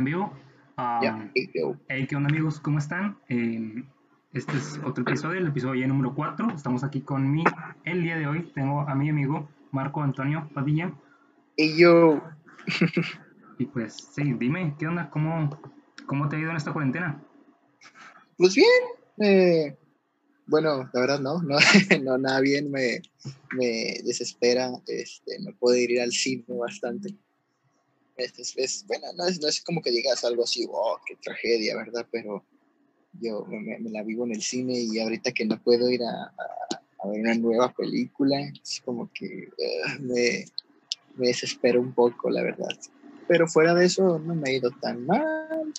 en vivo. Um, hey, ¿qué onda amigos? ¿Cómo están? Eh, este es otro episodio, el episodio número 4. Estamos aquí con mi, el día de hoy tengo a mi amigo Marco Antonio Padilla. Y yo. y pues, sí, dime, ¿qué onda? ¿Cómo, cómo te ha ido en esta cuarentena? Pues bien, eh, bueno, la verdad no, no, no nada bien, me, me desespera, este, no puedo ir al cine bastante. Es, bueno, no es, no es, como que digas algo así, oh, qué tragedia, ¿verdad? Pero yo me, la vivo en el cine y ahorita que no puedo ir a, ver una nueva película, es como que ah, me, desespero un poco, la verdad. Pero fuera de eso, no me ha ido tan mal.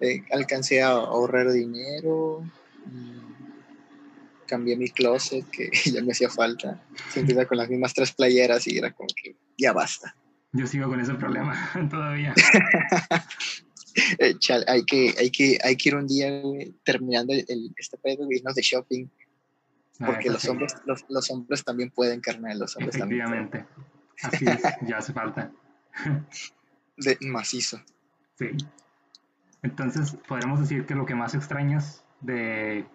Eh, alcancé a ahorrar dinero. cambié mi closet, que ya me hacía falta. Siempre con las mismas tres playeras y era como que ya basta. Yo sigo con ese problema todavía. Eh, hay, que, hay, que, hay que ir un día terminando el, este pedo y irnos de shopping. Ah, porque los, hombres, los, los, hombres también pueden, carnal. Los hombres Efectivamente. Así es, ya hace falta. De macizo. Sí. Entonces, podríamos decir que lo que más extrañas de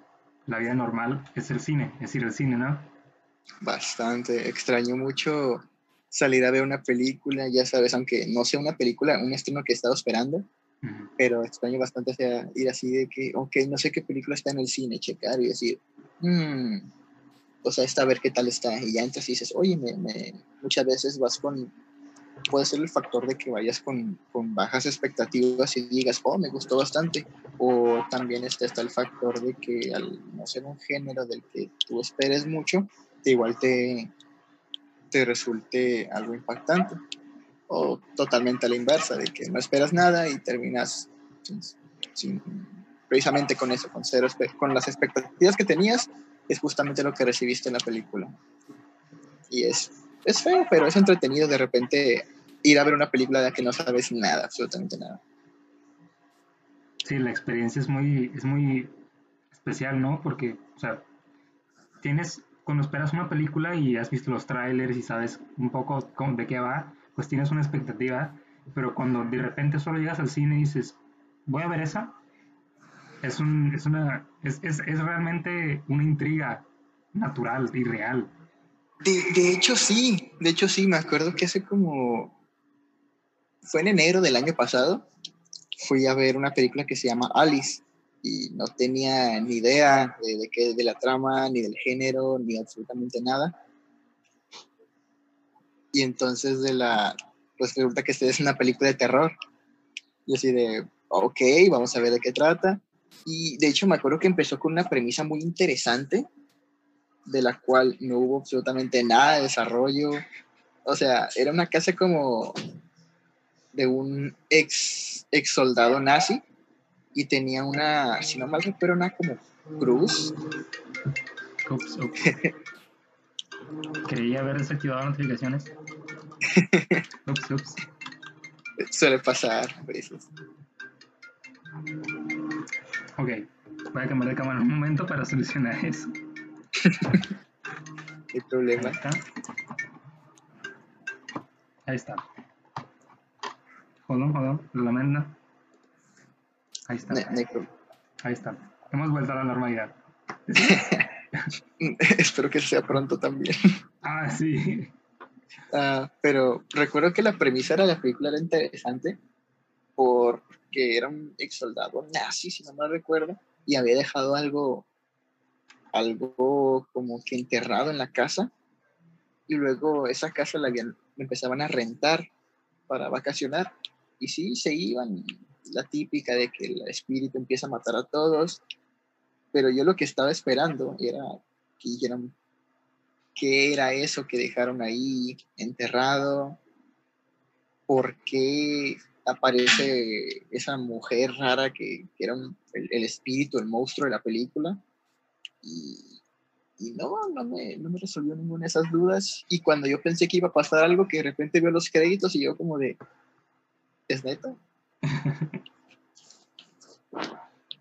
la vida normal es el cine, es ir al cine, ¿no? Bastante. Extraño mucho salir a ver una película, ya sabes, aunque no sea una película, un estreno que he estado esperando, pero extraño bastante ir así de que, ok, no sé qué película está en el cine, checar y decir, mmm, o sea, está a ver qué tal está, y ya entras y dices, oye, me, muchas veces vas con, puede ser el factor de que vayas con, con, bajas expectativas y digas, oh, me gustó bastante, o también está, está el factor de que al no ser un género del que tú esperes mucho, igual te, te resulte algo impactante. O totalmente a la inversa, de que no esperas nada y terminas sin, precisamente con eso, con, cero, con las expectativas que tenías, es justamente lo que recibiste en la película. Y es, es feo, pero es entretenido de repente ir a ver una película de la que no sabes nada, absolutamente nada. Sí, la experiencia es muy, es muy especial, ¿no? Porque, o sea, tienes cuando esperas una película y has visto los trailers y sabes un poco de qué va, pues tienes una expectativa, pero cuando de repente solo llegas al cine y dices, voy a ver esa, es, un, es, una, es, es realmente una intriga natural y real. De, de, hecho, sí, de hecho, sí, me acuerdo que hace como. Fue en enero del año pasado. Fui a ver una película que se llama Alice y no tenía ni idea de, qué, de la trama, ni del género, ni absolutamente nada. Y entonces de la, pues resulta que esta es una película de terror. Y así de, ok, vamos a ver de qué trata. Y de hecho me acuerdo que empezó con una premisa muy interesante, de la cual no hubo absolutamente nada de desarrollo. O sea, era una casa como de un ex, ex soldado nazi y tenía una, si no mal recuerdo, una como cruz. Ups, ups. Creía haber desactivado notificaciones. ups, ups. Suele pasar a veces. Ok, voy a cambiar de cámara un momento para solucionar eso. ¿Qué problema? Ahí está. Ahí está. Hold on, la menda. Ahí está. Ahí está. Hemos vuelto a la normalidad. Espero que sea pronto también. Ah, sí. Uh, pero recuerdo que la premisa de la película era interesante porque era un ex soldado nazi, si no me recuerdo, y había dejado algo, algo como que enterrado en la casa. Y luego esa casa la, habían, empezaban a rentar para vacacionar. Y sí, se iban la típica de que el espíritu empieza a matar a todos, pero yo lo que estaba esperando era que dijeran qué era eso que dejaron ahí enterrado, por qué aparece esa mujer rara que, era el, espíritu, el monstruo de la película. Y, y no, no me, no me, resolvió ninguna de esas dudas. Y cuando yo pensé que iba a pasar algo, que de repente veo los créditos y yo como de, ¿es neta?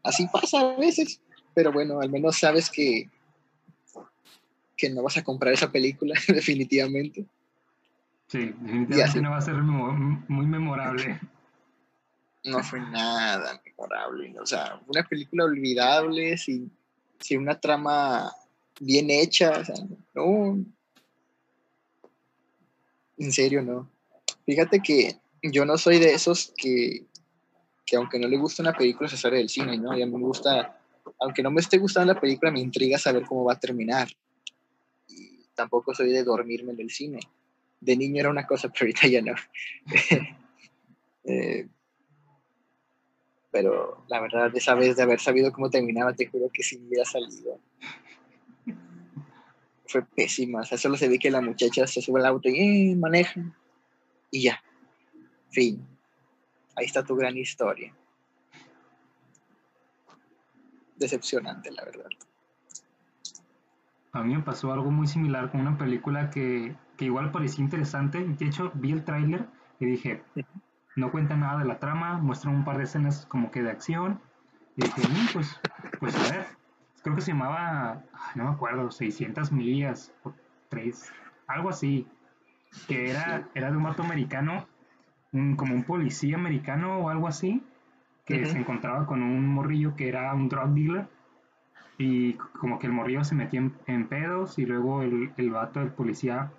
Así pasa a veces, pero bueno, al menos sabes que, que no vas a comprar esa película, definitivamente. Sí, definitivamente no va a ser muy memorable. no fue nada memorable. O sea, una película olvidable, sin, sin una trama bien hecha. O sea, no. En serio, no. Fíjate que yo no soy de esos que, que aunque no le gusta una película se sale del cine, ¿no? Y me gusta, aunque no me esté gustando la película, me intriga saber cómo va a terminar. Y tampoco soy de dormirme en el cine. De niño era una cosa, pero ahorita ya no. eh, pero la verdad, esa vez de haber sabido cómo terminaba, te juro que sí me hubiera salido. Fue pésima, o sea, solo se ve que la muchacha se sube al auto y eh, maneja, y ya, fin. Ahí está tu gran historia. Decepcionante, la verdad. A mí me pasó algo muy similar con una película que, que igual parecía interesante. De hecho, vi el tráiler y dije, no cuenta nada de la trama, muestra un par de escenas como que de acción. Y dije, mm, pues, pues a ver, creo que se llamaba, no me acuerdo, 600 millas o 3, algo así, que era, era de un vato americano, como un policía americano o algo así, que se encontraba con un morrillo que era un drug dealer. Y como que el morrillo se metía en, pedos y luego el, el vato del policía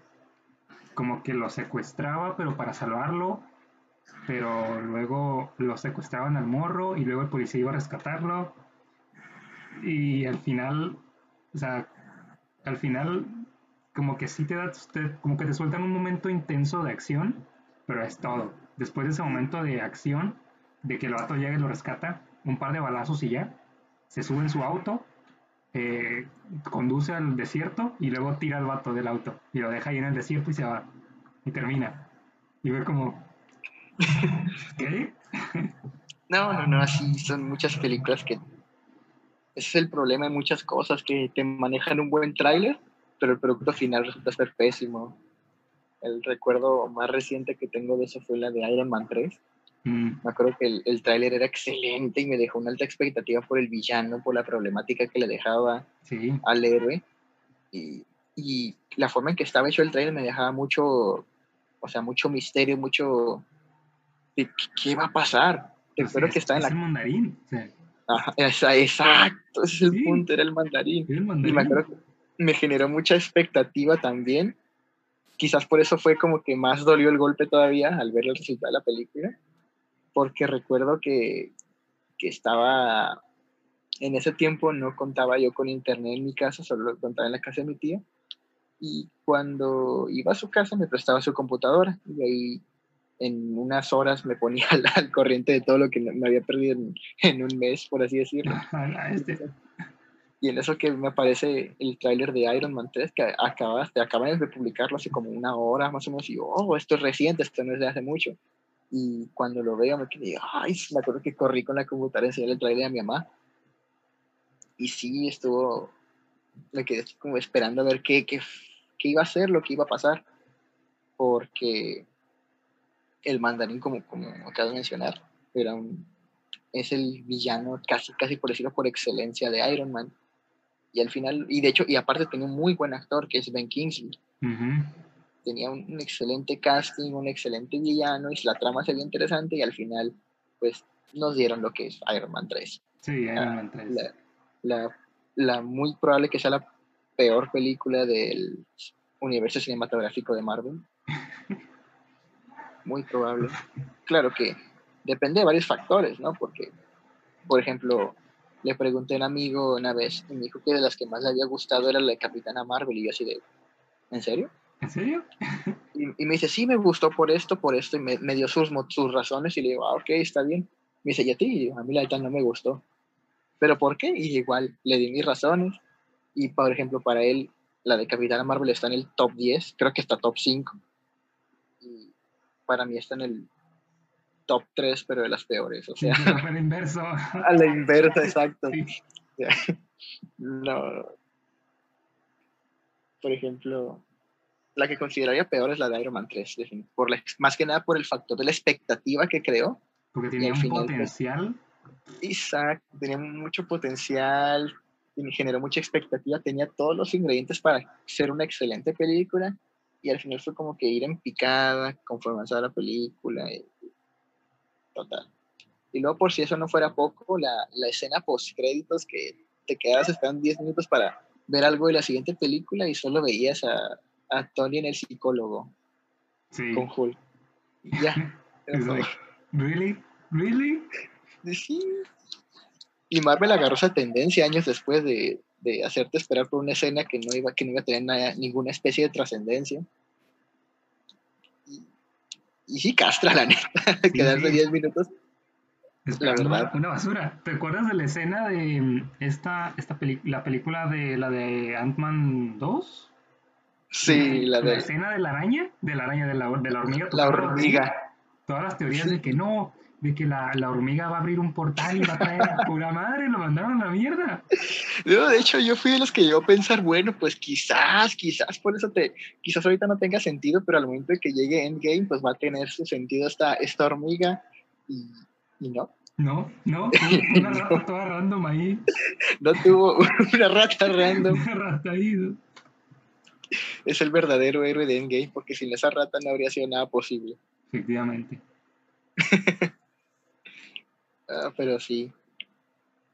como que lo secuestraba pero para salvarlo. Pero luego lo secuestraban al morro y luego el policía iba a rescatarlo. Y al final, o sea, al final como que sí te da, como que te sueltan un momento intenso de acción, pero es todo. Después de ese momento de acción, de que el vato llega y lo rescata, un par de balazos y ya, se sube en su auto, eh, conduce al desierto y luego tira al vato del auto y lo deja ahí en el desierto y se va y termina. Y ve como, ¿Qué? No, no, no, así son muchas películas que... Ese es el problema de muchas cosas, que te manejan un buen tráiler, pero el producto final resulta ser pésimo. El recuerdo más reciente que tengo de eso fue la de Iron Man 3. Mm. Me acuerdo que el, el tráiler era excelente y me dejó una alta expectativa por el villano, por la problemática que le dejaba al héroe. Y, y, la forma en que estaba hecho el tráiler me dejaba mucho, o sea, mucho misterio, mucho ¿qué, va a pasar? Pues Espero que está en la... el mandarín. exacto, ese es el punto, era el mandarín. Y me, generó mucha expectativa también. Quizás por eso fue como que más dolió el golpe todavía al ver el resultado de la película. Porque recuerdo que, que estaba... En ese tiempo no contaba yo con internet en mi casa, solo lo contaba en la casa de mi tía. Y cuando iba a su casa me prestaba su computadora y ahí en unas horas me ponía al, corriente de todo lo que me había perdido en, un mes, por así decirlo. Este. Y en eso que me aparece el tráiler de Iron Man 3, que acabas, acaban de publicarlo hace como una hora más o menos, y oh, esto es reciente, esto no es de hace mucho. Y cuando lo veo me quedé, ay, me acuerdo que corrí con la computadora a enseñarle el tráiler a mi mamá. Y sí, estuvo, me quedé como esperando a ver qué, qué, qué iba a ser, lo que iba a pasar. Porque el mandarín, como, como acabas de mencionar, era es el villano casi, casi por decirlo, por excelencia de Iron Man. Y al final, y de hecho, y aparte tenía un muy buen actor que es Ben Kingsley. Tenía un, excelente casting, un excelente villano, y la trama se interesante, y al final, pues, nos dieron lo que es Iron Man 3. Sí, Iron Man 3. La, la, la muy probable que sea la peor película del universo cinematográfico de Marvel. muy probable. Claro que depende de varios factores, ¿no? Porque, por ejemplo, le pregunté a un amigo una vez y me dijo que de las que más le había gustado era la de Capitana Marvel y yo así de, ¿en serio? ¿En serio? Y, me dice, sí, me gustó por esto, por esto, y me, dio sus, sus razones y le digo, ah, ok, está bien. Me dice, ¿y a ti? Y a mí la verdad no me gustó. ¿Pero por qué? Y igual le di mis razones. Y, por ejemplo, para él, la de Capitana Marvel está en el top 10, creo que está top 5 para mí está en el top 3, pero de las peores. O sea, a la inverso. A la inversa, exacto. No. Por ejemplo, la que consideraría peor es la de Iron Man 3, por más que nada por el factor de la expectativa que creó. Porque tenía un pues, potencial. Exacto, tenía mucho potencial, y generó mucha expectativa, tenía todos los ingredientes para ser una excelente película y al final fue como que ir en picada conforme avanzaba la película. Total. Y luego, por si eso no fuera poco, la, la escena post-créditos que te quedabas esperando 10 minutos para ver algo de la siguiente película y solo veías a, a Tony en el psicólogo Sí. con Hulk. Ya. Like, ¿really? ¿Really? Sí. Y Marvel agarró esa tendencia años después de, de hacerte esperar por una escena que no iba, que no iba a tener nada- ninguna especie de trascendencia. Y, sí, castra, la neta, quedarse sí. 10 minutos. Esperando verdad. una, basura. ¿Te acuerdas de la escena de mm, esta, esta la película de la de Ant-Man 2? Sí, la La de escena de la araña, de la araña, de la, de la hormiga. la hormiga. Todas las teorías de que no, de que la, la hormiga va a abrir un portal y va a traer a pura madre, lo mandaron a la mierda. No, de hecho, yo fui de los que yo a pensar, bueno, pues quizás, quizás por eso te, quizás ahorita no tenga sentido, pero al momento de que llegue Endgame, pues va a tener su sentido esta, esta hormiga y, y no, No, no, una rata toda random ahí, no tuvo una rata random. una rata ahí. ¿no? Es el verdadero héroe de Endgame, porque sin esa rata no habría sido nada posible. Efectivamente. Ah, pero sí,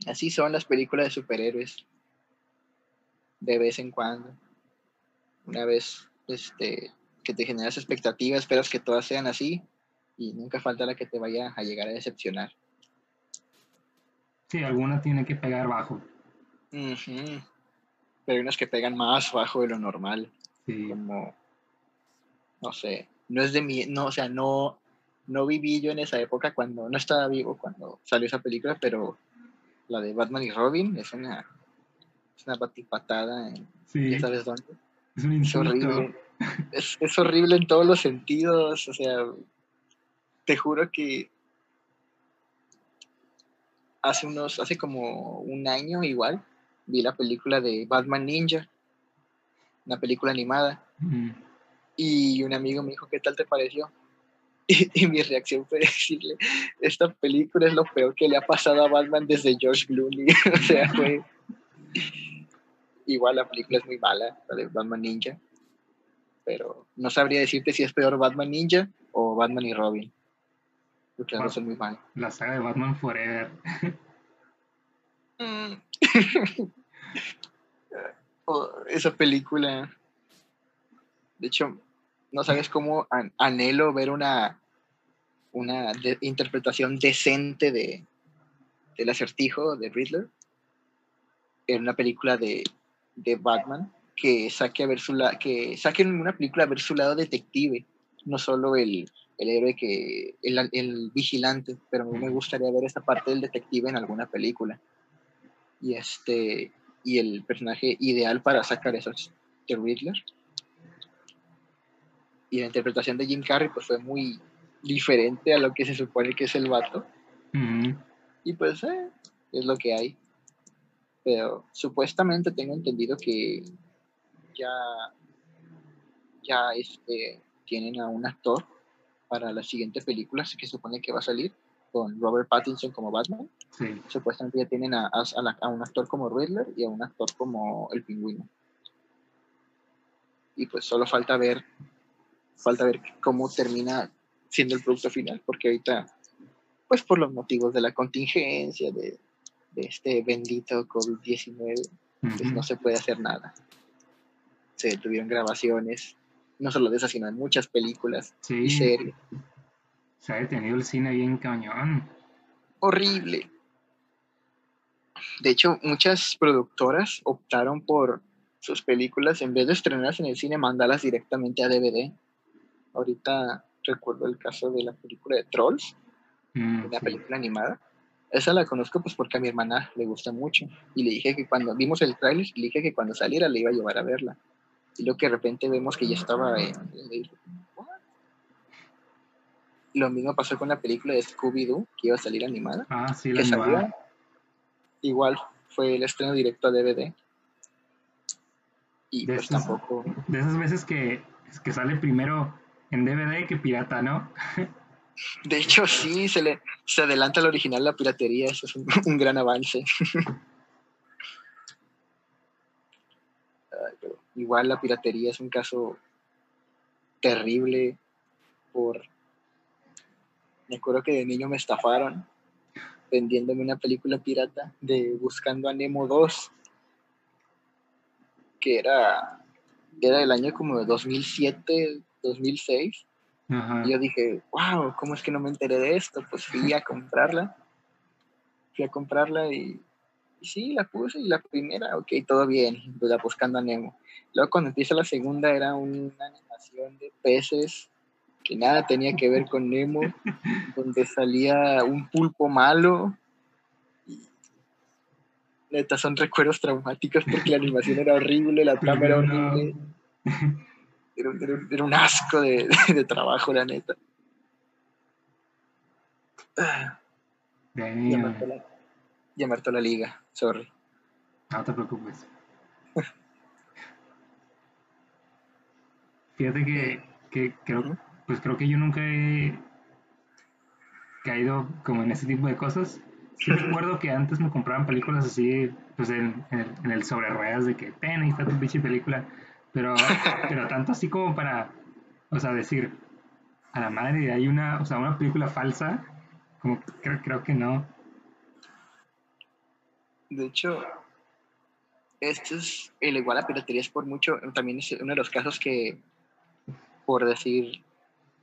así son las películas de superhéroes. De vez en cuando. Una vez este, que te generas expectativas, esperas que todas sean así y nunca falta la que te vaya a llegar a decepcionar. Sí, alguna tiene que pegar bajo. Pero hay unas que pegan más bajo de lo normal, Sí, como, no sé, no es de mi, no, o sea, no, no viví yo en esa época cuando, no estaba vivo cuando salió esa película, pero la de Batman y Robin es una, es una batipatada en, sí, ya sabes dónde. es un Es insulto. horrible. Es, es horrible en todos los sentidos. O sea, te juro que hace unos, hace como un año igual, vi la película de Batman Ninja, una película animada, Mm, y un amigo me dijo, ¿qué tal te pareció? Y, y mi reacción fue decirle, esta película es lo peor que le ha pasado a Batman desde George Clooney. o sea, fue... Igual la película es muy mala, la de Batman Ninja. Pero no sabría decirte si es peor Batman Ninja o Batman y Robin. Porque las dos son muy malas. La saga de Batman Forever. Mm. Oh, esa película. De hecho, no sabes cómo an- anhelo ver una, una de- interpretación decente de, del acertijo de Riddler en una película de, de Batman que saque a ver su la- que saquen una película a ver su lado detective, no solo el, el héroe que el, el vigilante, pero a mí me gustaría ver esa parte del detective en alguna película. Y este y el personaje ideal para sacar eso es The Riddler y la interpretación de Jim Carrey pues fue muy diferente a lo que se supone que es el vato Ujú. y pues eh, es lo que hay pero supuestamente tengo entendido que ya ya este tienen a un actor para la siguiente película que supone que va a salir con Robert Pattinson como Batman Sí, supuestamente ya tienen a, a- a la- a un actor como Riddler y a un actor como el pingüino. Y pues solo falta ver, falta ver cómo termina siendo el producto final, porque ahorita, pues por los motivos de la contingencia, de, de este bendito COVID-19, pues no se puede hacer nada. Se detuvieron grabaciones, no solo de esas, sino de muchas películas y series. se ha detenido el cine bien cañón. horrible. De hecho, muchas productoras optaron por sus películas, en vez de estrenarlas en el cine, mandarlas directamente a DVD. Ahorita recuerdo el caso de la película de Trolls, Mm, una sí. película animada. Esa la conozco pues porque a mi hermana le gusta mucho. Y le dije que cuando vimos el tráiler, le dije que cuando saliera le iba a llevar a verla. Y luego que de repente vemos que ya estaba en... le dije. Lo mismo pasó con la película de Scooby-Doo, que iba a salir animada Ah, sí, la que animada. salía, igual fue el estreno directo a DVD. Y De pues esas- tampoco. De esas veces que, que sale primero en DVD que pirata, ¿no? De hecho, sí, se le se adelanta al original la piratería, eso es un, gran avance. Igual la piratería es un caso terrible por... Me acuerdo que de niño me estafaron vendiéndome una película pirata de Buscando a Nemo 2, que era, era del año como de 2007, 2006. Y yo dije, wow, ¿cómo es que no me enteré de esto? Pues fui a comprarla. Fui a comprarla y, sí, la puse y la primera, ok, todo bien, pues buscando a Nemo. Luego cuando empieza la segunda era una animación de peces que nada tenía que ver con Nemo, donde salía un pulpo malo. neta, son recuerdos traumáticos porque la animación era horrible, la trama era horrible. Era, un asco de, trabajo, la neta. Ya martó, la, liga, sorry. No te preocupes. Fíjate que, que creo, pues creo que yo nunca he caído como en ese tipo de cosas. Sí recuerdo que antes me compraban películas así, pues en, en, el, sobre ruedas de que, ten, ahí está tu pinche película. Pero, pero tanto así como para, o sea, decir, a la madre, hay una, o sea, una película falsa, como creo, que no. De hecho, esto es, el igual a piratería es por mucho, también es uno de los casos que, por decir,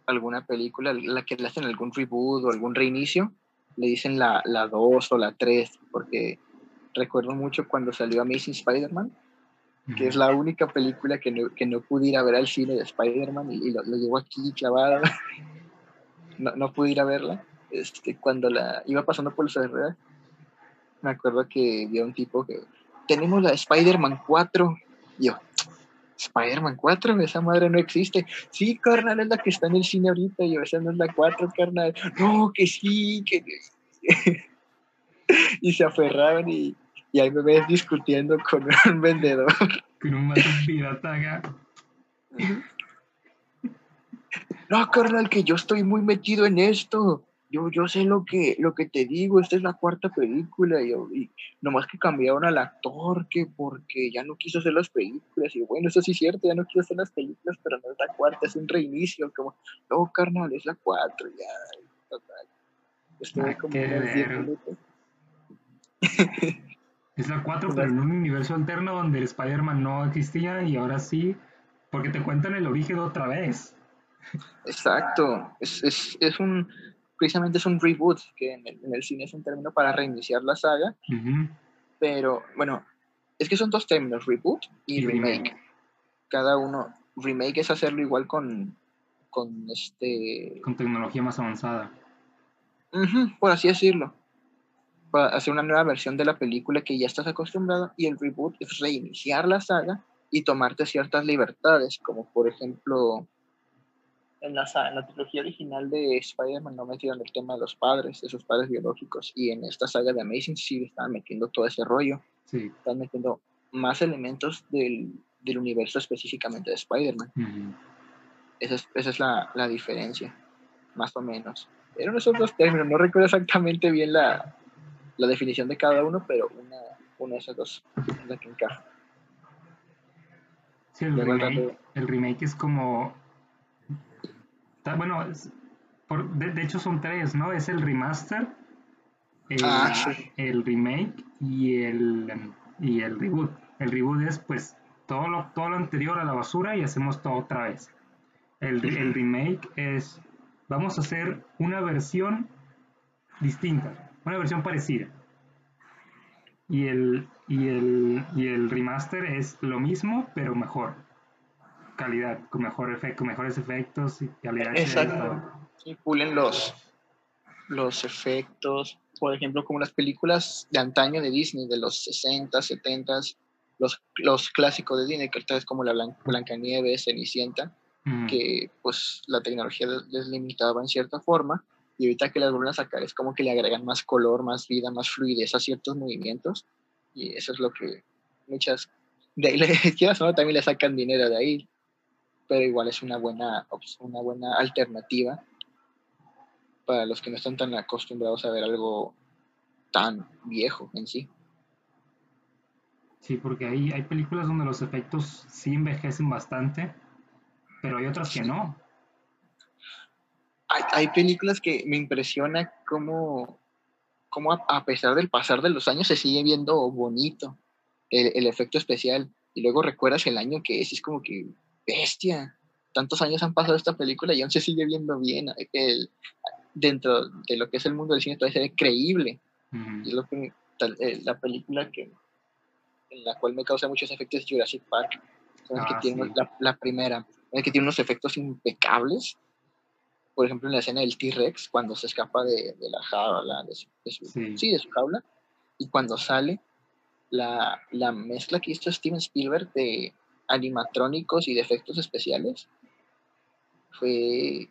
alguna película, la que le hacen algún reboot o algún reinicio, le dicen la, la 2 o la 3, porque recuerdo mucho cuando salió Amazing Spider-Man, que es la única película que no, que no pude ir a ver al cine de Spider-Man y, lo, llevo aquí clavada. no, no pude ir a verla. Este, cuando la iba pasando por los redes, me acuerdo que vi a un tipo que tenemos la Spider-Man 4. Y yo, Spider-Man 4, esa madre no existe. Sí, carnal, es la que está en el cine ahorita. Y yo, esa no es la 4, carnal. No, que sí, que. y se aferraban y, y, ahí me ves discutiendo con un vendedor. Con un pirata No, carnal, que yo estoy muy metido en esto yo, yo sé lo que, lo que te digo, esta es la cuarta película, y, y nomás que cambiaron al actor, que porque ya no quiso hacer las películas, y bueno, eso sí es cierto, ya no quiso hacer las películas, pero no es la cuarta, es un reinicio, como, no, carnal, es la cuatro, ya, total. Estuve como Es la cuatro, pero en un universo alterno donde el Spider-Man no existía y ahora sí, porque te cuentan el origen otra vez. Exacto, es, es, es un precisamente es un reboot, que en el, cine es un término para reiniciar la saga. Pero bueno, es que son dos términos, reboot y, remake. Cada uno, remake es hacerlo igual con, con este... Con tecnología más avanzada. por así decirlo. Para hacer una nueva versión de la película que ya estás acostumbrado y el reboot es reiniciar la saga y tomarte ciertas libertades, como por ejemplo en la, en la trilogía original de Spider-Man no metieron el tema de los padres, de sus padres biológicos, y en esta saga de Amazing sí están metiendo todo ese rollo. Sí. Están metiendo más elementos del, del universo específicamente de Spider-Man. Esa es, esa es la, la, diferencia, más o menos. Eran esos dos términos, no recuerdo exactamente bien la, la definición de cada uno, pero una, una de esas dos es la que encaja. Sí, el remake, el remake es como bueno, de, hecho son tres, ¿no? Es el remaster, el, ah, el remake y el, y el reboot. El reboot es pues todo lo, todo lo anterior a la basura y hacemos todo otra vez. El, el remake es, vamos a hacer una versión distinta, una versión parecida. Y el, y el, y el remaster es lo mismo, pero mejor calidad, con, mejor efecto, mejores efectos y calidad. Exacto. Y pulen los, los efectos, por ejemplo, como las películas de antaño de Disney, de los 60, 70, los, los clásicos de Disney, que es como la Blanca, Blancanieves, Cenicienta, que pues la tecnología les limitaba en cierta forma, y ahorita que las vuelven a sacar es como que le agregan más color, más vida, más fluidez a ciertos movimientos, y eso es lo que muchas de ahí le, también le sacan dinero de ahí pero igual es una buena, una buena alternativa para los que no están tan acostumbrados a ver algo tan viejo en sí. Sí, porque hay, hay películas donde los efectos sí envejecen bastante, pero hay otras que no. Hay, hay películas que me impresiona cómo cómo a, pesar del pasar de los años se sigue viendo bonito el, el, efecto especial. Y luego recuerdas el año que es, es como que bestia. Tantos años han pasado esta película y aún se sigue viendo bien. El, dentro de lo que es el mundo del cine todavía se ve creíble. Y es lo que, eh, la película que en la cual me causa muchos efectos es Jurassic Park. Ah, que tiene la, la, primera, que tiene unos efectos impecables. Por ejemplo, en la escena del T-Rex, cuando se escapa de, de la jaula, de su, sí. de su jaula, y cuando sale, la, la, mezcla que hizo Steven Spielberg de animatrónicos y de efectos especiales fue,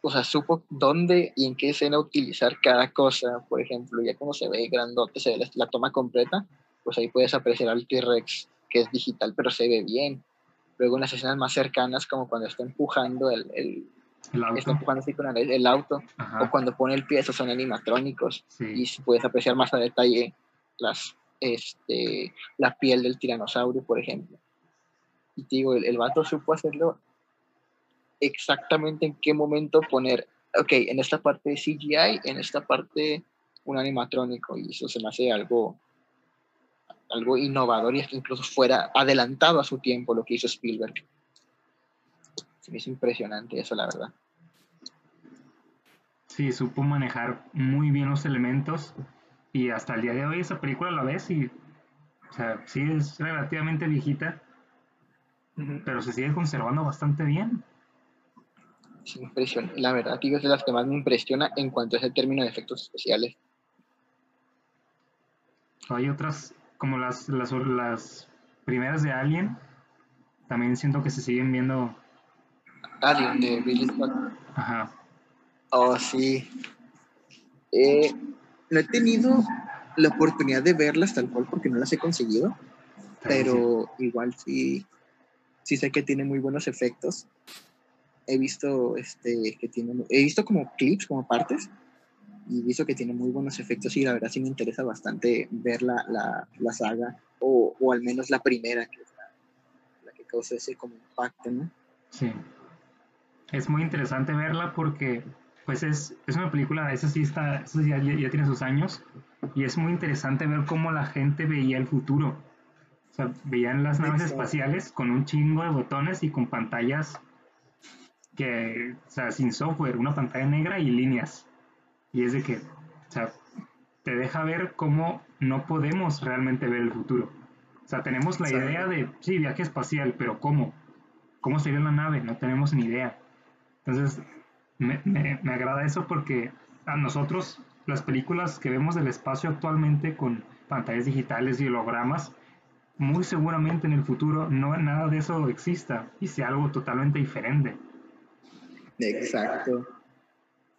o sea, supo dónde y en qué escena utilizar cada cosa, por ejemplo, ya como se ve grandote, se ve la, toma completa, pues ahí puedes apreciar al T-Rex, que es digital, pero se ve bien. Luego en las escenas más cercanas, como cuando está empujando el, el, Está empujando así con el, auto, o cuando pone el pie, esos son animatrónicos, y puedes apreciar más a detalle las, este, la piel del tiranosaurio, por ejemplo. Y te digo, el, el vato supo hacerlo exactamente en qué momento poner, ok, en esta parte CGI, en esta parte un animatrónico, y eso se me hace algo, algo innovador y es que incluso fuera adelantado a su tiempo lo que hizo Spielberg. Se me hizo impresionante eso, la verdad. Sí, supo manejar muy bien los elementos y hasta el día de hoy esa película la ves y, o sea, sí es relativamente viejita, pero se sigue conservando bastante bien. Sí, impresiona. La verdad, que es de las que más me impresiona en cuanto a ese término de efectos especiales. Hay otras, como las, las, las primeras de Alien, también siento que se siguen viendo. Alien de Billy Scott. Ajá. Oh, sí. Eh, no he tenido la oportunidad de verlas tal cual porque no las he conseguido, pero igual sí, sí sé que tiene muy buenos efectos. He visto este que tiene, he visto como clips, como partes, y he visto que tiene muy buenos efectos y la verdad sí me interesa bastante ver la, la, la saga, o, o, al menos la primera, que es la, que causa ese como impacto, ¿no? Sí. Es muy interesante verla porque pues es, es una película, esa sí está, esa ya, ya, tiene sus años, y es muy interesante ver cómo la gente veía el futuro. O sea, veían las naves espaciales con un chingo de botones y con pantallas que, o sea, sin software, una pantalla negra y líneas. Y es de que, o sea, te deja ver cómo no podemos realmente ver el futuro. O sea, tenemos la idea de, sí, viaje espacial, pero ¿cómo? ¿Cómo sería la nave? No tenemos ni idea. Entonces, me, me, agrada eso porque a nosotros las películas que vemos del espacio actualmente con pantallas digitales y hologramas, muy seguramente en el futuro no nada de eso exista y sea algo totalmente diferente. Exacto.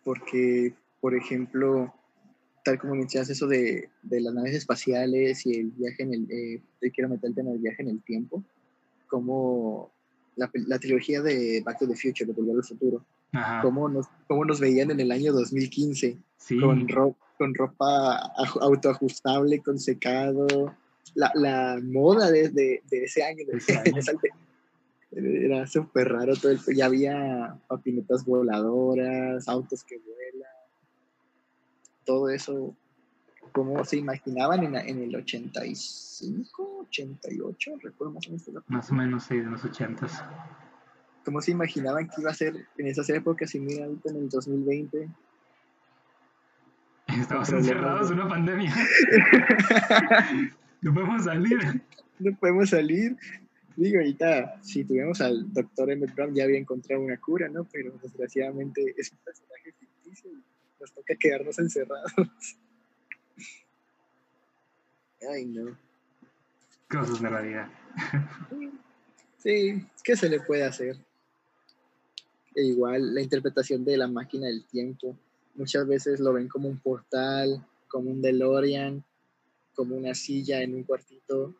Porque, por ejemplo, tal como mencionas eso de, de las naves espaciales y el viaje en el, eh, quiero meter el tema del viaje en el tiempo, como la, la trilogía de Back to the Future, de Volver al Futuro, cómo nos, cómo nos veían en el año 2015, con, con ropa autoajustable, con secado, la, la moda de, de, ese año, era súper raro todo el, ya había patinetas voladoras, autos que vuelan, todo eso, ¿cómo se imaginaban en, en el 85, 88? Recuerdo más o menos. Más o menos, sí, de los 80 ¿Cómo se imaginaban que iba a ser en esas épocas y mira ahorita en el 2020? Estamos encerrados en una pandemia. no podemos salir. No podemos salir. Digo, ahorita, si tuviéramos al doctor Emmett Brown, ya había encontrado una cura, ¿no? Pero desgraciadamente es un personaje ficticio y nos toca quedarnos encerrados. Ay, no. Cosas de la vida. Sí, ¿qué se le puede hacer? E igual la interpretación de la máquina del tiempo. Muchas veces lo ven como un portal, como un DeLorean, como una silla en un cuartito.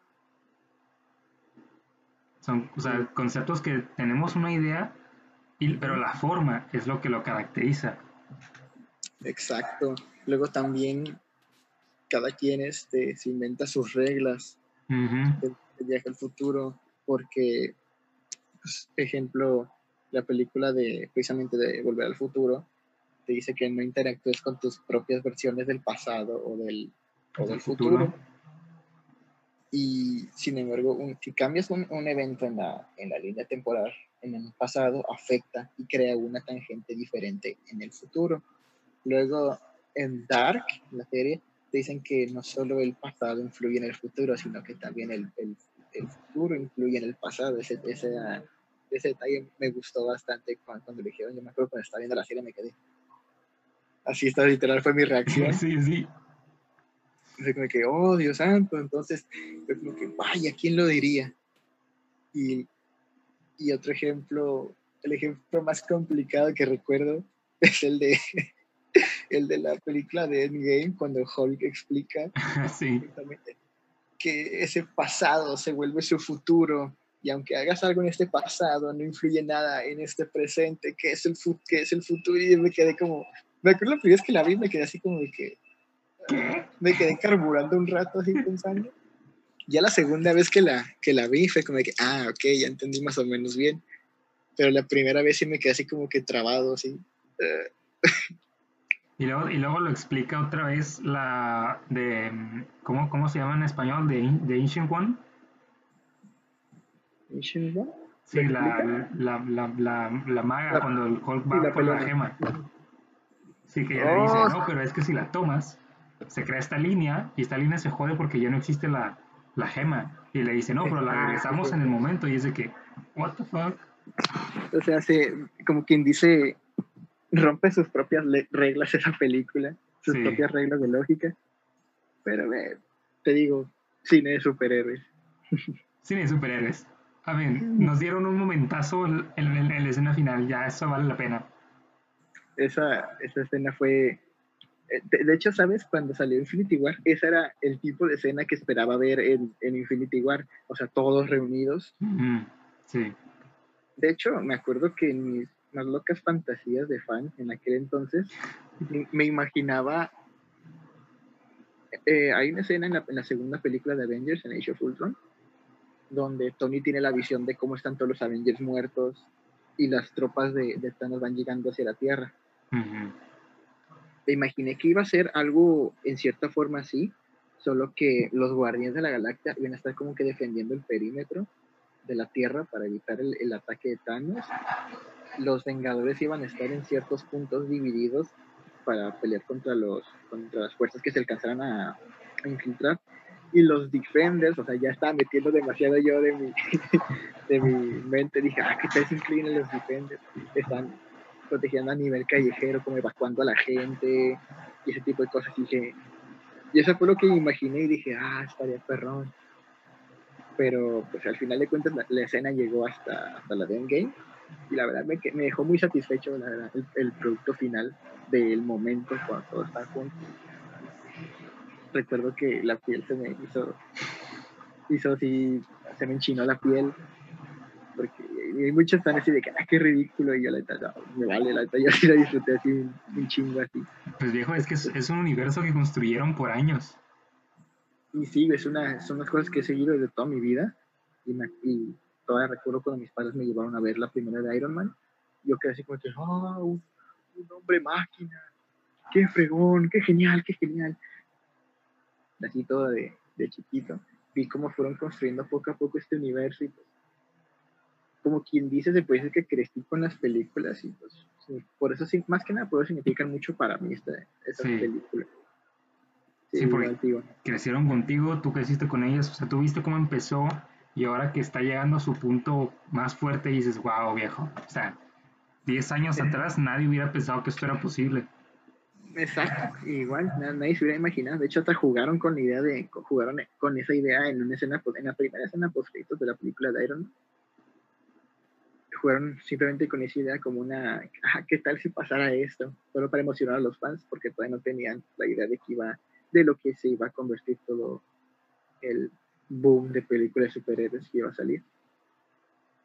Son conceptos que tenemos una idea, pero la forma es lo que lo caracteriza. Exacto. Luego también cada quien este, se inventa sus reglas del, viaje al futuro, porque, pues, ejemplo, la película de precisamente de Volver al Futuro, te dice que no interactúes con tus propias versiones del pasado o del, o del futuro. Y sin embargo, si cambias un, un, evento en la, en la línea temporal en el pasado, afecta y crea una tangente diferente en el futuro. Luego, en Dark, la serie, dicen que no solo el pasado influye en el futuro, sino que también el, el, el futuro influye en el pasado. Ese, ese, ese detalle me gustó bastante cuando, cuando, lo dijeron. Yo me acuerdo cuando estaba viendo la serie me quedé. Así está, literal, fue mi reacción. Sí, sí. Fue como que, oh, Dios santo. Entonces, fue como que, vaya, ¿quién lo diría? Y, y otro ejemplo, el ejemplo más complicado que recuerdo es el de el de la película de Endgame, cuando Hulk explica sí. que ese pasado se vuelve su futuro y aunque hagas algo en este pasado, no influye nada en este presente, que es el, que es el futuro. Y me quedé como, me acuerdo la primera vez que la vi, me quedé así como de que, me quedé carburando un rato así pensando. Ya la segunda vez que la, que la vi fue como de que, ah, ok, ya entendí más o menos bien. Pero la primera vez sí me quedé así como que trabado, así. Y luego, y luego lo explica otra vez la de, ¿cómo, cómo se llama en español? De, de Ancient One. ¿Ancient One? Sí, la, la, la, la, la maga cuando el Hulk va por la gema. Sí, que ella dice, oh. no, pero es que si la tomas, se crea esta línea y esta línea se jode porque ya no existe la, la gema. Y le dice, no, pero la regresamos en el momento y es de que, what the fuck. O sea, como quien dice, rompe sus propias reglas esa película, sus propias reglas de lógica. Pero te digo, cine de superhéroes. Cine de superhéroes. A ver, nos dieron un momentazo en, la escena final, ya eso vale la pena. Esa, esa escena fue... Eh, de, hecho, ¿sabes? Cuando salió Infinity War, ese era el tipo de escena que esperaba ver en, en Infinity War. O sea, todos reunidos. Sí. De hecho, me acuerdo que en mis más locas fantasías de fan en aquel entonces, me imaginaba. Eh, hay una escena en la, segunda película de Avengers, en Age of Ultron, donde Tony tiene la visión de cómo están todos los Avengers muertos y las tropas de, de Thanos van llegando hacia la Tierra. Me imaginé que iba a ser algo en cierta forma así, solo que los guardianes de la galaxia iban a estar como que defendiendo el perímetro de la Tierra para evitar el, el ataque de Thanos los Vengadores iban a estar en ciertos puntos divididos para pelear contra, los, contra las fuerzas que se alcanzaran a, infiltrar. Y los Defenders, o sea, ya estaba metiendo demasiado yo de mi, de mi mente. Dije, ah, ¿qué tal incluyen los Defenders? Están protegiendo a nivel callejero, como evacuando a la gente y ese tipo de cosas. Y dije, y eso fue lo que imaginé y dije, ah, estaría perrón. Pero pues al final de cuentas la, escena llegó hasta, hasta la de Endgame y la verdad me, me dejó muy satisfecho la verdad, el, producto final del momento cuando todos están juntos. Recuerdo que la piel se me hizo, hizo así, se me enchinó la piel, porque hay muchos están así de que, ah, qué ridículo, y yo la verdad, me vale, la verdad, yo sí la disfruté así, un, chingo así. Pues viejo, es que es, es, un universo que construyeron por años. Y sí, es una, son las cosas que he seguido desde toda mi vida, y, me, y todavía recuerdo cuando mis padres me llevaron a ver la primera de Iron Man, yo quedé así como que, oh, un, hombre máquina, qué fregón, qué genial, qué genial. Así todo de, de chiquito. Vi cómo fueron construyendo poco a poco este universo y pues, como quien dice, se puede decir que crecí con las películas y pues, por eso, sí, más que nada, por eso significan mucho para mí esta, estas películas. Sí, porque crecieron contigo, tú creciste con ellas, o sea, tú viste cómo empezó y ahora que está llegando a su punto más fuerte dices, wow, viejo. O sea, 10 años atrás nadie hubiera pensado que esto era posible. Exacto, igual, nadie se hubiera imaginado. De hecho, hasta jugaron con la idea de, jugaron con esa idea en una escena, en la primera escena post de la película de Iron Man. Jugaron simplemente con esa idea como una, ah, ¿qué tal si pasara esto? Solo para emocionar a los fans, porque todavía no tenían la idea de que iba, de lo que se iba a convertir todo el boom de películas de superhéroes que iba a salir.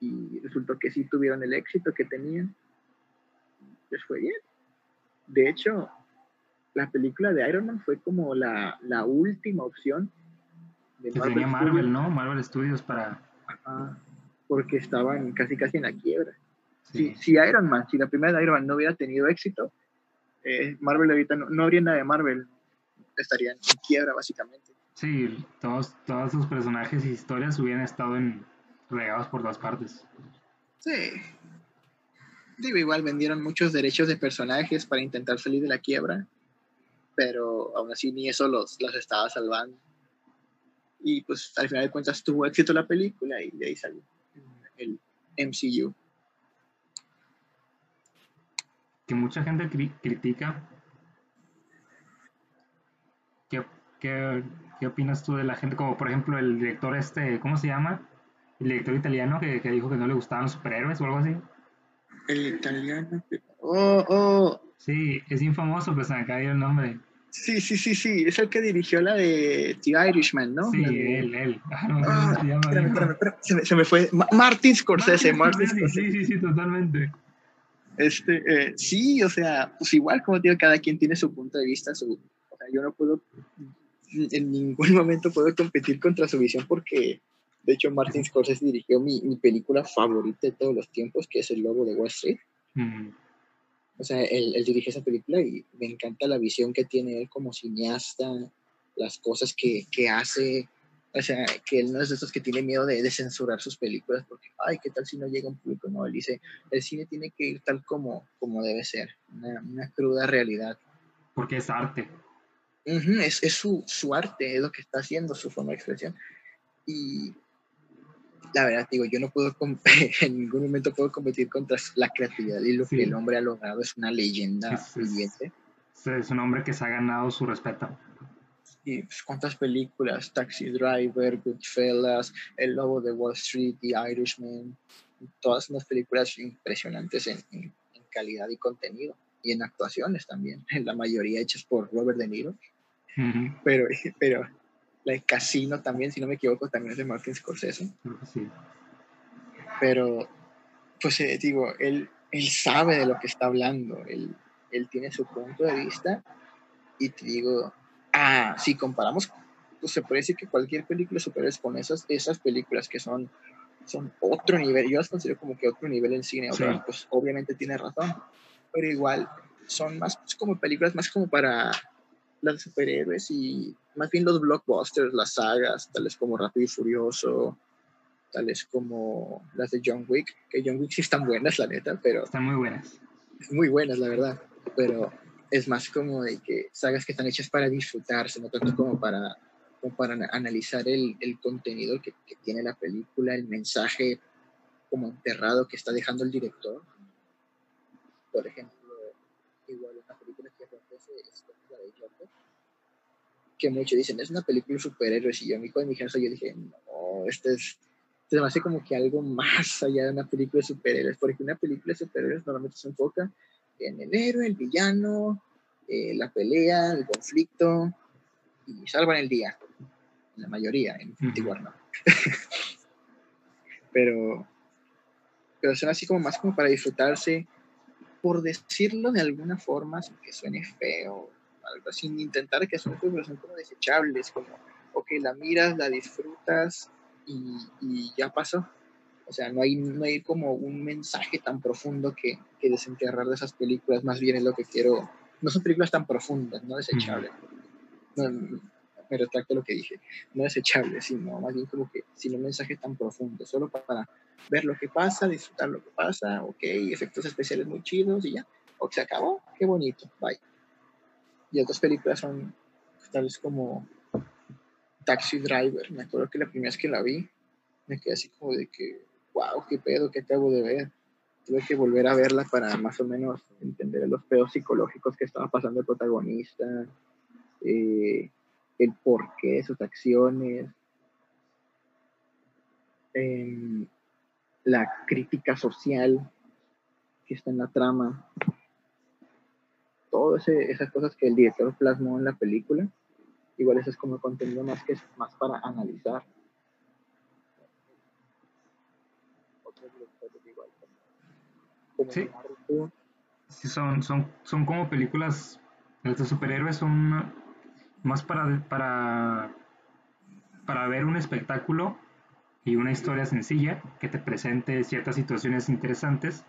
Y resultó que sí tuvieron el éxito que tenían. Les fue bien. De hecho, la película de Iron Man fue como la, la última opción. De Marvel tenía Marvel, ¿no? Marvel Studios para... porque estaban casi casi en la quiebra. Si, si, Iron Man, si la primera de Iron Man no hubiera tenido éxito, eh, Marvel ahorita no, habría nada de Marvel, estarían en quiebra básicamente. Sí, todos, todos sus personajes y historias hubieran estado en, regados por todas partes. Sí. Digo, igual vendieron muchos derechos de personajes para intentar salir de la quiebra, pero aún así ni eso los, los estaba salvando. Y pues al final de cuentas tuvo éxito la película y de ahí salió el MCU. Que mucha gente critica. ¿Qué, qué, qué opinas tú de la gente? Como por ejemplo el director este, ¿cómo se llama? El director italiano que, que dijo que no le gustaban los superhéroes o algo así. El italiano. Oh, oh. Sí, es infamoso, pero se me ha caído el nombre. Sí, sí, sí, sí. Es el que dirigió la de The Irishman, ¿no? Sí, él, él. Ah, no, ah, se, llama espérame, espérame, espérame. Se, me, se, me, fue. Martin Scorsese, Martin, Scorsese. Sí, sí, sí, totalmente. Este, eh, sí, o sea, pues igual, como digo, cada quien tiene su punto de vista. Su, o sea, yo no puedo, en ningún momento puedo competir contra su visión porque de hecho, Martin Scorsese dirigió mi, mi, película favorita de todos los tiempos, que es El Lobo de Wall Street. O sea, él, él, dirige esa película y me encanta la visión que tiene él como cineasta, las cosas que, que hace. O sea, que él no es de esos que tiene miedo de, de, censurar sus películas porque, ay, ¿qué tal si no llega un público? No, él dice, el cine tiene que ir tal como, como debe ser, una, una cruda realidad. Porque es arte. Uh -huh, es, es su, su, arte, es lo que está haciendo, su forma de expresión. Y la verdad, digo, yo no puedo, en ningún momento puedo competir contra la creatividad y lo sí. que el hombre ha logrado es una leyenda es, viviente. Es, es, un hombre que se ha ganado su respeto. Y pues, cuántas películas, Taxi Driver, Goodfellas, El Lobo de Wall Street, The Irishman, todas unas películas impresionantes en, en, en calidad y contenido y en actuaciones también, la mayoría hechas por Robert De Niro. Uh -huh. Pero, pero la de Casino también, si no me equivoco, también es de Martin Scorsese. Sí. Pero, pues eh, digo, él, él sabe de lo que está hablando, él, él tiene su punto de vista y te digo, ah, si comparamos, pues se puede decir que cualquier película superior con esas, esas películas que son, son otro nivel, yo las considero como que otro nivel en cine, sí. pues obviamente tiene razón, pero igual son más pues, como películas más como para las superhéroes y más bien los blockbusters, las sagas, tales como Rápido y Furioso, tales como las de John Wick, que John Wick sí están buenas, la neta, pero... Están muy buenas. Muy buenas, la verdad, pero es más como de que sagas que están hechas para disfrutarse, no tanto como para, como para analizar el, el contenido que, que, tiene la película, el mensaje como enterrado que está dejando el director. Por ejemplo, igual una película que acontece es de Joker, que muchos dicen, es una película de superhéroes, y yo a mí con mi casa yo dije, no, este es, se me hace como que algo más allá de una película de superhéroes, porque una película de superhéroes normalmente se enfoca en el héroe, el villano, eh, la pelea, el conflicto, y salvan el día, la mayoría, en Infinity War no. pero, pero son así como más como para disfrutarse, por decirlo de alguna forma, sin que suene feo, algo sin intentar que feo, pero son como desechables, como, ok, la miras, la disfrutas y, y ya pasó. O sea, no hay, no hay como un mensaje tan profundo que, que, desenterrar de esas películas, más bien es lo que quiero. No son películas tan profundas, no desechables. No, me retracto lo que dije, no desechables, sino más bien como que sin un mensaje tan profundo, solo para ver lo que pasa, disfrutar lo que pasa, ok, efectos especiales muy chidos y ya, o se acabó, qué bonito, bye. Y otras películas son tales como Taxi Driver, me acuerdo que la primera vez que la vi, me quedé así como de que, wow, qué pedo, qué acabo de ver. Tuve que volver a verla para más o menos entender los pedos psicológicos que estaba pasando el protagonista, eh, el porqué de sus acciones, eh, la crítica social que está en la trama, todas esas cosas que el director plasmó en la película, igual eso es como contenido más que más para analizar. Sí. sí, son, son, son como películas, las de superhéroes son más para, para, para ver un espectáculo y una historia sencilla que te presente ciertas situaciones interesantes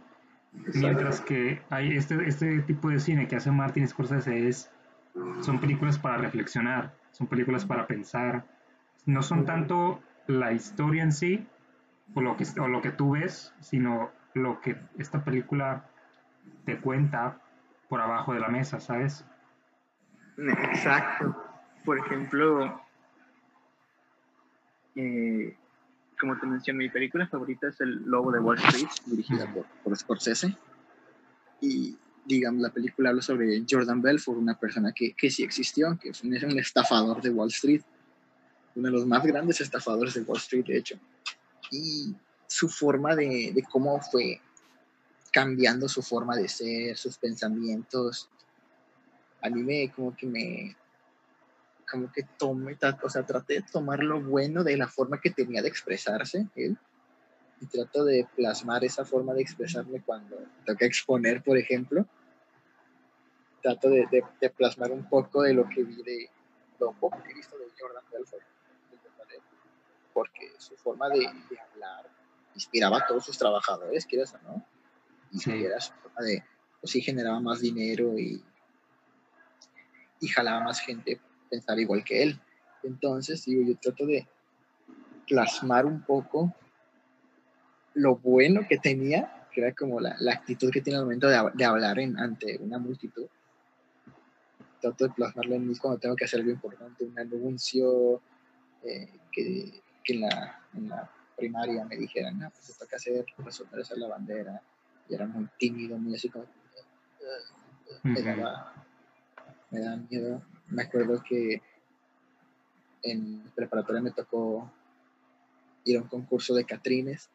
Mientras que hay este, este tipo de cine que hace Martin Scorsese es, son películas para reflexionar, son películas para pensar, no son tanto la historia en sí o lo que, o lo que tú ves, sino lo que esta película te cuenta por abajo de la mesa, ¿sabes? Exacto. Por ejemplo, eh, como te mencioné, mi película favorita es El Lobo de Wall Street, dirigida por, por Scorsese. Y, digamos, la película habla sobre Jordan Belfort, una persona que, que sí existió, que es un, estafador de Wall Street, uno de los más grandes estafadores de Wall Street, de hecho. Y su forma de, de cómo fue cambiando su forma de ser, sus pensamientos, a mí me, como que me, como que tome, o sea, traté de tomar lo bueno de la forma que tenía de expresarse él y trato de plasmar esa forma de expresarme cuando toca exponer, por ejemplo. Trato de, de, plasmar un poco de lo que vi de lo poco que he visto de Jordan Belfort, porque su forma de, de, hablar inspiraba a todos sus trabajadores, quieras o no, y sí. era su forma de, pues sí generaba más dinero y, y jalaba más gente pensar igual que él. Entonces, digo, yo trato de plasmar un poco lo bueno que tenía, que era como la, la actitud que tiene al momento de, de, hablar en, ante una multitud. Trato de plasmarlo en mí cuando tengo que hacer algo importante, un anuncio, eh, que, que en, la, en, la, primaria me dijeran, no, pues esto que hacer, resolver hacer la bandera. Y era muy tímido, muy así como... me daba, me daba miedo me acuerdo que en preparatoria me tocó ir a un concurso de Catrines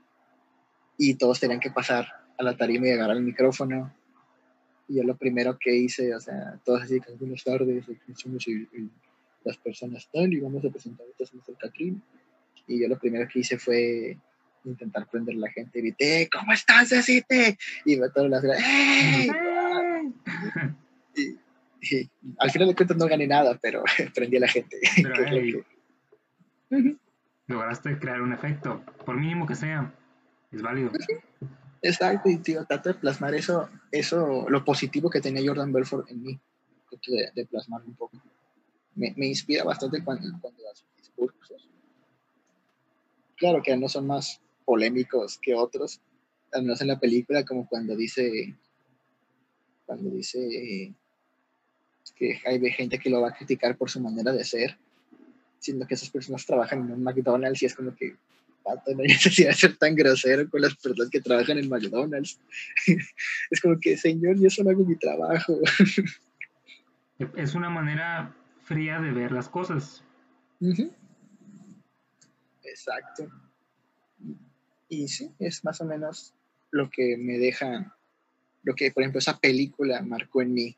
y todos tenían que pasar a la tarima y agarrar el micrófono. Y yo lo primero que hice, o sea, todos así, buenas tardes, somos las personas tal y vamos a presentar estas somos el Catrín. Y yo lo primero que hice fue intentar prender la gente y grité, ¿cómo estás, Cecite? Y me todas las ¡Hey! Al final de cuentas no gané nada, pero prendí a la gente. Lograste crear un efecto, por mínimo que sea, es válido. Exacto, y tío, trato de plasmar eso, eso, lo positivo que tenía Jordan Belfort en mí, de, de plasmarlo un poco. Me, me, inspira bastante cuando, cuando sus discursos. Claro que no son más polémicos que otros, al menos en la película, como cuando dice, cuando dice, que hay gente que lo va a criticar por su manera de ser, siendo que esas personas trabajan en un McDonald's y es como que, pato, no hay necesidad de ser tan grosero con las personas que trabajan en McDonald's. es como que, señor, yo solo hago mi trabajo. es una manera fría de ver las cosas. Exacto. Y sí, es más o menos lo que me deja, lo que, por ejemplo, esa película marcó en mí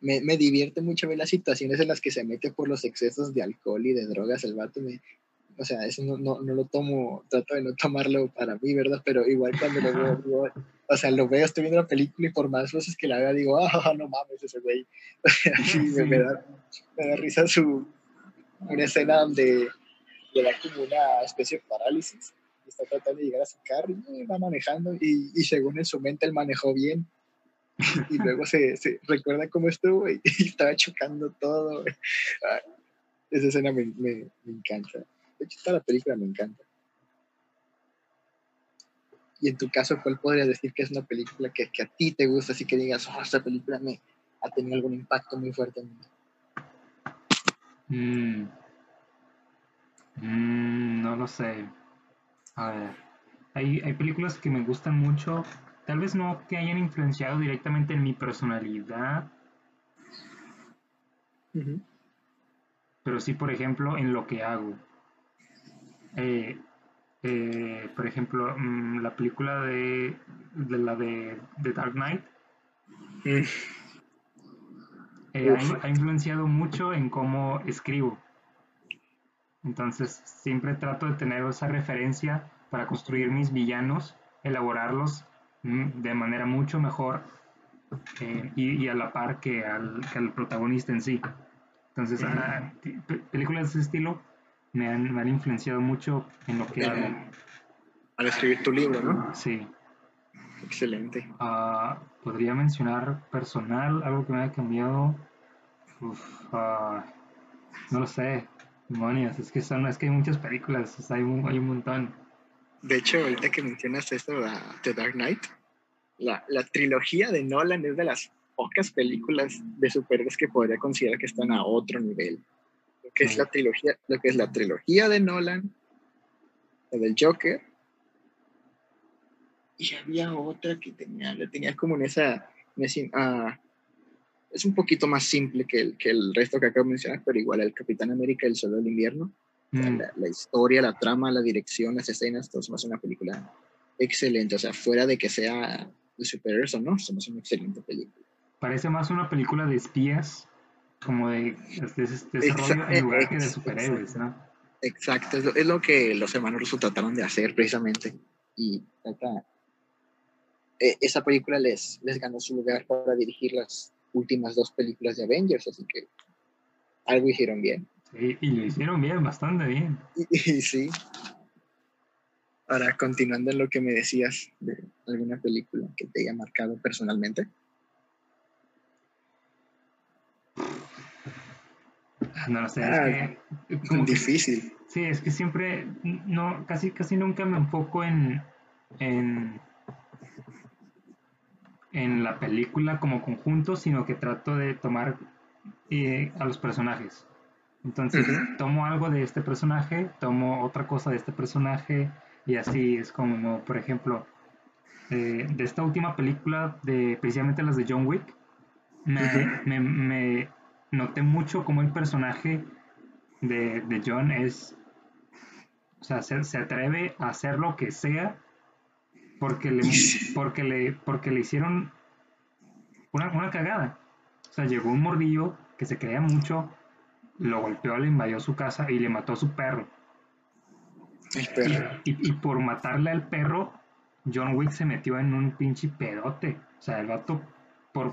me, me, divierte mucho ver las situaciones en las que se mete por los excesos de alcohol y de drogas el vato. Me, o sea, eso no, no, no, lo tomo, trato de no tomarlo para mí, ¿verdad? Pero igual cuando lo veo, digo, o sea, lo veo, estoy viendo la película y por más veces que la vea digo, ah, no mames ese güey. Sí. me, da, me da risa su, una escena donde le da como una especie de parálisis. Está tratando de llegar a su carro y va manejando y, y según en su mente él manejó bien y luego se, se, recuerda cómo estuvo y, estaba chocando todo. Esa escena me, me, me, encanta. De hecho, toda la película me encanta. Y en tu caso, ¿cuál podrías decir que es una película que, que a ti te gusta, así que digas, oh, esta película me ha tenido algún impacto muy fuerte en mí? Mm. Mm, no lo sé. A ver. Hay, hay películas que me gustan mucho, tal vez no que hayan influenciado directamente en mi personalidad, uh -huh. pero sí, por ejemplo, en lo que hago. Eh, eh, por ejemplo, mmm, la película de, de, la de, de Dark Knight mm. eh, ha, ha, influenciado mucho en cómo escribo. Entonces, siempre trato de tener esa referencia para construir mis villanos, elaborarlos de manera mucho mejor eh, y, y, a la par que al, que al protagonista en sí. Entonces, uh -huh. películas de ese estilo me han, me han, influenciado mucho en lo que hago. Al escribir tu libro, ¿no? Sí. excelente. Ah, podría mencionar personal, algo que me haya cambiado. Uf, ah, no lo sé, demonios, es que son, es que hay muchas películas, hay, un, hay un montón. De hecho, ahorita que mencionas esto de The Dark Knight, la, la trilogía de Nolan es de las pocas películas de superhéroes que podría considerar que están a otro nivel. Lo que es la trilogía, lo que es la trilogía de Nolan, la del Joker, y había otra que tenía, la tenía como en esa, ah, es un poquito más simple que el, que el resto que acabo de mencionar, pero igual el Capitán América, el Solo del Invierno, mm. la, historia, la trama, la dirección, las escenas, todo es una película excelente, o sea, fuera de que sea de superhéroes o no, somos una excelente película. Parece más una película de espías, como de, desarrollo en lugar que de superhéroes, ¿no? Exacto, es lo, es lo, que los hermanos rusos trataron de hacer precisamente. Y e, esa película les, les ganó su lugar para dirigir las últimas dos películas de Avengers, así que algo hicieron bien. Sí, y lo hicieron bien, bastante bien. Y, sí. Ahora, continuando en lo que me decías de alguna película que te haya marcado personalmente. No lo sé, es ah, que, difícil. sí, es que siempre, no, casi, casi nunca me enfoco en, en, en la película como conjunto, sino que trato de tomar eh, a los personajes. Entonces, tomo algo de este personaje, tomo otra cosa de este personaje, y así es como, por ejemplo, eh, de esta última película, de precisamente las de John Wick, me, me noté mucho como el personaje de, de John es, o sea, se, se, atreve a hacer lo que sea porque le, porque le, porque le hicieron una, una cagada. O sea, llegó un mordillo que se creía mucho, lo golpeó, le invadió su casa y le mató a su perro. Y, y, por matarle al perro, John Wick se metió en un pinche pedote. O sea, el vato, por,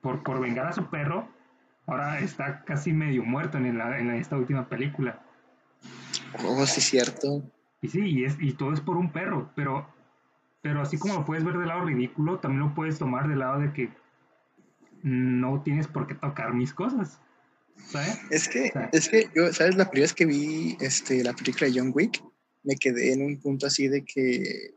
por, por vengar a su perro, ahora está casi medio muerto en, en esta última película. Oh, sí, es cierto. Y sí, y, es, y todo es por un perro, pero, pero así como lo puedes ver del lado ridículo, también lo puedes tomar del lado de que no tienes por qué tocar mis cosas. ¿Sabes? Es que, es que yo, ¿sabes? La primera vez que vi este, la película de John Wick, me quedé en un punto así de que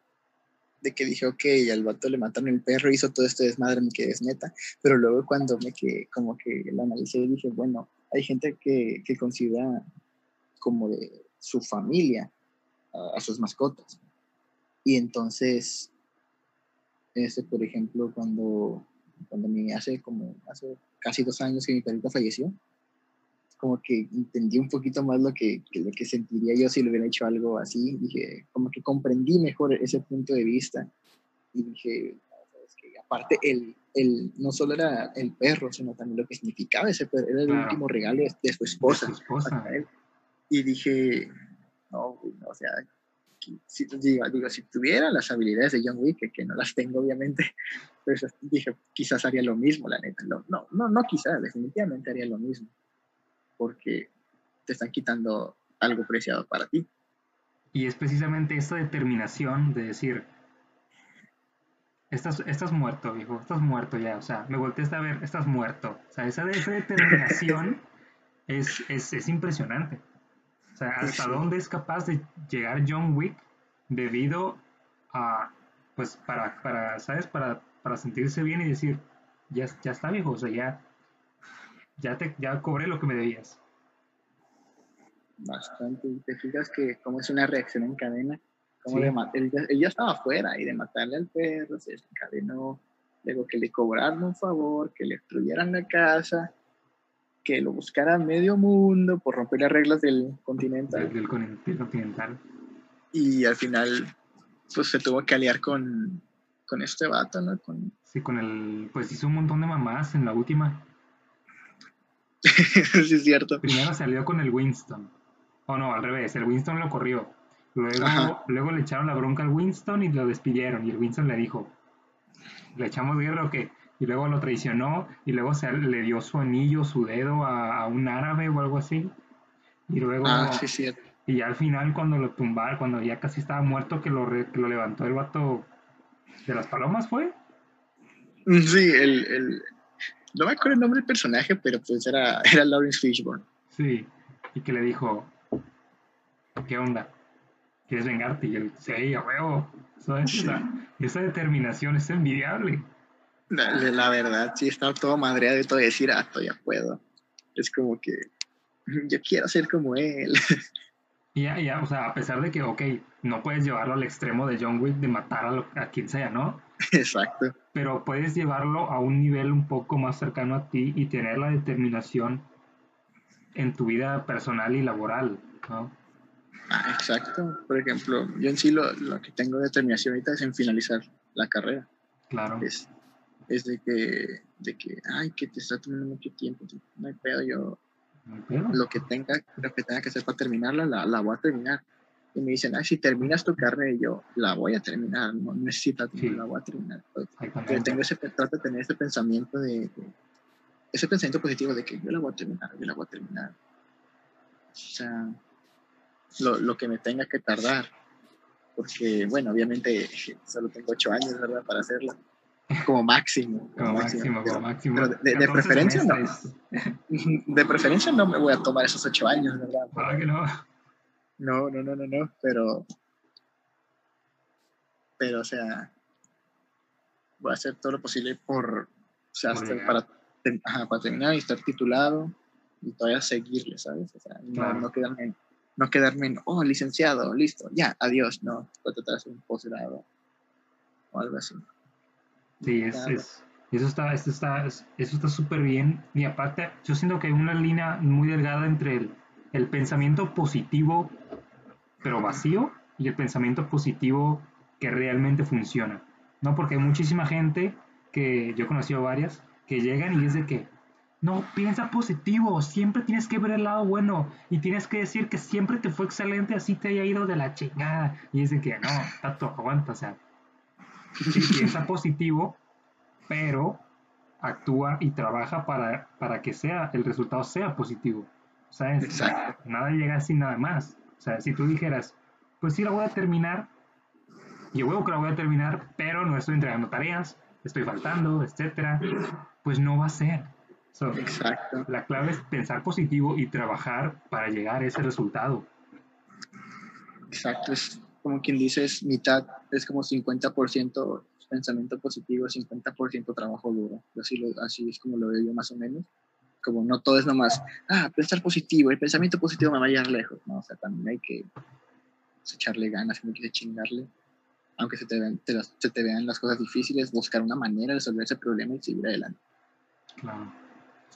de que dije, ok, al vato le mataron el perro, hizo todo este desmadre, me quedé es neta, pero luego cuando me quedé, como que lo analicé, dije, bueno, hay gente que, que considera como de su familia a, sus mascotas. Y entonces, este, por ejemplo, cuando, cuando me hace como, hace casi dos años que mi perrito falleció, como que entendí un poquito más lo que, lo que sentiría yo si le hubiera hecho algo así. Dije, como que comprendí mejor ese punto de vista. Y dije, que aparte, el, el, no solo era el perro, sino también lo que significaba ese perro. Era el último regalo de, su esposa. Y dije, no, o sea, si, digo, digo, si tuviera las habilidades de John Wick, que, no las tengo obviamente, pues dije, quizás haría lo mismo, la neta. No, no, no quizás, definitivamente haría lo mismo porque te están quitando algo preciado para ti. Y es precisamente esta determinación de decir, estás, estás muerto, viejo, estás muerto ya, o sea, me volteaste a ver, estás muerto. O sea, esa, determinación es, es, es, impresionante. O sea, hasta dónde es capaz de llegar John Wick debido a, pues, para, para ¿sabes? Para, para sentirse bien y decir, ya, ya está viejo, o sea, ya, ya, te, ya cobré lo que me debías. Bastante. Te fijas que como es una reacción en cadena, como él, ya, estaba afuera y de matarle al perro se desencadenó. Luego que le cobraron un favor, que le destruyeran la casa, que lo buscara medio mundo por romper las reglas del continental. Del, continental. Y al final, pues se tuvo que aliar con, con este vato, ¿no? Con... Sí, con el. Pues hizo un montón de mamás en la última. sí, es cierto. Primero salió con el Winston. O no, al revés, el Winston lo corrió. Luego, luego le echaron la bronca al Winston y lo despidieron. Y el Winston le dijo, ¿le echamos guerra o qué? Y luego lo traicionó y luego se, le dio su anillo, su dedo a, un árabe o algo así. Y luego... Ah, sí, cierto. Y ya al final cuando lo tumbaron, cuando ya casi estaba muerto, que lo, que lo levantó el vato ¿De las palomas fue? Sí, el, el, no me acuerdo el nombre del personaje, pero pues era, era Lawrence Fishburne. Sí, y que le dijo, ¿qué onda? ¿Quieres vengarte? Y él, sí, a huevo. esa, determinación es envidiable. La, verdad, sí, estaba todo madreado y todo decir, ah, ya puedo. Es como que yo quiero ser como él. Y ya, ya, o sea, a pesar de que, ok, no puedes llevarlo al extremo de John Wick de matar a, a quien sea, ¿no? Exacto. Pero puedes llevarlo a un nivel un poco más cercano a ti y tener la determinación en tu vida personal y laboral, ¿no? Ah, exacto. Por ejemplo, yo en sí lo, lo, que tengo determinación ahorita es en finalizar la carrera. Claro. Es, es de que, de que, ay, que te está tomando mucho tiempo. No hay pedo, yo lo que tenga, lo que tenga que hacer para terminarla, la, la voy a terminar. Y me dicen, ay, si terminas tu carrera, y yo, la voy a terminar, no necesito, la voy a terminar. Pero tengo ese, trato de tener ese pensamiento de, ese pensamiento positivo de que yo la voy a terminar, yo la voy a terminar. O sea, lo, lo que me tenga que tardar. Porque, bueno, obviamente solo tengo ocho años, ¿verdad? Para hacerlo. Como máximo. Como, máximo, como máximo. Pero de, preferencia no. De preferencia no me voy a tomar esos ocho años, ¿verdad? ¿Para que no? No, no, no, no, no. Pero. Pero, o sea. Voy a hacer todo lo posible por. O sea, para, para terminar y estar titulado y todavía seguirle, ¿sabes? O sea, no, no quedarme no quedarme en, oh, licenciado, listo, ya, adiós, no, voy a tratar de hacer un posgrado o algo así. Sí, es, eso está eso está eso está súper bien y aparte yo siento que hay una línea muy delgada entre el, el pensamiento positivo pero vacío y el pensamiento positivo que realmente funciona, ¿no? Porque hay muchísima gente que yo he conocido varias que llegan y es de que no, piensa positivo, siempre tienes que ver el lado bueno y tienes que decir que siempre te fue excelente, así te haya ido de la chingada. Y de que no, tato, aguanta, o sea, piensa positivo, pero actúa y trabaja para, para que sea, el resultado sea positivo. Sea, nada llega así nada más. O sea, si tú dijeras, pues sí la voy a terminar, y huevo que la voy a terminar, pero no estoy entregando tareas, estoy faltando, etcétera, pues no va a ser. Exacto. La clave es pensar positivo y trabajar para llegar a ese resultado. Exacto, es como quien dice, es mitad, es como 50% pensamiento positivo, 50% trabajo duro. Así, así es como lo veo yo más o menos. Como no todo es nomás, ah, pensar positivo, el pensamiento positivo me va a llegar lejos. No, o sea, también hay que pues, echarle ganas, no que chingarle. Aunque se te, vean, se te vean las cosas difíciles, buscar una manera de resolver ese problema y seguir adelante. Claro.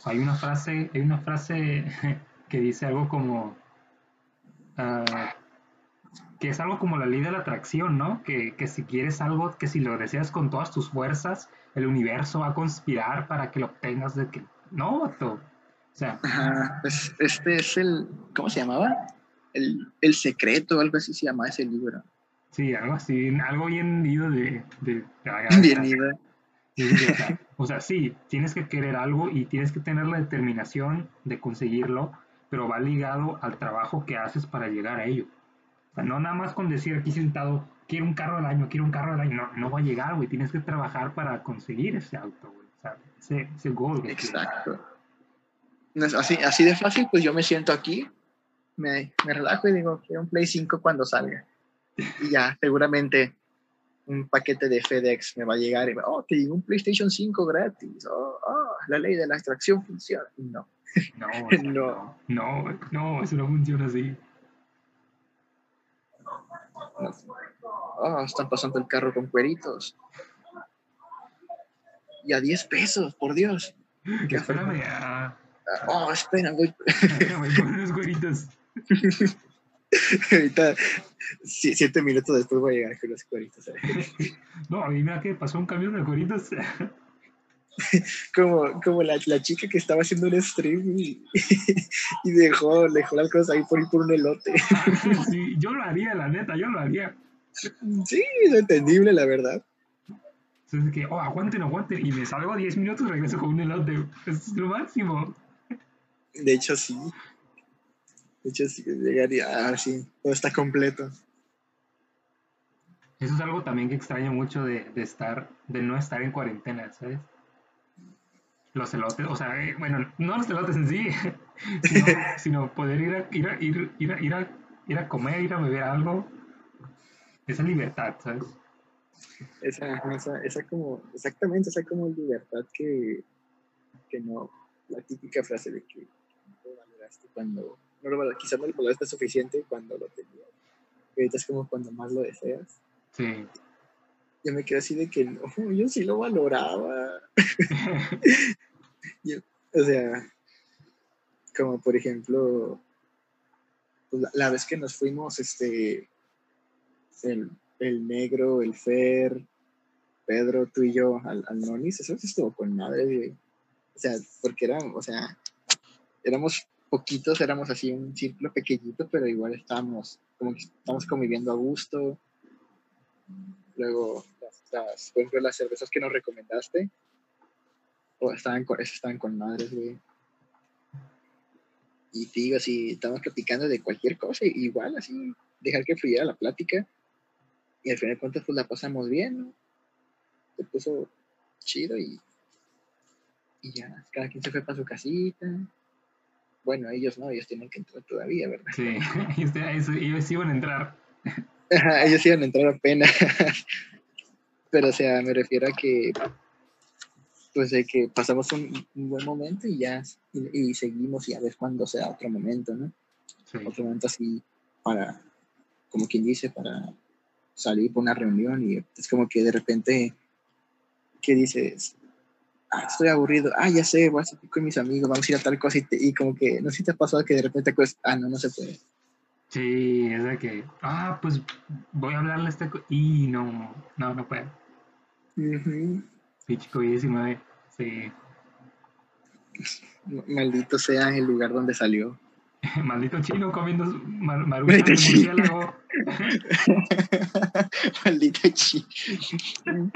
Hay una frase, hay una frase que dice algo como ah, que es algo como la ley de la atracción, ¿no? Que, que, si quieres algo, que si lo deseas con todas tus fuerzas, el universo va a conspirar para que lo obtengas de que. No, O sea. pues este es el. ¿Cómo se llamaba? El, el secreto, algo así se llama ese libro. Sí, algo así, algo bien ido de. de, bien ido. O sea, sí, tienes que querer algo y tienes que tener la determinación de conseguirlo, pero va ligado al trabajo que haces para llegar a ello. O sea, no nada más con decir aquí sentado, quiero un carro del año, quiero un carro del año, no, no va a llegar, güey. Tienes que trabajar para conseguir ese auto, güey. O sea, ese goal. Exacto. Así, así de fácil, pues yo me siento aquí, me, me relajo y digo, quiero un Play 5 cuando salga. Y ya, seguramente un paquete de FedEx me va a llegar y me, oh, te llegó un PlayStation 5 gratis, oh, oh, la ley de la extracción funciona. No. No, no, no, no, eso no funciona así. Oh, están pasando el carro con cueritos. Y a 10 pesos, por Dios. Espérame, a... Oh, espera, voy con unos cueritos. Ahorita, siete minutos después voy a llegar con los cueritos. no, a mí me que pasó un camión de cueritos. como como la, la, chica que estaba haciendo un stream y, y dejó, dejó las cosas ahí por ir por un elote. sí, yo lo haría, la neta, yo lo haría. Sí, es entendible, la verdad. Entonces, que, oh, aguanten, aguanten. Y me salgo 10 minutos y regreso con un elote. Es lo máximo. De hecho, sí. De hecho, sí, llegaría, ah, sí, todo está completo. Eso es algo también que extraño mucho de, de estar, de no estar en cuarentena, ¿sabes? Los elotes, o sea, eh, bueno, no los elotes en sí, sino, poder ir a, ir, a, ir, ir, a, ir, a, ir a comer, ir a beber algo. Esa libertad, ¿sabes? Esa, esa, esa como, exactamente, esa como libertad que, que no, la típica frase de que no lo valoraste cuando, no lo, quizás no lo valoraste suficiente cuando lo tenías. Ahorita es como cuando más lo deseas. Sí. Yo me quedé así de que no, yo sí lo valoraba. o sea, como por ejemplo, pues, la, vez que nos fuimos, este, el, el, negro, el Fer, Pedro, tú y yo al, al Nonis, eso estuvo con madre, O sea, porque eran, o sea, éramos poquitos, éramos así un círculo pequeñito, pero igual estábamos como que estamos conviviendo a gusto. Luego, las, por ejemplo, las cervezas que nos recomendaste, o estaban con, estaban con madres, güey. Y digo, así, estamos platicando de cualquier cosa, igual, así, dejar que fluyera la plática. Y al final de cuentas, pues la pasamos bien, ¿no? Se puso chido y, y ya, cada quien se fue para su casita. Bueno, ellos no, ellos tienen que entrar todavía, ¿verdad? Sí, ellos iban a entrar. ellos iban a entrar apenas. Pero, o sea, me refiero a que, pues, de que pasamos un, buen momento y ya, y, seguimos y a ver cuándo sea otro momento, ¿no? Otro momento así para, como quien dice, para salir por una reunión y es como que de repente, ¿qué dices? ah, estoy aburrido, ah, ya sé, voy a salir con mis amigos, vamos a ir a tal cosa y, como que, no sé si te ha pasado que de repente pues, ah, no, no se puede. Sí, es de que, ah, pues voy a hablarle a este, y no, no, no puedo. Uh chico 19 sí. Maldito sea el lugar donde salió. Maldito chino comiendo mar Maldito chino. Maldito chino.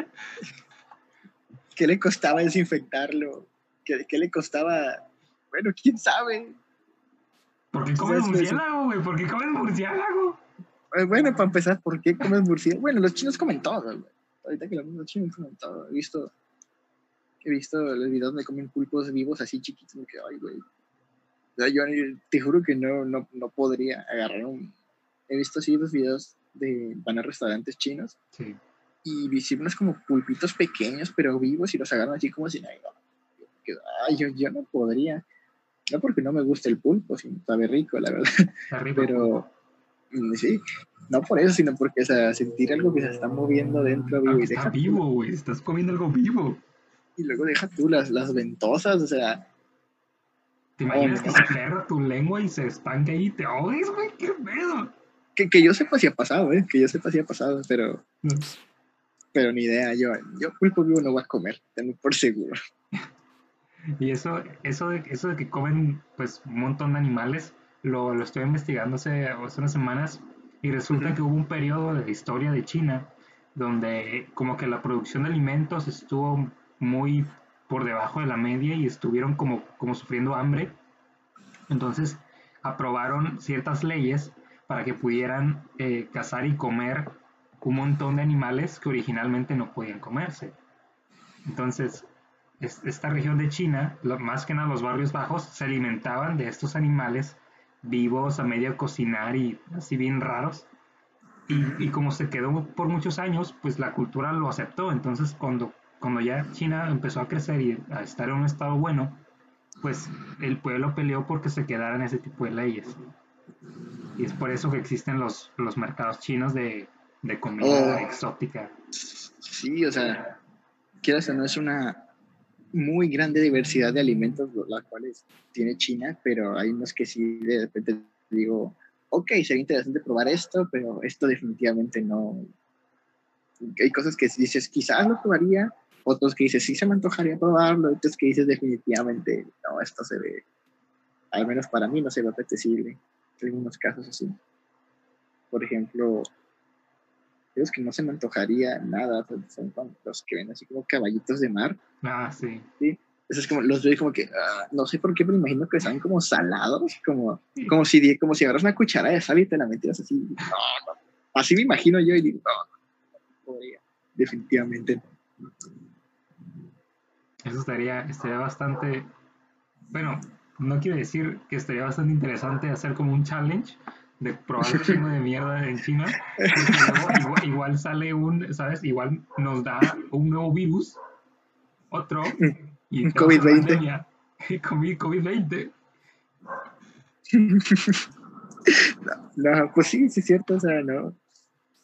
¿Qué le costaba desinfectarlo? ¿Qué, qué le costaba? Bueno, quién sabe. ¿Por qué comes murciélago, güey? ¿Por qué comes murciélago? Eh, bueno, para empezar, ¿por qué comes murciélago? Bueno, los chinos comen todo, güey. Ahorita que los chinos comen todo. He visto, he visto los videos donde comen pulpos vivos así chiquitos. Que, ay, güey. Sea, yo te juro que no, no, no podría agarrar un... He visto así los videos de... Van a restaurantes chinos. Sí y visibles unos como pulpitos pequeños, pero vivos, y los agarran así como si, ay, yo, yo no podría. No porque no me guste el pulpo, sino sabe rico, la verdad. Pero mm, sí, no por eso, sino porque o sea, sentir algo que se está moviendo dentro vivo. y está vivo, güey, estás comiendo algo vivo. Y luego deja tú las, las ventosas, o sea. ¿Te imaginas que se cierra tu lengua y se estanca ahí y te ahogues, güey? ¿Qué pedo? Que, que yo sepa si ha pasado, ¿eh? Que yo sepa si ha pasado, pero. Mm pero ni idea, yo, yo pulpo vivo no voy a comer, tengo por seguro. Y eso, eso, de, eso de que comen pues un montón de animales, lo, lo estoy investigando hace, hace, unas semanas y resulta que hubo un periodo de la historia de China donde como que la producción de alimentos estuvo muy por debajo de la media y estuvieron como, como sufriendo hambre. Entonces aprobaron ciertas leyes para que pudieran eh, cazar y comer un montón de animales que originalmente no podían comerse. Entonces, esta región de China, más que nada los barrios bajos, se alimentaban de estos animales vivos a medio cocinar y así bien raros. Y, como se quedó por muchos años, pues la cultura lo aceptó. Entonces, cuando, cuando ya China empezó a crecer y a estar en un estado bueno, pues el pueblo peleó porque se quedaran ese tipo de leyes. Y es por eso que existen los, los mercados chinos de de comida oh. exótica. Sí, o sea, quieras o no, es una muy grande diversidad de alimentos, las cuales tiene China, pero hay unos que sí de repente digo, ok, sería interesante probar esto, pero esto definitivamente no. Hay cosas que dices, quizás lo probaría, otros que dices, sí se me antojaría probarlo, otros que dices, definitivamente, no, esto se ve, al menos para mí no se ve apetecible, en algunos casos así. Por ejemplo, es que no se me antojaría nada, son los que ven así como caballitos de mar. Ah, sí. Sí, eso es como, los veo como que, ah, no sé por qué, pero imagino que están como salados, como, como, si, como si agarras una cuchara de sal y te la metieras así. así me imagino yo y digo, podría. Definitivamente Eso estaría, estaría bastante. Bueno, no quiero decir que estaría bastante interesante hacer como un challenge de probar un chingo de mierda en China. igual, sale un, ¿sabes? Igual nos da un nuevo virus, otro, y COVID-20. COVID-20. no, pues sí, sí es cierto, o sea, no.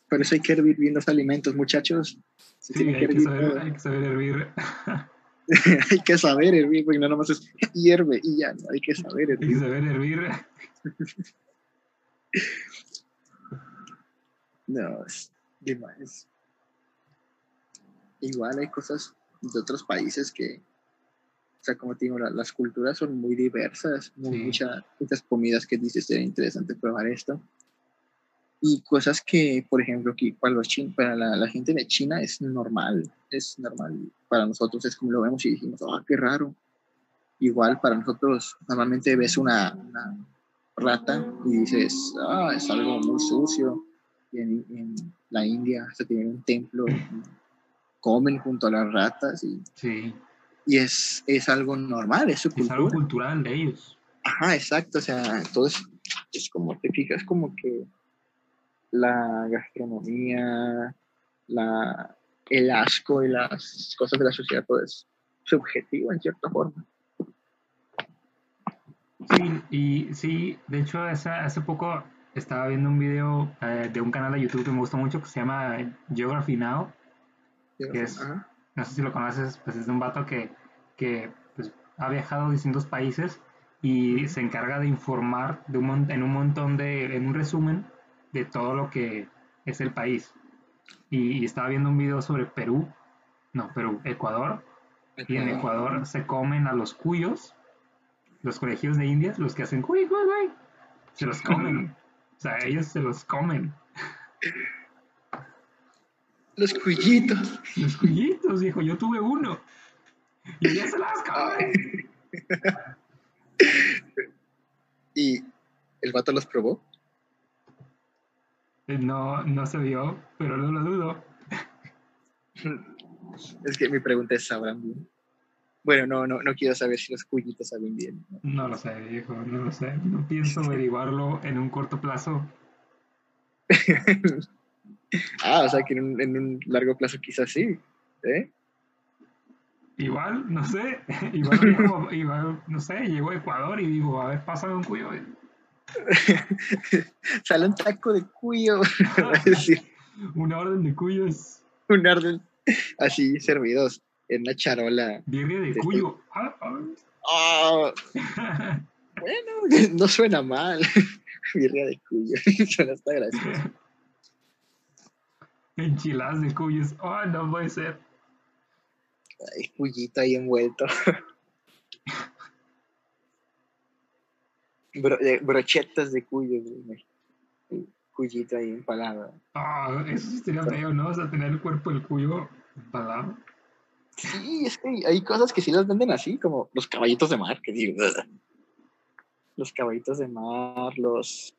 Por eso hay que hervir bien los alimentos, muchachos. sí, hay, que saber, hay que saber hervir. hay que saber hervir, porque no nomás es hierve y ya, no, hay que saber hervir. Hay que saber hervir. no, es, demás. Igual hay cosas de otros países que, o sea, como te digo, las culturas son muy diversas, muchas, muchas comidas que dices, sería interesante probar esto y cosas que, por ejemplo, que para, los para la, gente de China es normal, es normal. Para nosotros es como lo vemos y dijimos, ah, qué raro. Igual para nosotros, normalmente ves una, rata y dices, ah, es algo muy sucio. Y en, la India se tiene un templo, comen junto a las ratas y, sí. y es, es algo normal, es su cultura. Es algo cultural de ellos. Ajá, exacto, o sea, entonces es como te fijas como que la gastronomía, la, el asco y las cosas de la sociedad, todo es subjetivo en cierta forma. Sí, y sí, de hecho hace, hace poco estaba viendo un video eh, de un canal de YouTube que me gustó mucho que se llama Geography Now, que es, no sé si lo conoces, pues es de un vato que, que pues, ha viajado a distintos países y se encarga de informar de un, en un montón de, en un resumen de todo lo que es el país. Y, estaba viendo un video sobre Perú, no, Perú, Ecuador, y en Ecuador se comen a los cuyos, los colegios de indias, los que hacen cuy, cuy, cuy, se los comen. o sea, ellos se los comen. Los cuyitos. Los cuyitos, dijo, yo tuve uno. Y ya se las comen. ¿Y el vato los probó? Eh, no, no se vio, pero no lo dudo. Es que mi pregunta es, ¿sabrán bien? Bueno, no, no, no quiero saber si los cuyitos saben bien. No, lo sé, viejo, no lo sé. No pienso averiguarlo en un corto plazo. ah, o sea que en un, en un, largo plazo quizás sí, ¿eh? Igual, no sé. Igual, igual, no sé, llego a Ecuador y digo, a ver, pásame un cuyo. Sale un taco de cuyo. Una orden de cuyos. Una orden así servidos en una charola. Birria de, cuyo. Ah, ah. bueno, no suena mal. Birria de cuyo. Suena hasta gracioso. Enchiladas de cuyos. Oh, no puede ser. Ay, cuyito ahí envuelto. Brochetas de cuyo, cuyito ahí empalado. Ah, eso sí sería feo, ¿no? O sea, tener el cuerpo del cuyo empalado. Sí, es que hay cosas que sí las venden así, como los caballitos de mar, que digo, los caballitos de mar, los...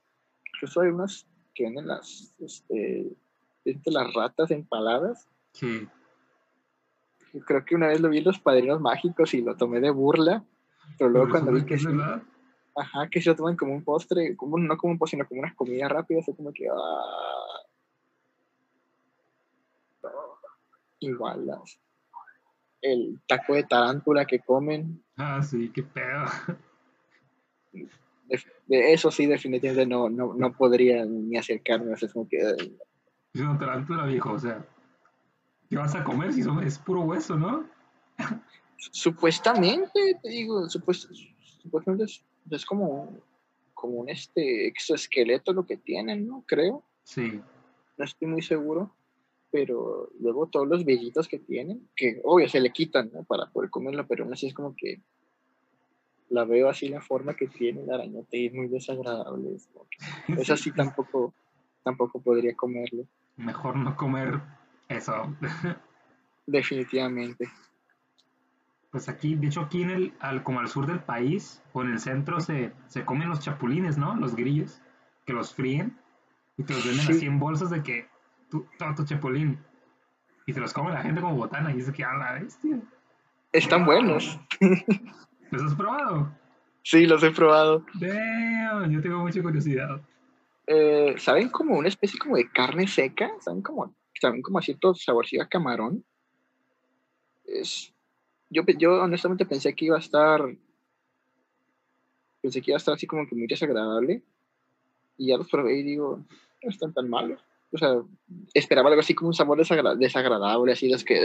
Incluso hay unas que venden las, este, las ratas empaladas. Sí. Creo que una vez lo vi en Los Padrinos Mágicos y lo tomé de burla, pero luego cuando vi que... Ajá, que se lo toman como un postre, como, no como un postre, sino como unas comidas rápidas, es como que... Ah, igual las, el taco de tarántula que comen. Ah, sí, qué pedo. De, eso sí, definitivamente no, no, no podría ni acercarme. O sea, es como que... Es una tarántula, viejo, o sea, ¿qué vas a comer si es puro hueso, no? Supuestamente, te digo, supuestamente es es como, como un este exoesqueleto lo que tienen, ¿no? Creo. Sí. No estoy muy seguro, pero luego todos los vellitos que tienen, que obvio se le quitan, ¿no? Para poder comerlo, pero aún así es como que la veo así la forma que tiene la arañota y es muy desagradable. Es así tampoco, tampoco podría comerlo. Mejor no comer eso. Definitivamente pues aquí, de hecho aquí en el, al, como al sur del país o en el centro se, se comen los chapulines, ¿no? Los grillos, que los fríen y te los venden así en bolsas de que tú, todo tu chapulín. Y se los come la gente como botana y dice que a la bestia. Están buenos. ¿Los has probado? Sí, los he probado. Damn, yo tengo mucha curiosidad. Eh, ¿Saben como una especie como de carne seca? ¿Saben como, saben como cierto saborcillo a camarón? Es, yo, yo honestamente pensé que iba a estar pensé que iba a estar así como que muy desagradable y ya los probé y digo, no están tan malos. O sea, esperaba algo así como un sabor desagradable, así los que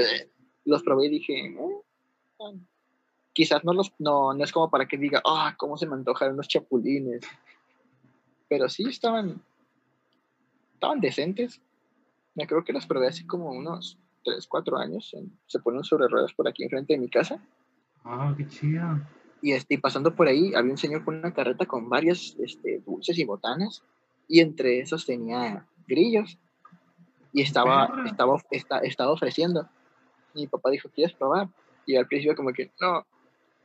los probé y dije, quizás no los, no, no es como para que diga, ah, cómo se me antojan unos chapulines. Pero sí estaban, estaban decentes. Me creo que los probé así como unos 3, 4 años. se ponen sobre ruedas por aquí enfrente de mi casa. Ah, qué chido. Y este, pasando por ahí, había un señor con una carreta con varios este, dulces y botanas. Y entre esos tenía grillos. Y estaba, estaba, estaba ofreciendo. Mi papá dijo, ¿quieres probar? Y al principio como que, no,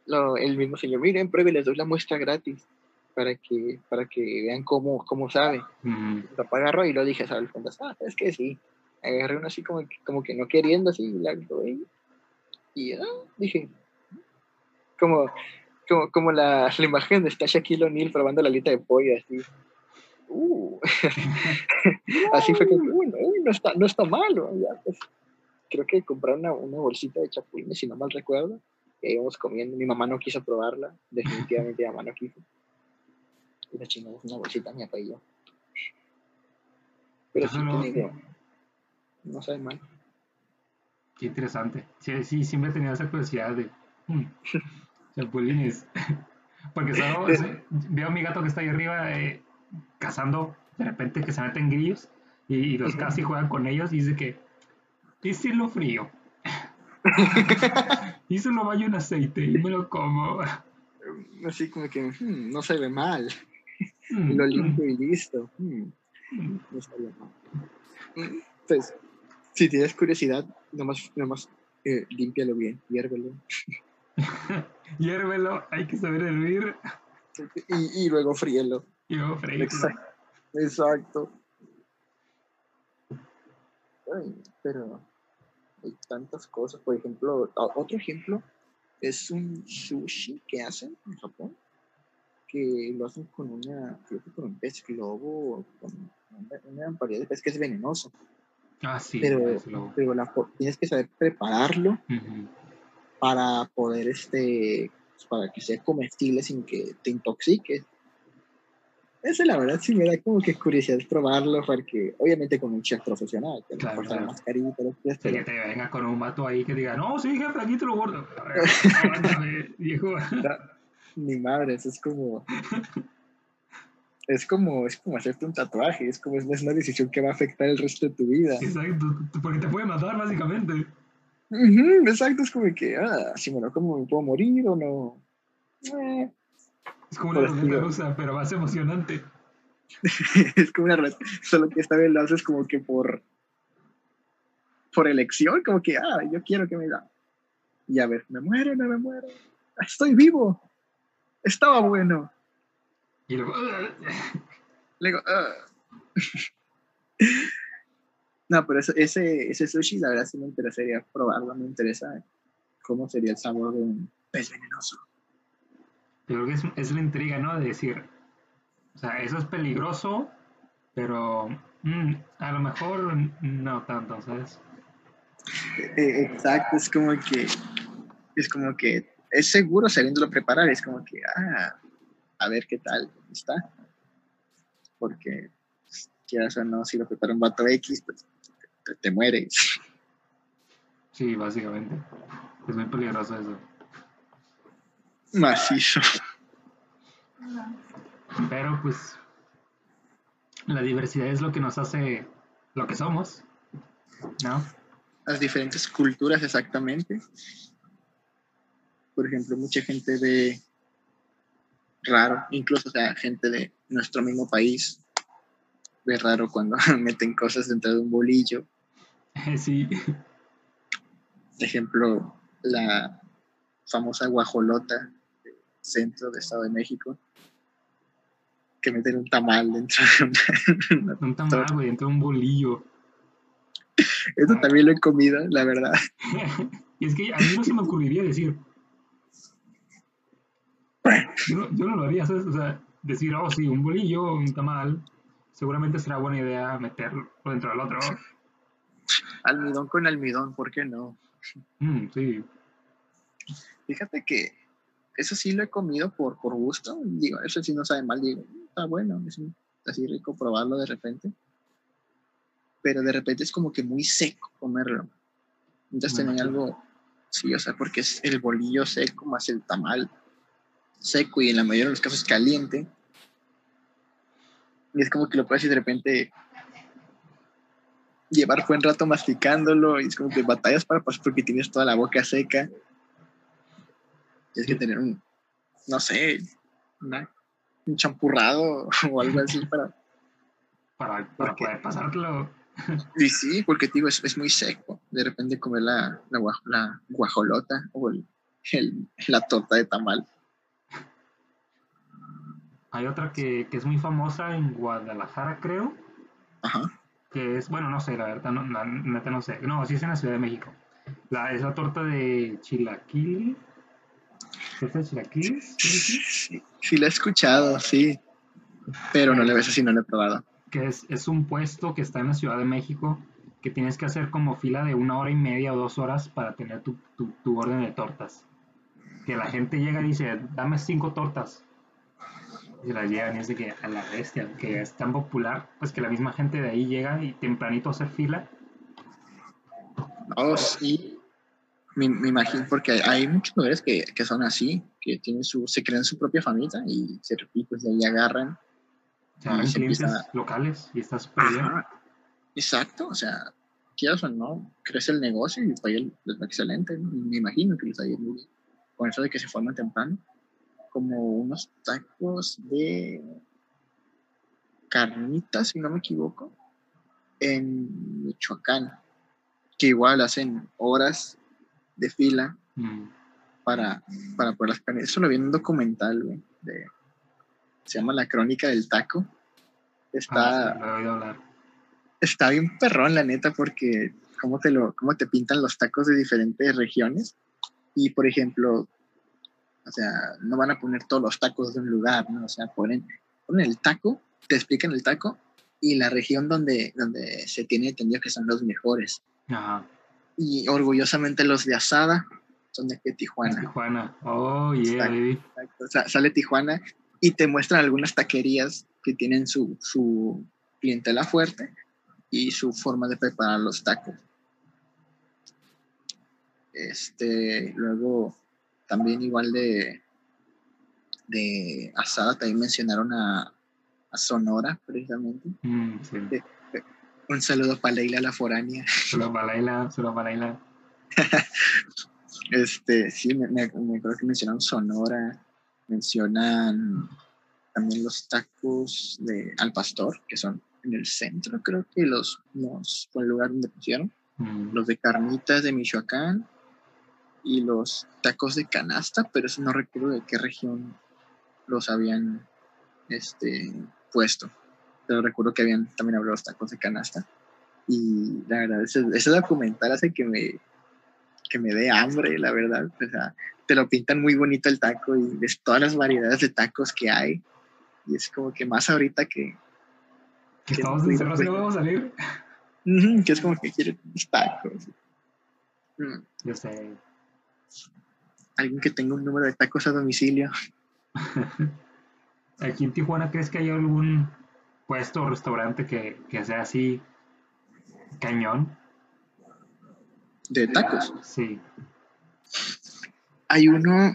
no el mismo señor, miren, pruebe, les doy la muestra gratis para que, para que vean cómo, cómo sabe. Mi papá agarró y lo dije, ¿sabes? Ah, es que sí agarré uno así como, como que no queriendo, así, la Y ah, dije, como, como, como la, la, imagen de está Shaquille O'Neal probando la alita de pollo, así. Uh. así fue que, uy, no, está, no está malo. Ya, pues, creo que comprar una, una bolsita de chapulines, si no mal recuerdo, que íbamos comiendo. Mi mamá no quiso probarla, definitivamente mi mamá no quiso. Y la chingamos una bolsita, mi papá y yo. Pero sí, no, no sabe mal. Qué interesante. Sí, sí, siempre he tenido esa curiosidad de hmm, chapulines. Porque solo veo a mi gato que está ahí arriba eh, cazando, de repente que se meten grillos y, los casi juegan con ellos y dice que, ¿y si lo frío? y se lo baño en aceite y me lo como. Así como que hmm, no se ve mal. Hmm, lo limpio y listo. no se ve mal. Pues si tienes curiosidad, nomás, nomás eh, límpialo bien, hiérvelo. hiérvelo, hay que saber hervir. Y, y luego fríelo. Y luego fríelo. Exacto. pero hay tantas cosas. Por ejemplo, otro ejemplo es un sushi que hacen en Japón, que lo hacen con una, creo que con un pez globo, con una, una variedad de pez que es venenoso. Ah, sí. Pero, tienes que saber prepararlo para poder, este, para que sea comestible sin que te intoxiques. Eso la verdad sí me da como que curiosidad probarlo, porque obviamente con un chef profesional, que claro, claro. mascarita, que te venga con un mato ahí que diga, no, sí, jefe, aquí te lo gordo. viejo. Ni madre, eso es como es como, es como hacerte un tatuaje, es como es una decisión que va a afectar el resto de tu vida. Exacto, porque te puede matar básicamente. exacto, es como que, ah, si me lo como me puedo morir o no. Eh. Es como una ruleta rusa, pero más emocionante. es como una solo que esta vez lo haces como que por por elección, como que, ah, yo quiero que me da. Y a ver, me muero, no me muero. Estoy vivo. Estaba bueno. Y luego... luego no, pero ese, ese sushi, la verdad sí me interesaría probarlo, me interesa cómo sería el sabor de un pez venenoso. Que es, es la intriga, ¿no? De decir, o sea, eso es peligroso, pero mm, a lo mejor no tanto, ¿sabes? E, exacto, es como que es como que es seguro sabiéndolo preparar, es como que, ah, a ver qué tal está. Porque, quieras o no, si lo prepara un vato X, pues te, mueres. Sí, básicamente. Es muy peligroso eso. Macizo. Pero pues la diversidad es lo que nos hace lo que somos, ¿no? Las diferentes culturas exactamente. Por ejemplo, mucha gente ve raro, incluso sea, gente de nuestro mismo país ve raro cuando meten cosas dentro de un bolillo. Sí. Por ejemplo, la famosa guajolota del centro de Estado de México, que meten un tamal dentro de un tamal, güey, dentro de un bolillo. Eso también lo he comido, la verdad. y es que a mí no se me ocurriría decir. Yo no, yo no lo haría, ¿sabes? O sea, decir, oh, sí, un bolillo, un tamal, seguramente será buena idea meterlo dentro del otro. Almidón con almidón, ¿por qué no? Mm, sí. Fíjate que eso sí lo he comido por, por gusto. Digo, eso sí no sabe mal. Digo, está bueno, es así rico probarlo de repente. Pero de repente es como que muy seco comerlo. Entonces tenía algo, sí, o sea, porque es el bolillo seco más el tamal seco y en la mayoría de los casos caliente. Y es como que lo puedes y de repente llevar buen rato masticándolo y es como que batallas para pasar porque tienes toda la boca seca. Tienes que tener un, no sé, un champurrado o algo así para... Para, para poder pasártelo. Y sí, porque digo, es, es muy seco. De repente comer la, la, la guajolota o el, el, la torta de tamal. Hay otra que, que, es muy famosa en Guadalajara, creo. Ajá. Que es, bueno, no sé, la verdad, no, la neta no sé. No, sí es en la Ciudad de México. La, es la torta de chilaquil. ¿Torta de chilaquil? Sí, sí, la he escuchado, sí. Pero no le ves así, no la he probado. Que es, es un puesto que está en la Ciudad de México que tienes que hacer como fila de una hora y media o dos horas para tener tu, tu, tu orden de tortas. Que la gente llega y dice, dame cinco tortas se la llevan y es de que a la bestia, que es tan popular, pues que la misma gente de ahí llega y tempranito a hacer fila. Oh, sí. Me, me imagino, porque hay muchos lugares que, que, son así, que tienen su, se crean su propia familia y, se, y pues de ahí agarran. O sea, clientes empieza... locales y está súper bien. Exacto, o sea, quieras o no, crece el negocio y les va excelente. Me imagino que les va a ir muy bien. Con eso de que se forman temprano como unos tacos de carnitas, si no me equivoco, en Michoacán, que igual hacen horas de fila mm. para, para poder las carnes. Eso lo vi en un documental, güey, de, se llama La Crónica del Taco. Está, ah, está bien perrón, la neta, porque cómo te, lo, cómo te pintan los tacos de diferentes regiones. Y, por ejemplo, o sea, no van a poner todos los tacos de un lugar, ¿no? O sea, ponen, ponen el taco, te explican el taco y la región donde, donde se tiene entendido que son los mejores. Ajá. Y orgullosamente los de asada son de Tijuana. Tijuana, oh, yeah, O sea, sale Tijuana y te muestran algunas taquerías que tienen su, su clientela fuerte y su forma de preparar los tacos. Este, luego también igual de, de Asada, también mencionaron a, a Sonora, precisamente. Mm, sí. un saludo para Leila la foránea. Saludo para Leila, saludo para Leila. este, sí, me, me, acuerdo que mencionaron Sonora, mencionan también los tacos de Al Pastor, que son en el centro, creo que los, los fue el lugar donde pusieron. Mm. Los de carnitas de Michoacán, y los tacos de canasta, pero eso no recuerdo de qué región los habían este, puesto. Pero recuerdo que habían también hablado los tacos de canasta. Y la verdad, ese, ese documental hace que me, que me dé hambre, la verdad. O sea, te lo pintan muy bonito el taco y ves todas las variedades de tacos que hay. Y es como que más ahorita que... Que, estamos encerrados no vamos a salir. que es como que quieren tacos. Mm. Yo sé alguien que tenga un número de tacos a domicilio. ¿Aquí en Tijuana crees que hay algún puesto o restaurante que, que sea así cañón? ¿De tacos? Sí. Hay uno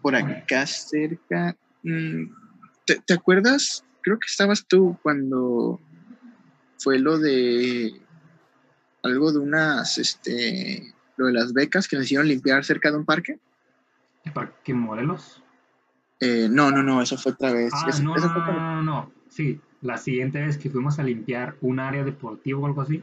por acá cerca. Mm, ¿Te, ¿Te, acuerdas? Creo que estabas tú cuando fue lo de algo de unas, este, lo de las becas que nos hicieron limpiar cerca de un parque. ¿El parque Morelos? Eh, no, no, no, eso fue otra vez. Ah, no, no, no, sí, la siguiente vez que fuimos a limpiar un área deportiva o algo así.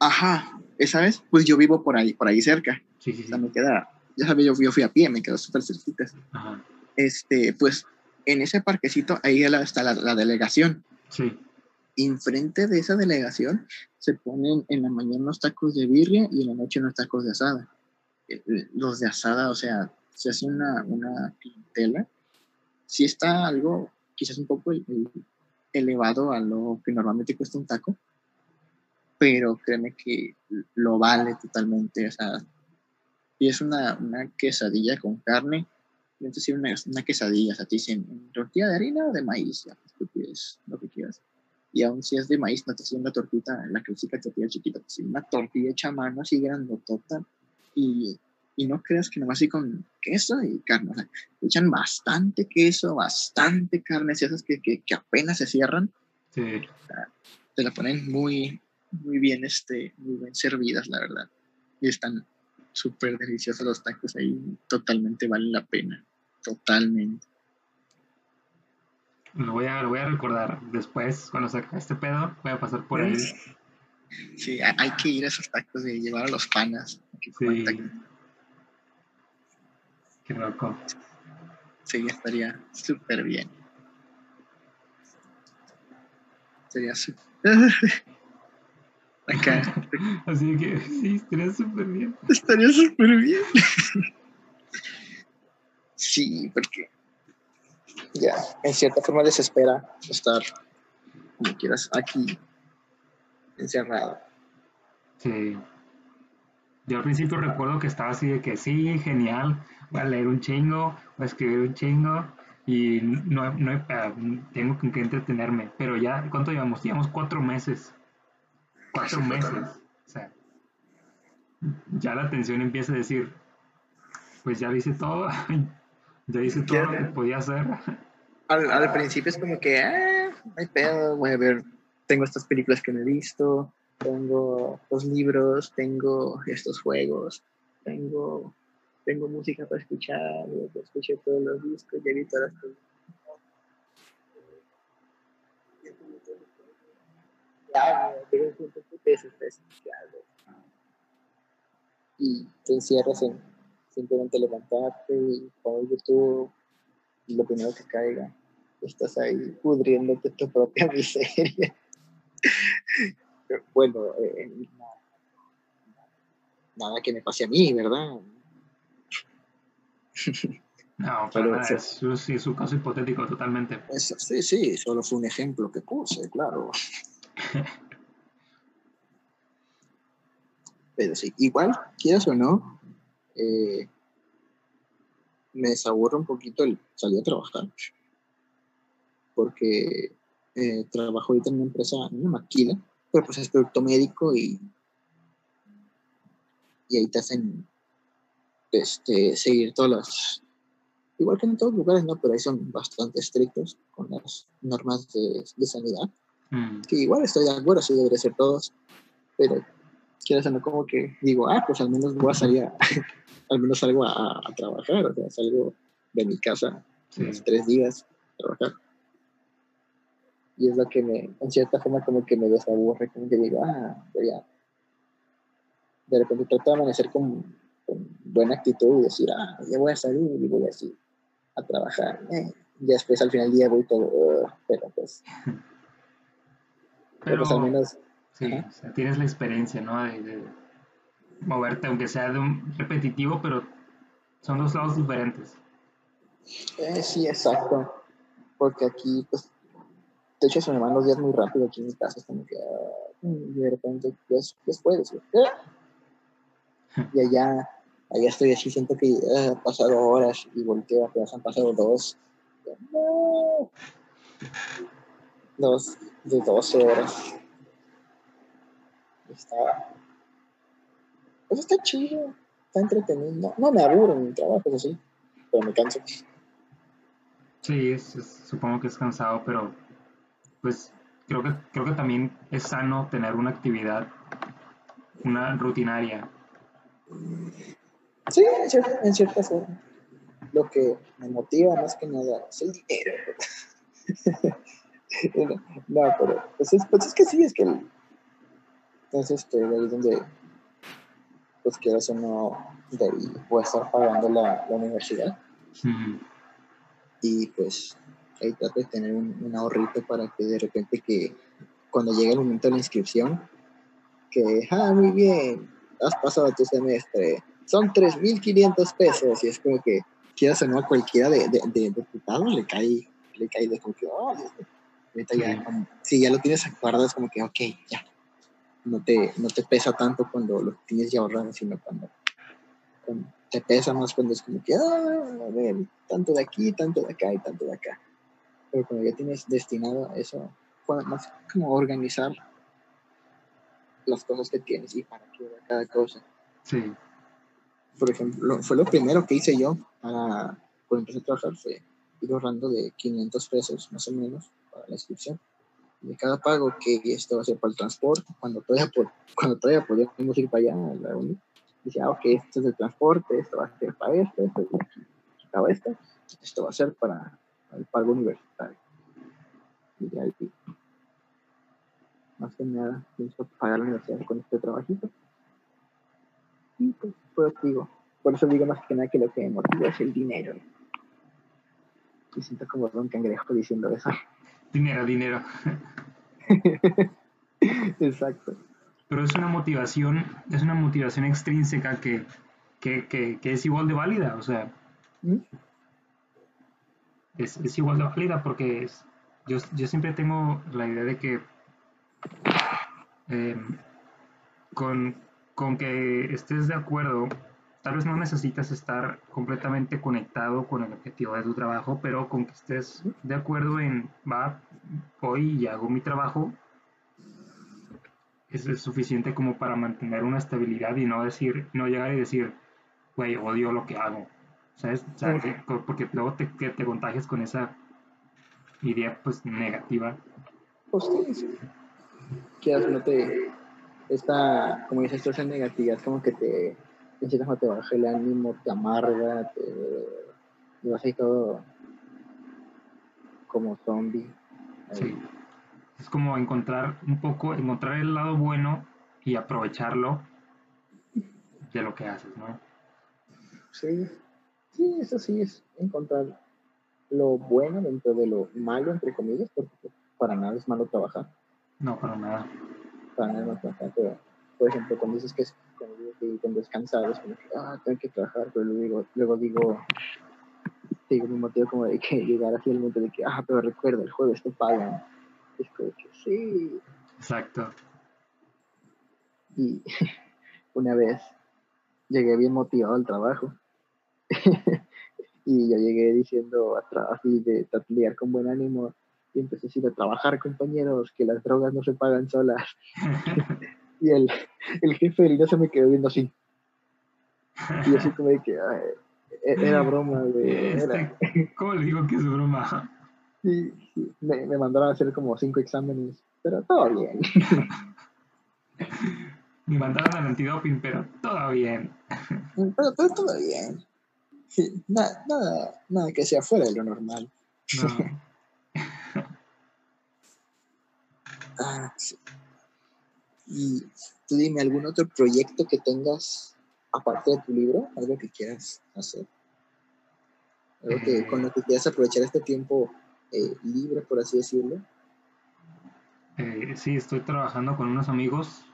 Ajá, esa vez, pues yo vivo por ahí, por ahí cerca. Sí, sí, sí. O sea, me queda, ya sabes, yo, yo, fui a pie, me quedo súper cerquita. Ajá. Este, pues en ese parquecito ahí está la, la delegación. Sí. Enfrente de esa delegación se ponen en la mañana unos tacos de birria y en la noche unos tacos de asada. Eh, eh, los de asada, o sea, se hace una, una clientela. Sí está algo, quizás un poco elevado a lo que normalmente cuesta un taco, pero créeme que lo vale totalmente. O sea, y es una, una quesadilla con carne, entonces una, una quesadilla, o sea, te dicen tortilla de harina o de maíz, ya, lo que quieras. Y aún si es de maíz, no te hacen una tortita, la clásica tortilla chiquita, te una tortilla hecha a mano así grandotota. Y, y no creas que nomás así con queso y carne. O sea, echan bastante queso, bastante carne, esas que, que, que apenas se cierran. Sí. te la ponen muy, muy bien, este, muy bien servidas, la verdad. Y están súper deliciosos los tacos ahí, totalmente valen la pena, totalmente. Lo voy a, lo voy a recordar después, cuando saque este pedo, voy a pasar por ahí. Sí, hay que ir a esos tacos y llevar a los panas. Sí. Qué loco. Sí, estaría súper bien. Sería súper... Acá. Así que sí, estaría súper bien. Estaría súper bien. sí, porque ya, en cierta forma desespera estar, como quieras, aquí, encerrado. Sí. Yo al principio recuerdo que estaba así de que sí, genial, voy a leer un chingo, voy a escribir un chingo y no, no tengo con qué entretenerme. Pero ya, ¿cuánto llevamos? Llevamos cuatro meses cuatro meses. O sea, ya la atención empieza a decir, pues ya hice todo, ya hice todo lo que podía hacer. Al, al principio es como que, ah, hay pedo, voy a ver, tengo estas películas que me he visto, tengo los libros, tengo estos juegos, tengo, tengo música para escuchar, escuché todos los discos, ya vi todas las y te encierras en simplemente levantarte y poner YouTube y lo primero que caiga. Estás ahí pudriéndote tu propia miseria. bueno, eh, nada, que me pase a mí, ¿verdad? No, pero, es, es, un caso hipotético totalmente. sí, sí, solo fue un ejemplo que puse, claro. Pero sí, igual, quieras o no, eh, me desaburro un poquito el salir a trabajar. Porque eh, trabajo ahorita en una empresa, en una maquila, pero pues es producto médico y, y ahí te hacen este, seguir todas las. Igual que en todos los lugares, ¿no? Pero ahí son bastante estrictos con las normas de, de sanidad. Mm. Que igual estoy de acuerdo, así debería ser todos, pero quiero hacerlo como que digo, ah, pues al menos voy a salir, a, al menos salgo a, trabajar, o sea, salgo de mi casa unos tres días a trabajar. Y es lo que me, en cierta forma, como que me desaburre, como que digo, ah, voy a. De repente trato de amanecer con, con buena actitud y decir, ah, ya voy a salir y voy así a trabajar. Eh, y después al final del día voy todo, pero pues pero, pues al menos... Sí, tienes la experiencia, ¿no? De, moverte, aunque sea de un repetitivo, pero son dos lados diferentes. Eh, sí, exacto. Porque aquí, pues, de hecho se me van los días muy rápido aquí en mi casa, es como que ah, de repente después, y allá, allá estoy así, siento que ah, han pasado horas y volteo, apenas han pasado dos. Dos, de 12 horas. Está. Pues está chido, está entretenido. No me aburro en mi trabajo, eso sí, pero me canso. Sí, supongo que es cansado, pero pues creo que, creo que también es sano tener una actividad, una rutinaria. Sí, en cierta, forma. Lo que me motiva más que nada es el dinero. no, pero pues es, pues es que sí, es que entonces este, ahí donde pues quieras o no de ahí voy a estar pagando la, la universidad. Y pues ahí trato de tener un, ahorrito para que de repente que cuando llega el momento de la inscripción, que, ah, muy bien, has pasado tu semestre, son 3.500 pesos, y es como que, quieras o no, a cualquiera de, de, de, le cae, le cae de como que, oh, ya, si ya lo tienes guardado, es como que, ok, ya, no te, no te pesa tanto cuando lo tienes ya ahorrado, sino cuando, te pesa más cuando es como que, ah, a ver, tanto de aquí, tanto de acá y tanto de acá. Pero cuando ya tienes destinado a eso, más como organizar las cosas que tienes y para qué cada cosa. Sí. Por ejemplo, fue lo primero que hice yo para, cuando empecé a trabajar, fue ir ahorrando de 500 pesos más o menos para la inscripción de cada pago que esto va a ser para el transporte, cuando todavía, cuando todavía podemos ir para allá la uni, dice, ah, ok, esto es el transporte, esto va a ser para esto, esto, quitaba esto, esto va a ser para, el pago universitario. Y ya, más que nada, pienso pagar la universidad con este trabajito. Y pues, pues digo, por eso digo más que nada que lo que me motiva es el dinero. Me siento como Don Cangrejo diciendo eso. Dinero, dinero. Exacto. Pero es una motivación, es una motivación extrínseca que, que, que, que es igual de válida, o sea, ¿Mm? es, es, igual de válida porque es, yo, yo, siempre tengo la idea de que eh, con, con que estés de acuerdo tal vez no necesitas estar completamente conectado con el objetivo de tu trabajo, pero con que estés de acuerdo en, va, voy y hago mi trabajo, es, es suficiente como para mantener una estabilidad y no decir, no llegar y decir, güey, odio lo que hago. ¿Sabes? porque luego te, te contagias con esa idea pues negativa. Pues sí, que no te, esta, como dices, esta negativa es como que te necesitas te baja el ánimo, te amarga, te, te vas ahí todo como zombie. Sí. Es como encontrar un poco, encontrar el lado bueno y aprovecharlo de lo que haces, ¿no? Sí, sí, eso sí es encontrar lo bueno dentro de lo malo, entre comillas, porque para nada es malo trabajar. No, para nada. Para nada es malo trabajar, pero por ejemplo, cuando dices que es cuando digo que cuando es cansado, es como que, ah, tengo que trabajar, pero luego digo, luego digo, digo, mi motivo como de que llegar así al momento de que, ah, pero recuerda, el jueves te pagan. Es como que, sí. Exacto. Y una vez llegué bien motivado al trabajo. y yo llegué diciendo así de tatlear con buen ánimo y empecé a decir a trabajar compañeros que las drogas no se pagan solas Y el, el jefe del día se me quedó viendo así. Y así como de que e, era broma, güey. Este, ¿Cómo le digo que es broma? Sí, me, me, mandaron a hacer como cinco exámenes, pero todo bien. me mandaron al antidoping, pero todo bien. Pero, pero todo bien. Sí, nada, nada, nada que sea fuera de lo normal. No. ah, sí. Y tú dime algún otro proyecto que tengas aparte de tu libro, algo que quieras hacer. Algo que, con lo que quieras aprovechar este tiempo eh, libre, por así decirlo. Eh, sí, estoy trabajando con unos amigos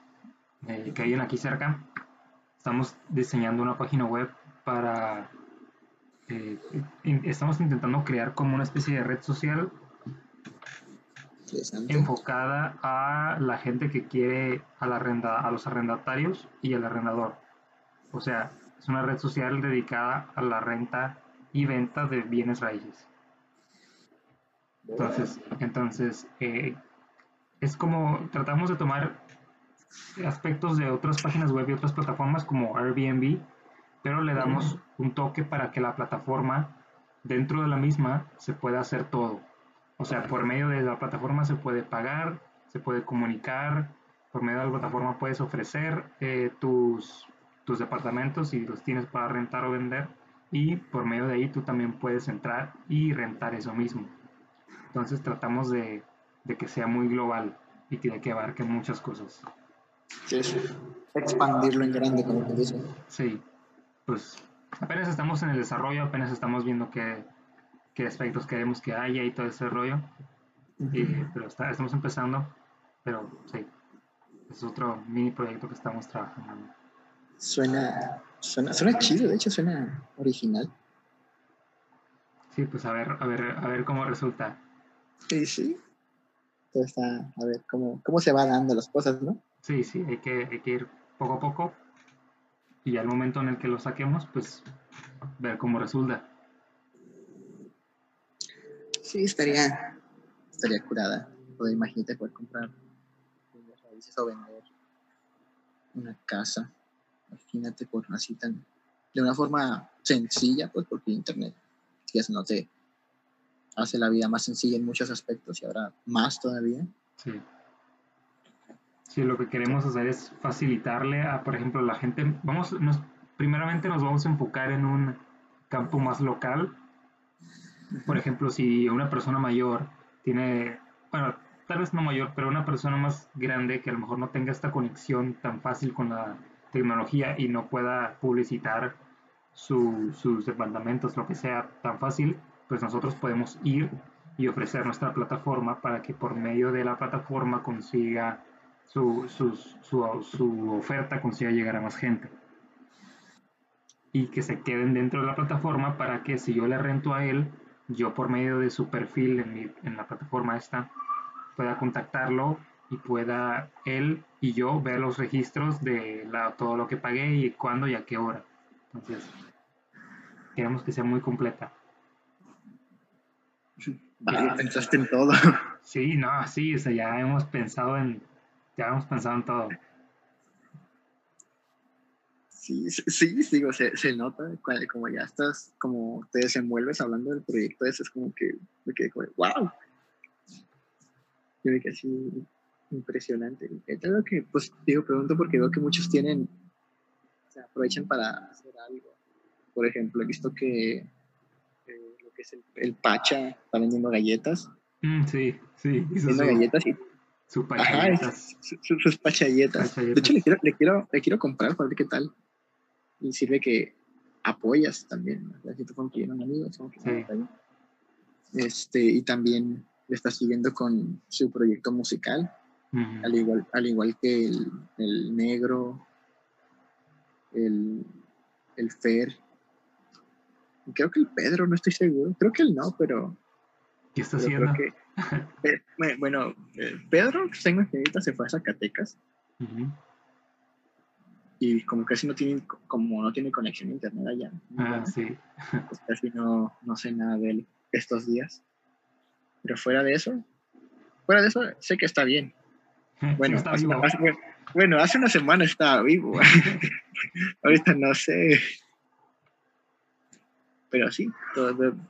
eh, que hay aquí cerca. Estamos diseñando una página web para... estamos intentando crear como una especie de red social enfocada a la gente que quiere a, la arrenda, a los arrendatarios y al arrendador. O sea, es una red social dedicada a la renta y venta de bienes raíces. Entonces, entonces eh, es como tratamos de tomar aspectos de otras páginas web y otras plataformas como Airbnb, pero le damos un toque para que la plataforma dentro de la misma se pueda hacer todo. O sea, por medio de la plataforma se puede pagar, se puede comunicar, por medio de la plataforma puedes ofrecer eh, tus, tus departamentos si los tienes para rentar o vender y por medio de ahí tú también puedes entrar y rentar eso mismo. Entonces tratamos de, de que sea muy global y que, de que abarque muchas cosas. Sí, expandirlo en grande, como te dice. Sí, pues apenas estamos en el desarrollo, apenas estamos viendo que qué aspectos queremos que haya y todo ese rollo. pero está, estamos empezando. Pero sí, es otro mini proyecto que estamos trabajando. Suena, suena, suena chido, de hecho suena original. Sí, pues a ver, a ver, a ver cómo resulta. Sí, sí. Todo está, a ver cómo, cómo se van dando las cosas, ¿no? Sí, sí, hay que, hay que ir poco a poco y al momento en el que lo saquemos, pues ver cómo resulta. Sí, estaría, estaría curada. Poder, imagínate poder comprar raíces o vender una casa. Imagínate por así tan, de una forma sencilla, pues porque internet ya se no te hace la vida más sencilla en muchos aspectos y ahora más todavía. Sí. Sí, lo que queremos hacer es facilitarle a, por ejemplo, la gente, vamos, nos, primeramente nos vamos a enfocar en un campo más local. Por ejemplo, si una persona mayor tiene, bueno, tal vez no mayor, pero una persona más grande que a lo mejor no tenga esta conexión tan fácil con la tecnología y no pueda publicitar sus departamentos, lo que sea tan fácil, pues nosotros podemos ir y ofrecer nuestra plataforma para que por medio de la plataforma consiga su, su, oferta consiga llegar a más gente. Y que se queden dentro de la plataforma para que si yo le rento a él, yo por medio de su perfil en, en la plataforma esta, pueda contactarlo y pueda él y yo ver los registros de la, todo lo que pagué y cuándo y a qué hora. Entonces, queremos que sea muy completa. pensaste en todo. Sí, no, sí, o sea, ya hemos pensado en ya hemos pensado en todo. Sí, sí, digo, se, se nota como ya estás, como te desenvuelves hablando del proyecto ese, es como que me quedé como, wow. Yo me quedé así impresionante. Creo que, pues, digo, pregunto porque veo que muchos tienen, se aprovechan para hacer algo. Por ejemplo, he visto que eh, lo que es el, el, Pacha está vendiendo galletas. Mm, sí, sí. Vendiendo galletas y sus pachalletas. sus pachalletas. De hecho, le quiero, le, quiero, le quiero comprar para ver qué tal. Y sirve que apoyas también. Si tú un amigo, este, y también le está siguiendo con su proyecto musical. al, igual, al igual que el, el negro, el, el Fer. Creo que el Pedro, no estoy seguro. Creo que él no, pero. ¿Qué está haciendo? bueno, eh, Pedro, tengo entendido, se fue a Zacatecas. Y como casi no tiene, como no tiene conexión a internet allá. Ah, sí. Pues casi no, no sé nada de él estos días. Pero fuera de eso, fuera de eso, sé que está bien. Bueno, hace, bueno, hace una semana estaba vivo. Ahorita no sé pero sí,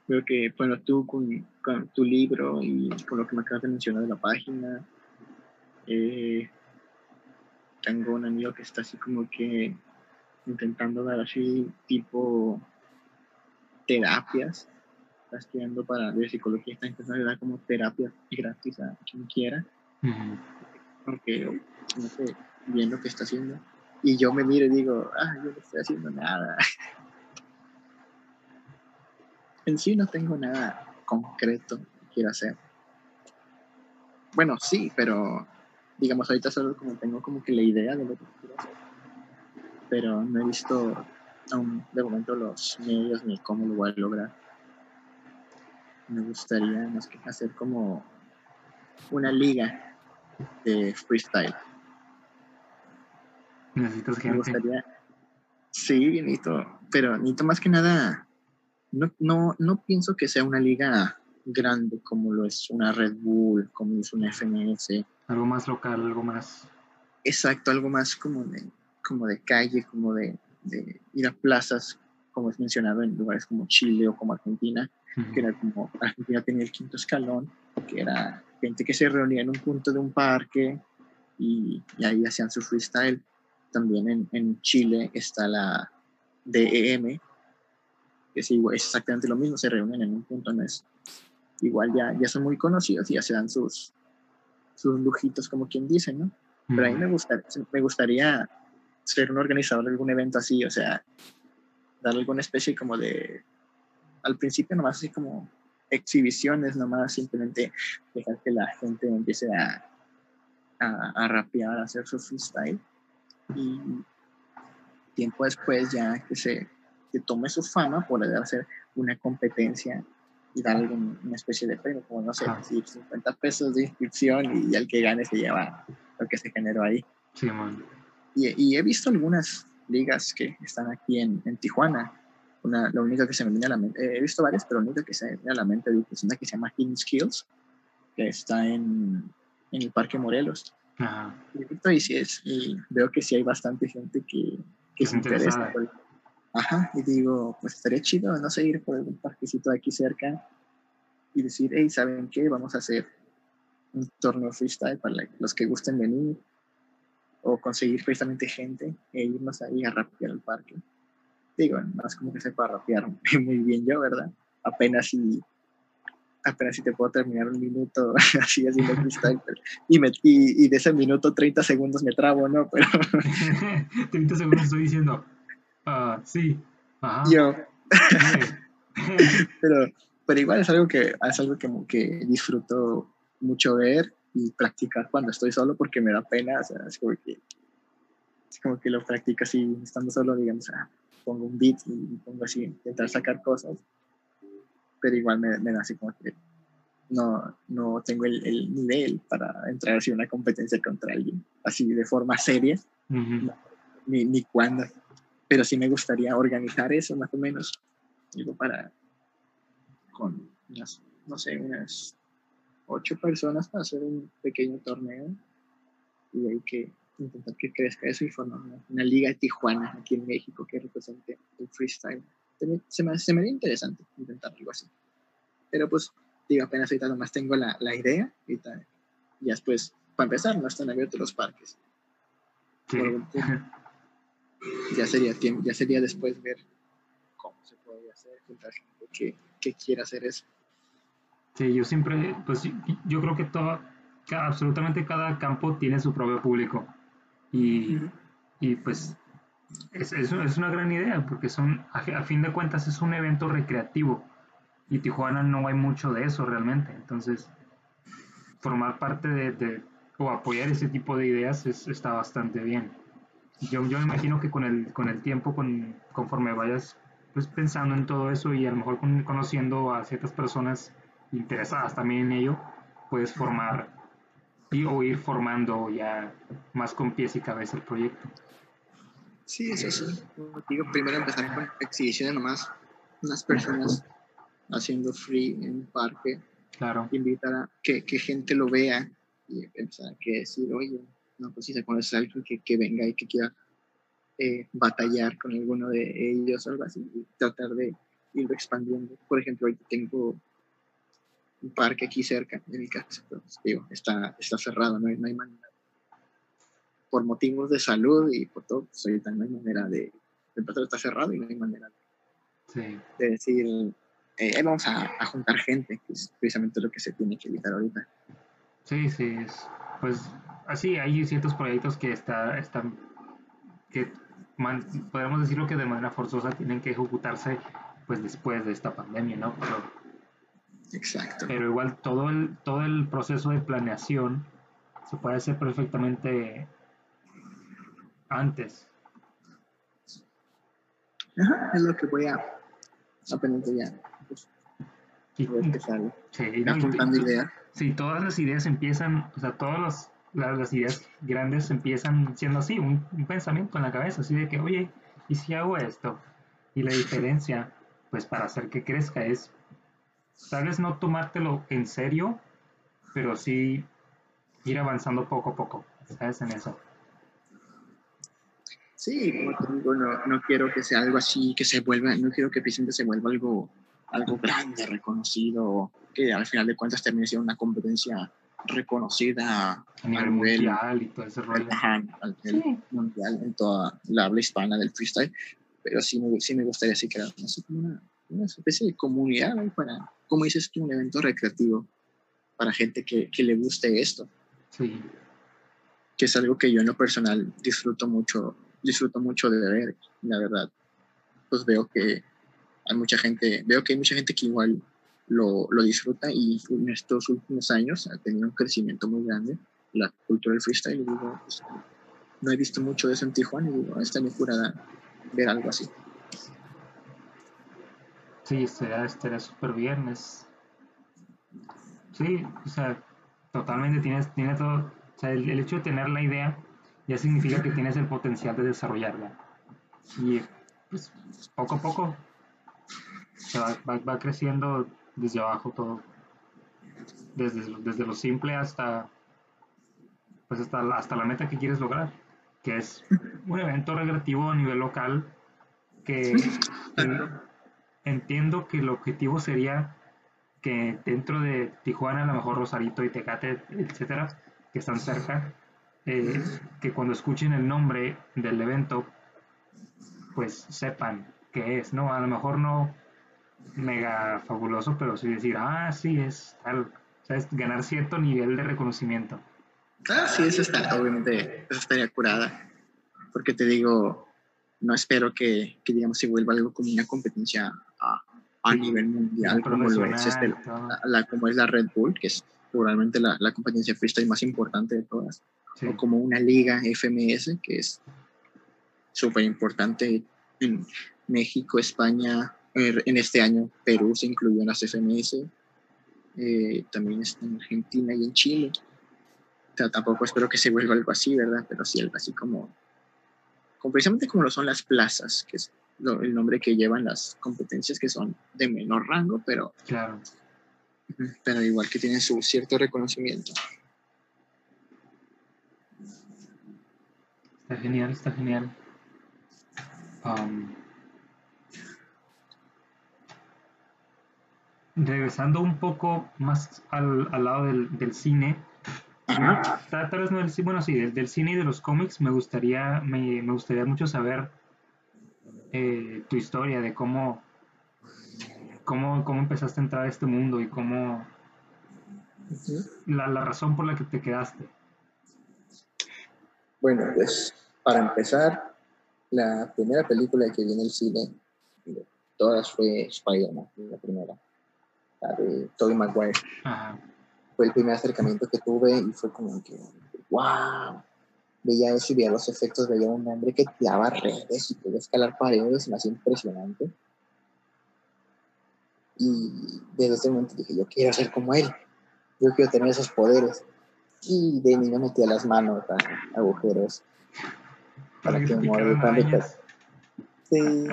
veo que, bueno, tú con, con, tu libro y con lo que me acabas de mencionar de la página, eh, tengo un amigo que está así como que intentando dar así tipo terapias, está estudiando para de psicología, está intentando dar como terapia gratis a quien quiera, porque no sé bien lo que está haciendo. Y yo me miro y digo, ah, yo no estoy haciendo nada. en sí no tengo nada concreto que quiero hacer. Bueno, sí, pero digamos, ahorita solo como tengo como que la idea de lo que quiero hacer. Pero no he visto aún de momento los medios ni cómo lo voy a lograr. Me gustaría más que hacer como una liga de freestyle. Necesitas gente. Me gustaría. Sí, necesito, pero necesito más que nada no, no, no pienso que sea una liga grande como lo es una Red Bull, como es una FMS. Algo más local, algo más. Exacto, algo más como de, como de calle, como de, ir a plazas, como es mencionado en lugares como Chile o como Argentina, que era como Argentina tenía el quinto escalón, que era gente que se reunía en un punto de un parque y, y ahí hacían su freestyle. También en, en Chile está la DEM, que es, igual, es exactamente lo mismo, se reúnen en un punto, no es igual ya, ya son muy conocidos y ya se dan sus, sus lujitos, como quien dice, ¿no? Pero a mí me gustaría, me gustaría ser un organizador de algún evento así, o sea, darle alguna especie como de, al principio nomás así como exhibiciones, nomás simplemente dejar que la gente empiece a, a, a rapear, a hacer su freestyle. Y tiempo después ya que se que tome su fama, poder hacer una competencia y dar una especie de premio, como no sé, 50 pesos de inscripción y, el que gane se lleva lo que se generó ahí. Sí, man. Y, he visto algunas ligas que están aquí en, en Tijuana. Una, la única que se me viene a la mente, he visto varias, pero la única que se me viene a la mente es una que se llama Hidden Skills, que está en, en el Parque Morelos. Ajá. Y, sí es, y veo que sí hay bastante gente que, que se interesa. Ajá, y digo, pues estaría chido, no sé, ir por algún parquecito aquí cerca y decir, hey, ¿saben qué? Vamos a hacer un torneo freestyle para los que gusten venir o conseguir precisamente gente e irnos ahí a rapear al parque. Digo, más como que sepa rapear muy bien yo, ¿verdad? Apenas si apenas si te puedo terminar un minuto así haciendo freestyle y, me, y, de ese minuto 30 segundos me trabo, ¿no? Pero 30 segundos estoy diciendo Ah, sí. Yo. pero, pero igual es algo que es algo que, que disfruto mucho ver y practicar cuando estoy solo porque me da pena, o sea, es como que, es como que lo practico así, estando solo, digamos, ah, pongo un beat y pongo así, intentar sacar cosas, pero igual me, me da así como que no, no tengo el, el, nivel para entrar así en una competencia contra alguien, así de forma seria, ni, ni cuándo pero sí me gustaría organizar eso más o menos, digo, para con unas, no sé, unas ocho personas para hacer un pequeño torneo y hay que intentar que crezca eso y formar una, liga de Tijuana aquí en México que represente el freestyle. Se me, se me haría interesante intentar algo así. Pero pues, digo, apenas ahorita nomás tengo la, la idea y, y después, para empezar, no están abiertos los parques. Sí. ya sería tiempo, ya sería después ver cómo se puede hacer, juntar gente que, que quiera hacer eso. Sí, yo siempre, pues yo creo que todo, absolutamente cada campo tiene su propio público. Y, y pues es, es, es, una gran idea, porque son, a, fin de cuentas es un evento recreativo. Y Tijuana no hay mucho de eso realmente. Entonces, formar parte de, de o apoyar ese tipo de ideas es, está bastante bien yo, yo me imagino que con el, con el tiempo, con, conforme vayas pues, pensando en todo eso y a lo mejor conociendo a ciertas personas interesadas también en ello, puedes formar y, o ir formando ya más con pies y cabeza el proyecto. Sí, eso sí. Digo, primero empezar con exhibiciones nomás, unas personas haciendo free en un parque. Claro. Invitar a que, que gente lo vea y empezar a decir, oye, no, pues si se conoce a alguien que, que venga y que quiera eh, batallar con alguno de ellos o algo así, y tratar de irlo expandiendo. Por ejemplo, ahorita tengo un parque aquí cerca de mi casa, pues, digo, está, está cerrado, no hay, no hay manera. Por motivos de salud y por todo, pues ahorita no hay manera de. El pastor está cerrado y no hay manera de, de decir, eh, vamos a, a, juntar gente, que es precisamente lo que se tiene que evitar ahorita. Sí, sí, es, pues así hay ciertos proyectos que está, están, que podemos decirlo que de manera forzosa tienen que ejecutarse pues después de esta pandemia, ¿no? Pero, Exacto. Pero igual todo el, todo el proceso de planeación se puede hacer perfectamente antes. Ajá, es lo que voy a apenas ya. Pues, sí, sí, ideas. Sí, todas las ideas empiezan, o sea, todos los las, ideas grandes empiezan siendo así, un, pensamiento en la cabeza, así de que, oye, ¿y si hago esto? Y la diferencia, pues para hacer que crezca es, tal vez no tomártelo en serio, pero sí ir avanzando poco a poco, ¿sabes? En eso. Sí, digo, no, no quiero que sea algo así, que se vuelva, no quiero que Vicente se vuelva algo, algo grande, reconocido, que al final de cuentas termine siendo una competencia reconocida a nivel mundial y todo ese rollo. nivel mundial en toda la habla hispana del freestyle. Pero sí me, sí me gustaría así crear una, una, especie de comunidad para, como dices tú, un evento recreativo para gente que, que, le guste esto. Sí. Que es algo que yo en lo personal disfruto mucho, disfruto mucho de ver, la verdad. Pues veo que hay mucha gente, veo que hay mucha gente que igual lo, lo, disfruta y en estos últimos años ha tenido un crecimiento muy grande la cultura del freestyle. Pues, no he visto mucho de eso en Tijuana y digo, esta me curada ver algo así. Sí, estaría súper bien. Es... Sí, o sea, totalmente tienes, tiene todo. O sea, el, hecho de tener la idea ya significa que tienes el potencial de desarrollarla. Y pues poco a poco se va, va, creciendo desde abajo todo. Desde, desde lo simple hasta pues hasta, hasta la meta que quieres lograr, que es un evento recreativo a nivel local que entiendo que el objetivo sería que dentro de Tijuana, a lo mejor Rosarito y Tecate, etcétera, que están cerca, eh, que cuando escuchen el nombre del evento, pues sepan qué es, ¿no? A lo mejor no mega fabuloso, pero sí decir, ah, sí, es tal, o sea, es ganar cierto nivel de reconocimiento. Ah, sí, eso está, obviamente, eso estaría curada, porque te digo, no espero que, que digamos, se vuelva algo como una competencia a, a nivel mundial, como lo es este, la, como es la Red Bull, que es probablemente la, la competencia freestyle más importante de todas, o como una liga FMS, que es súper importante en México, España, en este año Perú se incluyó en las FMS, eh, también en Argentina y en Chile. O sea, tampoco espero que se vuelva algo así, ¿verdad? Pero sí algo así como precisamente como lo son las plazas, que es el nombre que llevan las competencias que son de menor rango, pero, claro. pero igual que tienen su cierto reconocimiento. Está genial, está genial. Um, regresando un poco más al, al lado del, del cine, Tal, vez no del, bueno, sí, del, cine y de los cómics me gustaría, me, me gustaría mucho saber eh, tu historia de cómo, cómo, cómo empezaste a entrar a este mundo y cómo la, la razón por la que te quedaste. Bueno, pues para empezar, la primera película que vi en el cine, todas fue Spider-Man, la primera, la de Tobey Maguire. Ajá fue el primer acercamiento que tuve y fue como que, wow, veía eso y veía los efectos, veía un hombre que tiraba redes y podía escalar paredes, me hacía impresionante. Y desde ese momento dije, yo quiero ser como él, yo quiero tener esos poderes. Y de niño metía las manos a agujeros para que me Sí.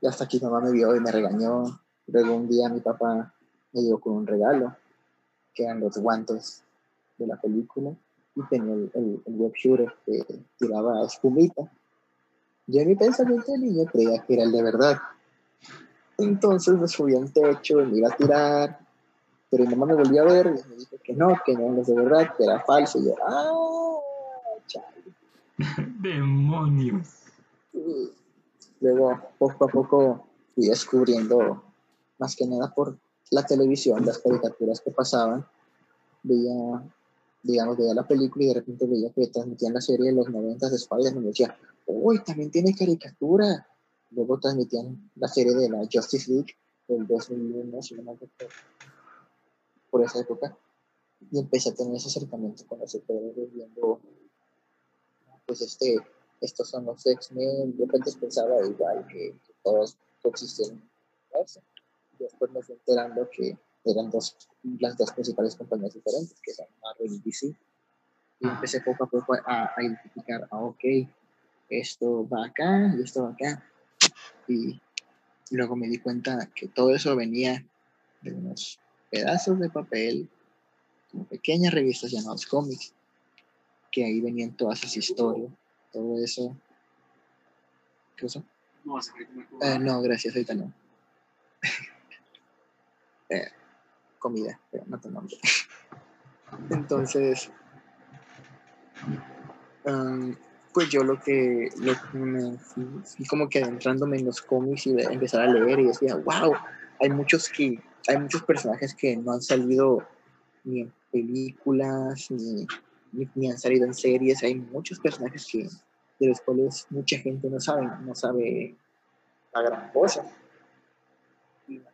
Y hasta mi mamá me vio y me regañó. Luego un día mi papá me dio con un regalo que eran los guantes de la película y tenía el, el, web shooter que tiraba espumita. Yo en mi pensamiento de niño creía que era el de verdad. Entonces me subí a un techo y me iba a tirar, pero mi mamá me volvió a ver y me dijo que no, que no era de verdad, que era falso. Y yo, ¡ah! ¡Demonios! luego, poco a poco, fui descubriendo, más que nada por la televisión, las caricaturas que pasaban, veía, digamos, veía la película y de repente veía que transmitían la serie de los 90 de Spider-Man y decía, uy, también tiene caricatura. Luego transmitían la serie de la Justice League del 2001, si no me por esa época. Y empecé a tener ese acercamiento con los superhéroes viendo, pues este, estos son los X-Men. De repente pensaba igual que, todos coexisten después me fui enterando que eran dos, las dos principales compañías diferentes, que son Marvel y DC. Y empecé poco a poco a, identificar, ah, ok, esto va acá y esto va acá. Y luego me di cuenta que todo eso venía de unos pedazos de papel, como pequeñas revistas llamadas cómics, que ahí venían todas esas historias, todo eso. ¿Qué cosa? No, eh, no, gracias, ahorita no. Eh, comida, pero no tengo hambre. Entonces, um, pues yo lo que, me fui, como que adentrándome en los cómics y empezar a leer y decía, wow, hay muchos que, hay muchos personajes que no han salido ni en películas, ni, ni, han salido en series, hay muchos personajes que, de los cuales mucha gente no sabe, no sabe la gran cosa.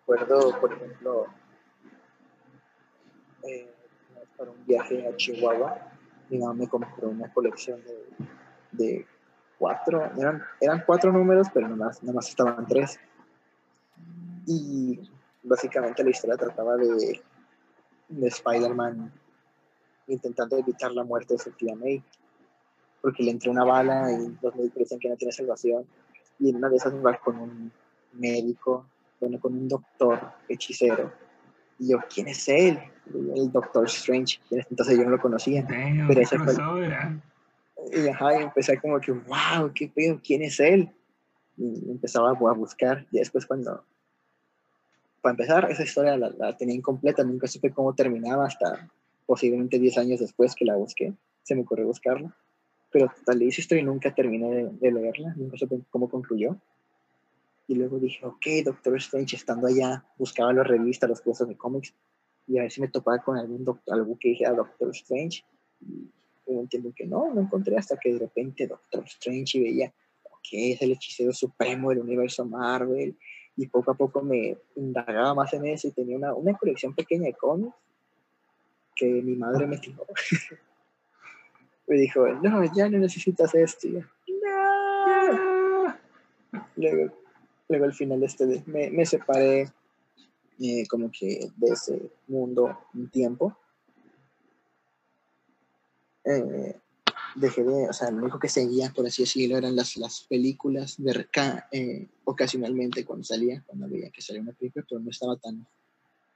Acuerdo, por ejemplo, eh, para un viaje a Chihuahua, mi mamá me compró una colección de, de cuatro, eran, eran cuatro números, pero nada más estaban tres. Y básicamente la historia trataba de, de Spider-Man intentando evitar la muerte de su tía May, porque le entró una bala y los médicos dicen que no tiene salvación. Y en una de esas va con un médico, bueno, con un doctor hechicero. Y yo, ¿quién es él? El Doctor Strange. Entonces yo no lo conocía. pero ese fue, y, ajá, y empecé como que, wow, qué pedo, ¿quién es él? Y empezaba a buscar. Y después cuando, para empezar, esa historia la, tenía incompleta, nunca supe cómo terminaba hasta posiblemente 10 años después que la busqué, se me ocurrió buscarla. Pero tal vez esa historia nunca terminé de, leerla, nunca supe cómo concluyó. Y luego dije, ok, Doctor Strange, estando allá, buscaba las revistas, los cursos de cómics, y a ver si me topaba con algún doctor, algo que dijera Doctor Strange. Y entiendo que no, no encontré hasta que de repente Doctor Strange y veía que es el hechicero supremo del universo Marvel y poco a poco me indagaba más en eso y tenía una, una colección pequeña de cómics que mi madre me dijo, me dijo, no, ya no necesitas esto. no. Luego, luego al final este me, me separé eh, como que de ese mundo un tiempo eh, dejé de, o sea, lo único que seguía, por así decirlo, eran las, las películas de eh, ocasionalmente cuando salía, cuando veía que salía una película, pero no estaba tan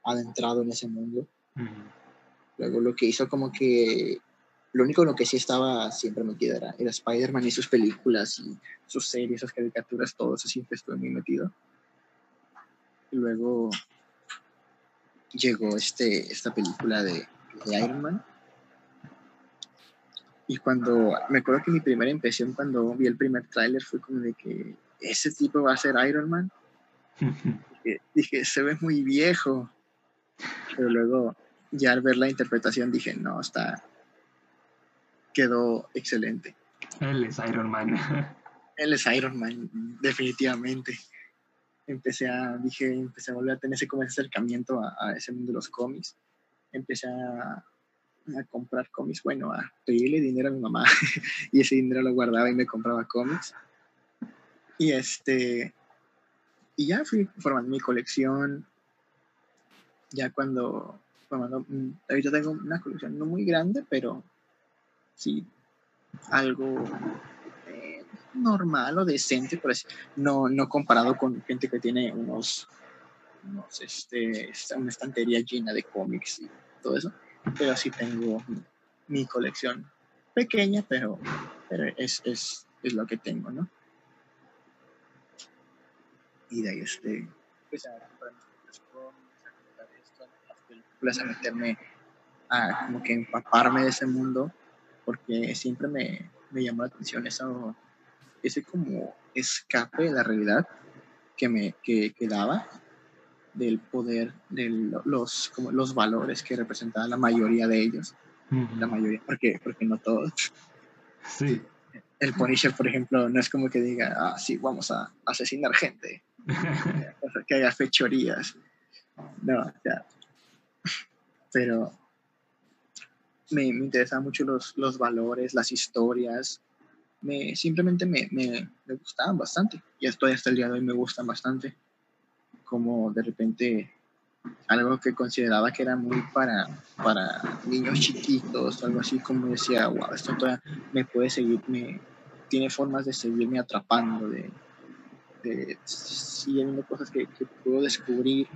adentrado en ese mundo. Luego lo que hizo como que, lo único en lo que sí estaba siempre metido era, era Spider-Man y sus películas y sus series, sus caricaturas, todo eso siempre estuve muy metido. Y luego llegó este, esta película de, de Iron Man y cuando, me acuerdo que mi primera impresión cuando vi el primer tráiler fue como de que ese tipo va a ser Iron Man. dije, se ve muy viejo. Pero luego, ya al ver la interpretación, dije, no, está, quedó excelente. Él es Iron Man. Él es Iron Man, definitivamente. Empecé a, dije, empecé a volver a tener ese, como acercamiento a, a ese mundo de los cómics. Empecé a, a comprar cómics, bueno, a pedirle dinero a mi mamá y ese dinero lo guardaba y me compraba cómics. Y este, y ya fui formando mi colección. Ya cuando, formando, mm, ahorita tengo una colección no muy grande, pero sí, algo eh, normal o decente, por así, no, no comparado con gente que tiene unos, unos este, una estantería llena de cómics y todo eso pero sí tengo mi colección pequeña, pero, pero es, es, es, lo que tengo, ¿no? Y de ahí este, pues a comprar las películas, a meterme a como que empaparme de ese mundo, porque siempre me, me llamó la atención eso, ese como escape de la realidad que me que, que daba del poder, de los, como los valores que representaban la mayoría de ellos. La mayoría, porque, porque no todos. Sí. El Punisher, por ejemplo, no es como que diga, ah, sí, vamos a asesinar gente, que haya fechorías. No, ya. Pero me, me interesaban mucho los, los valores, las historias. Me, simplemente me, me, me gustaban bastante. Y estoy hasta el día de hoy me gustan bastante como de repente algo que consideraba que era muy para, para niños chiquitos, algo así como decía, wow, esto todavía me puede seguir, me, tiene formas de seguirme atrapando, de, de siguiendo cosas que, que, puedo descubrir,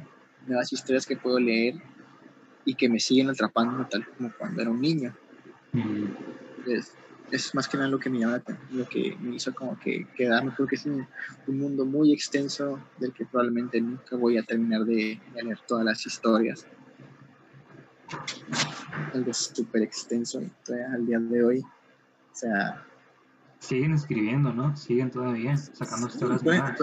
nuevas historias que puedo leer y que me siguen atrapando tal como cuando era un niño. Entonces, es más que nada lo que me llama, lo que me hizo como que quedarme, porque es un, mundo muy extenso del que probablemente nunca voy a terminar de, leer todas las historias. Algo súper extenso al día de hoy. O sea... Siguen escribiendo, ¿no? Siguen todavía sacando historias nuevas.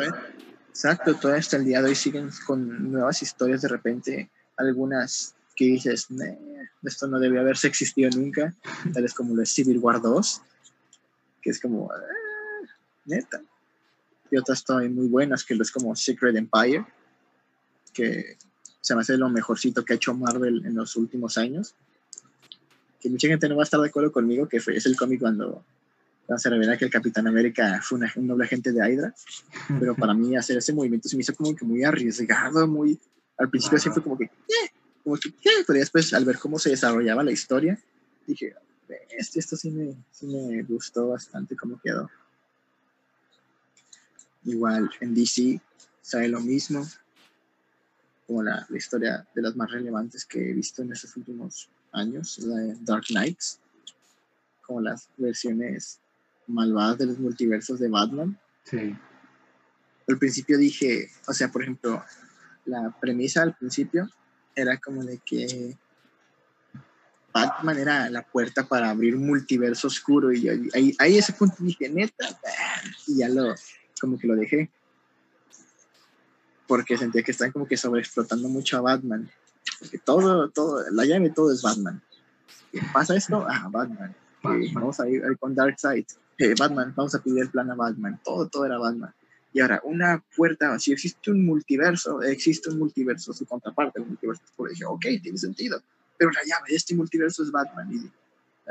exacto, todavía hasta el día de hoy siguen con nuevas historias de repente, algunas que dices, esto no debe haberse existido nunca, tal es como lo es Civil War 2, que es como, ah, neta. Y otras también muy buenas, que es como Secret Empire, que se me hace lo mejorcito que ha hecho Marvel en los últimos años. que mucha gente no va a estar de acuerdo conmigo, que fue, es el cómic cuando, se revela que el Capitán América fue un noble agente de Hydra, pero para mí hacer ese movimiento se me hizo como que muy arriesgado, muy... Al principio sí fue como que, ¿qué? Como que, ¿qué? Pero después, al ver cómo se desarrollaba la historia, dije, este, esto sí me, sí me gustó bastante cómo quedó. Igual en DC sale lo mismo, como la, la, historia de las más relevantes que he visto en estos últimos años, la de Dark Knights, como las versiones malvadas de los multiversos de Batman. Sí. Al principio dije, o sea, por ejemplo, la premisa al principio era como de que Batman era la puerta para abrir multiverso oscuro y ahí, ahí ese punto dije, neta, y ya lo, como que lo dejé. Porque sentía que están como que sobreexplotando mucho a Batman. Porque todo, todo, la llave todo es Batman. ¿Pasa esto? Ah, Batman. vamos a ir, con Darkseid. Eh, Batman, vamos a pedir el plan a Batman. Todo, todo era Batman. Y ahora, una puerta, si existe un multiverso, existe un multiverso, su contraparte, el multiverso. Por dije, ok, tiene sentido pero la llave de este multiverso es Batman. Y,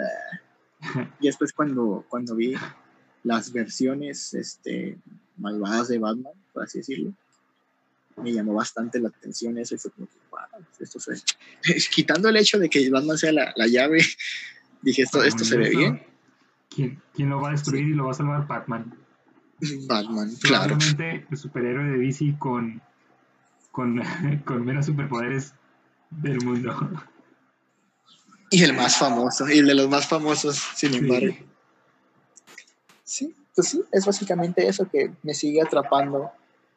eh, y después cuando, cuando vi las versiones este, malvadas de Batman, por así decirlo, me llamó bastante la atención eso y fue como, wow, esto se... Quitando el hecho de que Batman sea la, la llave, dije, esto, esto se ve bien. ¿Quién, ¿Quién, lo va a destruir y lo va a salvar? Batman. Batman, claro. El superhéroe de DC con, con, con menos superpoderes del mundo. Y el más famoso, y el de los más famosos, sin embargo. Sí, pues sí, es básicamente eso que me sigue atrapando,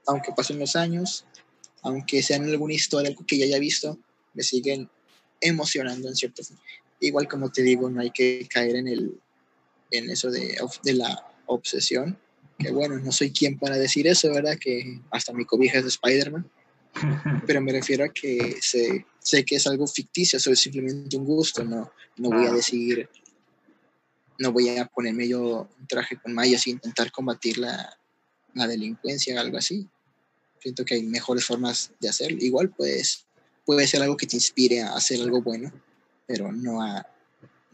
aunque pasen los años, aunque sea en alguna historia que ya haya visto, me siguen emocionando en cierto Igual como te digo, no hay que caer en, el, en eso de, de la obsesión, que bueno, no soy quien para decir eso, ¿verdad? Que hasta mi cobija es de Spider-Man pero me refiero a que sé, sé que es algo ficticio, eso es simplemente un gusto, no, no voy a decir, no voy a ponerme yo un traje con mallas e intentar combatir la, la delincuencia o algo así. Siento que hay mejores formas de hacerlo. Igual pues puede ser algo que te inspire a hacer algo bueno, pero no a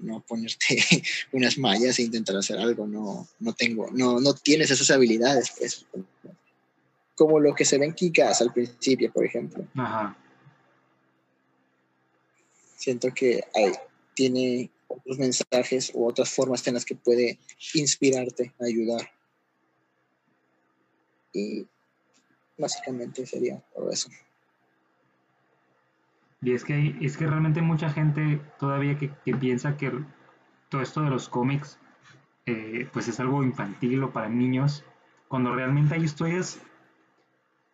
no ponerte unas mallas e intentar hacer algo, no, no tengo, no, no tienes esas habilidades, pues como lo que se ve en Kikas al principio, por ejemplo. Ajá. Siento que hay, tiene otros mensajes u otras formas en las que puede inspirarte, ayudar. Y básicamente sería todo eso. Y es que, es que realmente mucha gente todavía que, piensa que todo esto de los cómics eh, pues es algo infantil o para niños, cuando realmente hay historias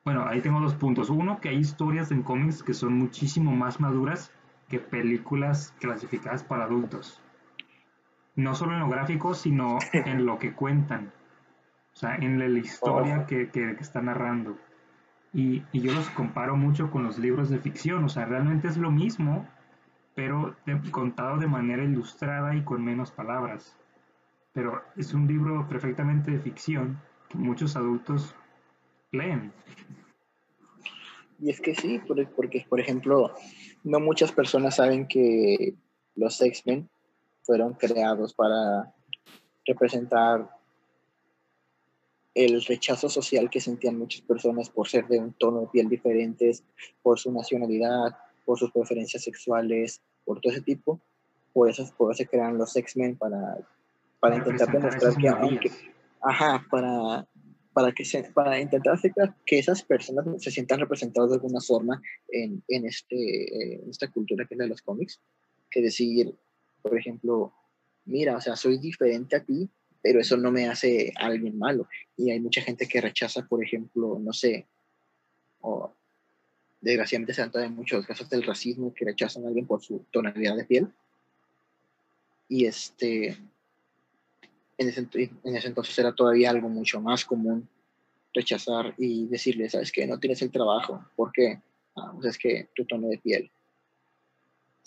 bueno, ahí tengo dos puntos. Uno, que hay historias en cómics que son muchísimo más maduras que películas clasificadas para adultos. No solo en lo gráfico, sino en lo que cuentan. O sea, en la historia que, que, está narrando. Y, yo los comparo mucho con los libros de ficción. O sea, realmente es lo mismo, pero contado de manera ilustrada y con menos palabras. Pero es un libro perfectamente de ficción que muchos adultos leen. Y es que sí, porque, por ejemplo, no muchas personas saben que los X-Men fueron creados para representar el rechazo social que sentían muchas personas por ser de un tono de piel diferentes, por su nacionalidad, por sus preferencias sexuales, por todo ese tipo. Por eso, por eso se crean los X-Men para, para intentar demostrar que, aunque, ajá, para para, que se, para intentar hacer que esas personas se sientan representadas de alguna forma en, en, este, en esta cultura que es la de los cómics, que decir, por ejemplo, mira, o sea, soy diferente a ti, pero eso no me hace alguien malo. Y hay mucha gente que rechaza, por ejemplo, no sé, o desgraciadamente se han dado muchos casos del racismo que rechazan a alguien por su tonalidad de piel. Y este, en ese, en ese entonces era todavía algo mucho más común rechazar y decirle, sabes que no tienes el trabajo, ¿por qué? Ah, pues es que tu tono de piel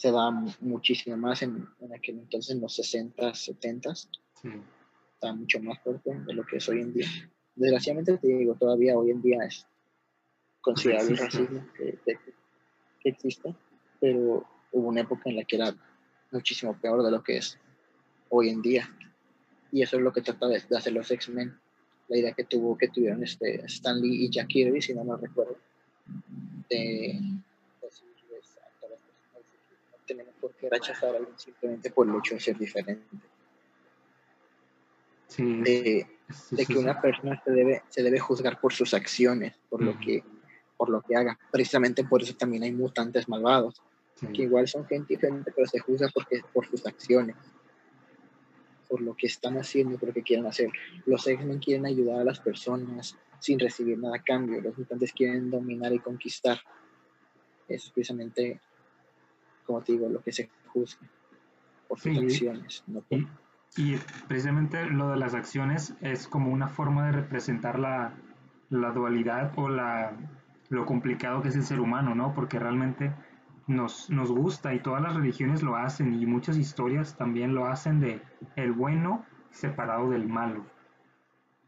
se da muchísimo más en, en aquel entonces, en los 60, 70, sí. Está mucho más fuerte de lo que es hoy en día. Desgraciadamente te digo, todavía hoy en día es considerable el racismo que, que, que existe, pero hubo una época en la que era muchísimo peor de lo que es hoy en día. Y eso es lo que trata de, hacer los X-Men. La idea que tuvo que tuvieron este Stan Lee y Jack Kirby, si no me recuerdo, de decirles a todas las personas que no tenemos por qué rechazar a alguien simplemente por el hecho de ser diferente. De, que una persona se debe, se debe juzgar por sus acciones, por lo que por lo que haga. Precisamente por eso también hay mutantes malvados, que igual son gente diferente, pero se juzga porque, por sus acciones, por lo que están haciendo, por lo que quieren hacer. Los X-Men quieren ayudar a las personas sin recibir nada a cambio. Los mutantes quieren dominar y conquistar. Es precisamente, como te digo, lo que se juzga por sus acciones. y, y, precisamente lo de las acciones es como una forma de representar la, la dualidad o la lo complicado que es el ser humano, ¿no? Porque realmente nos, nos gusta y todas las religiones lo hacen y muchas historias también lo hacen de el bueno separado del malo.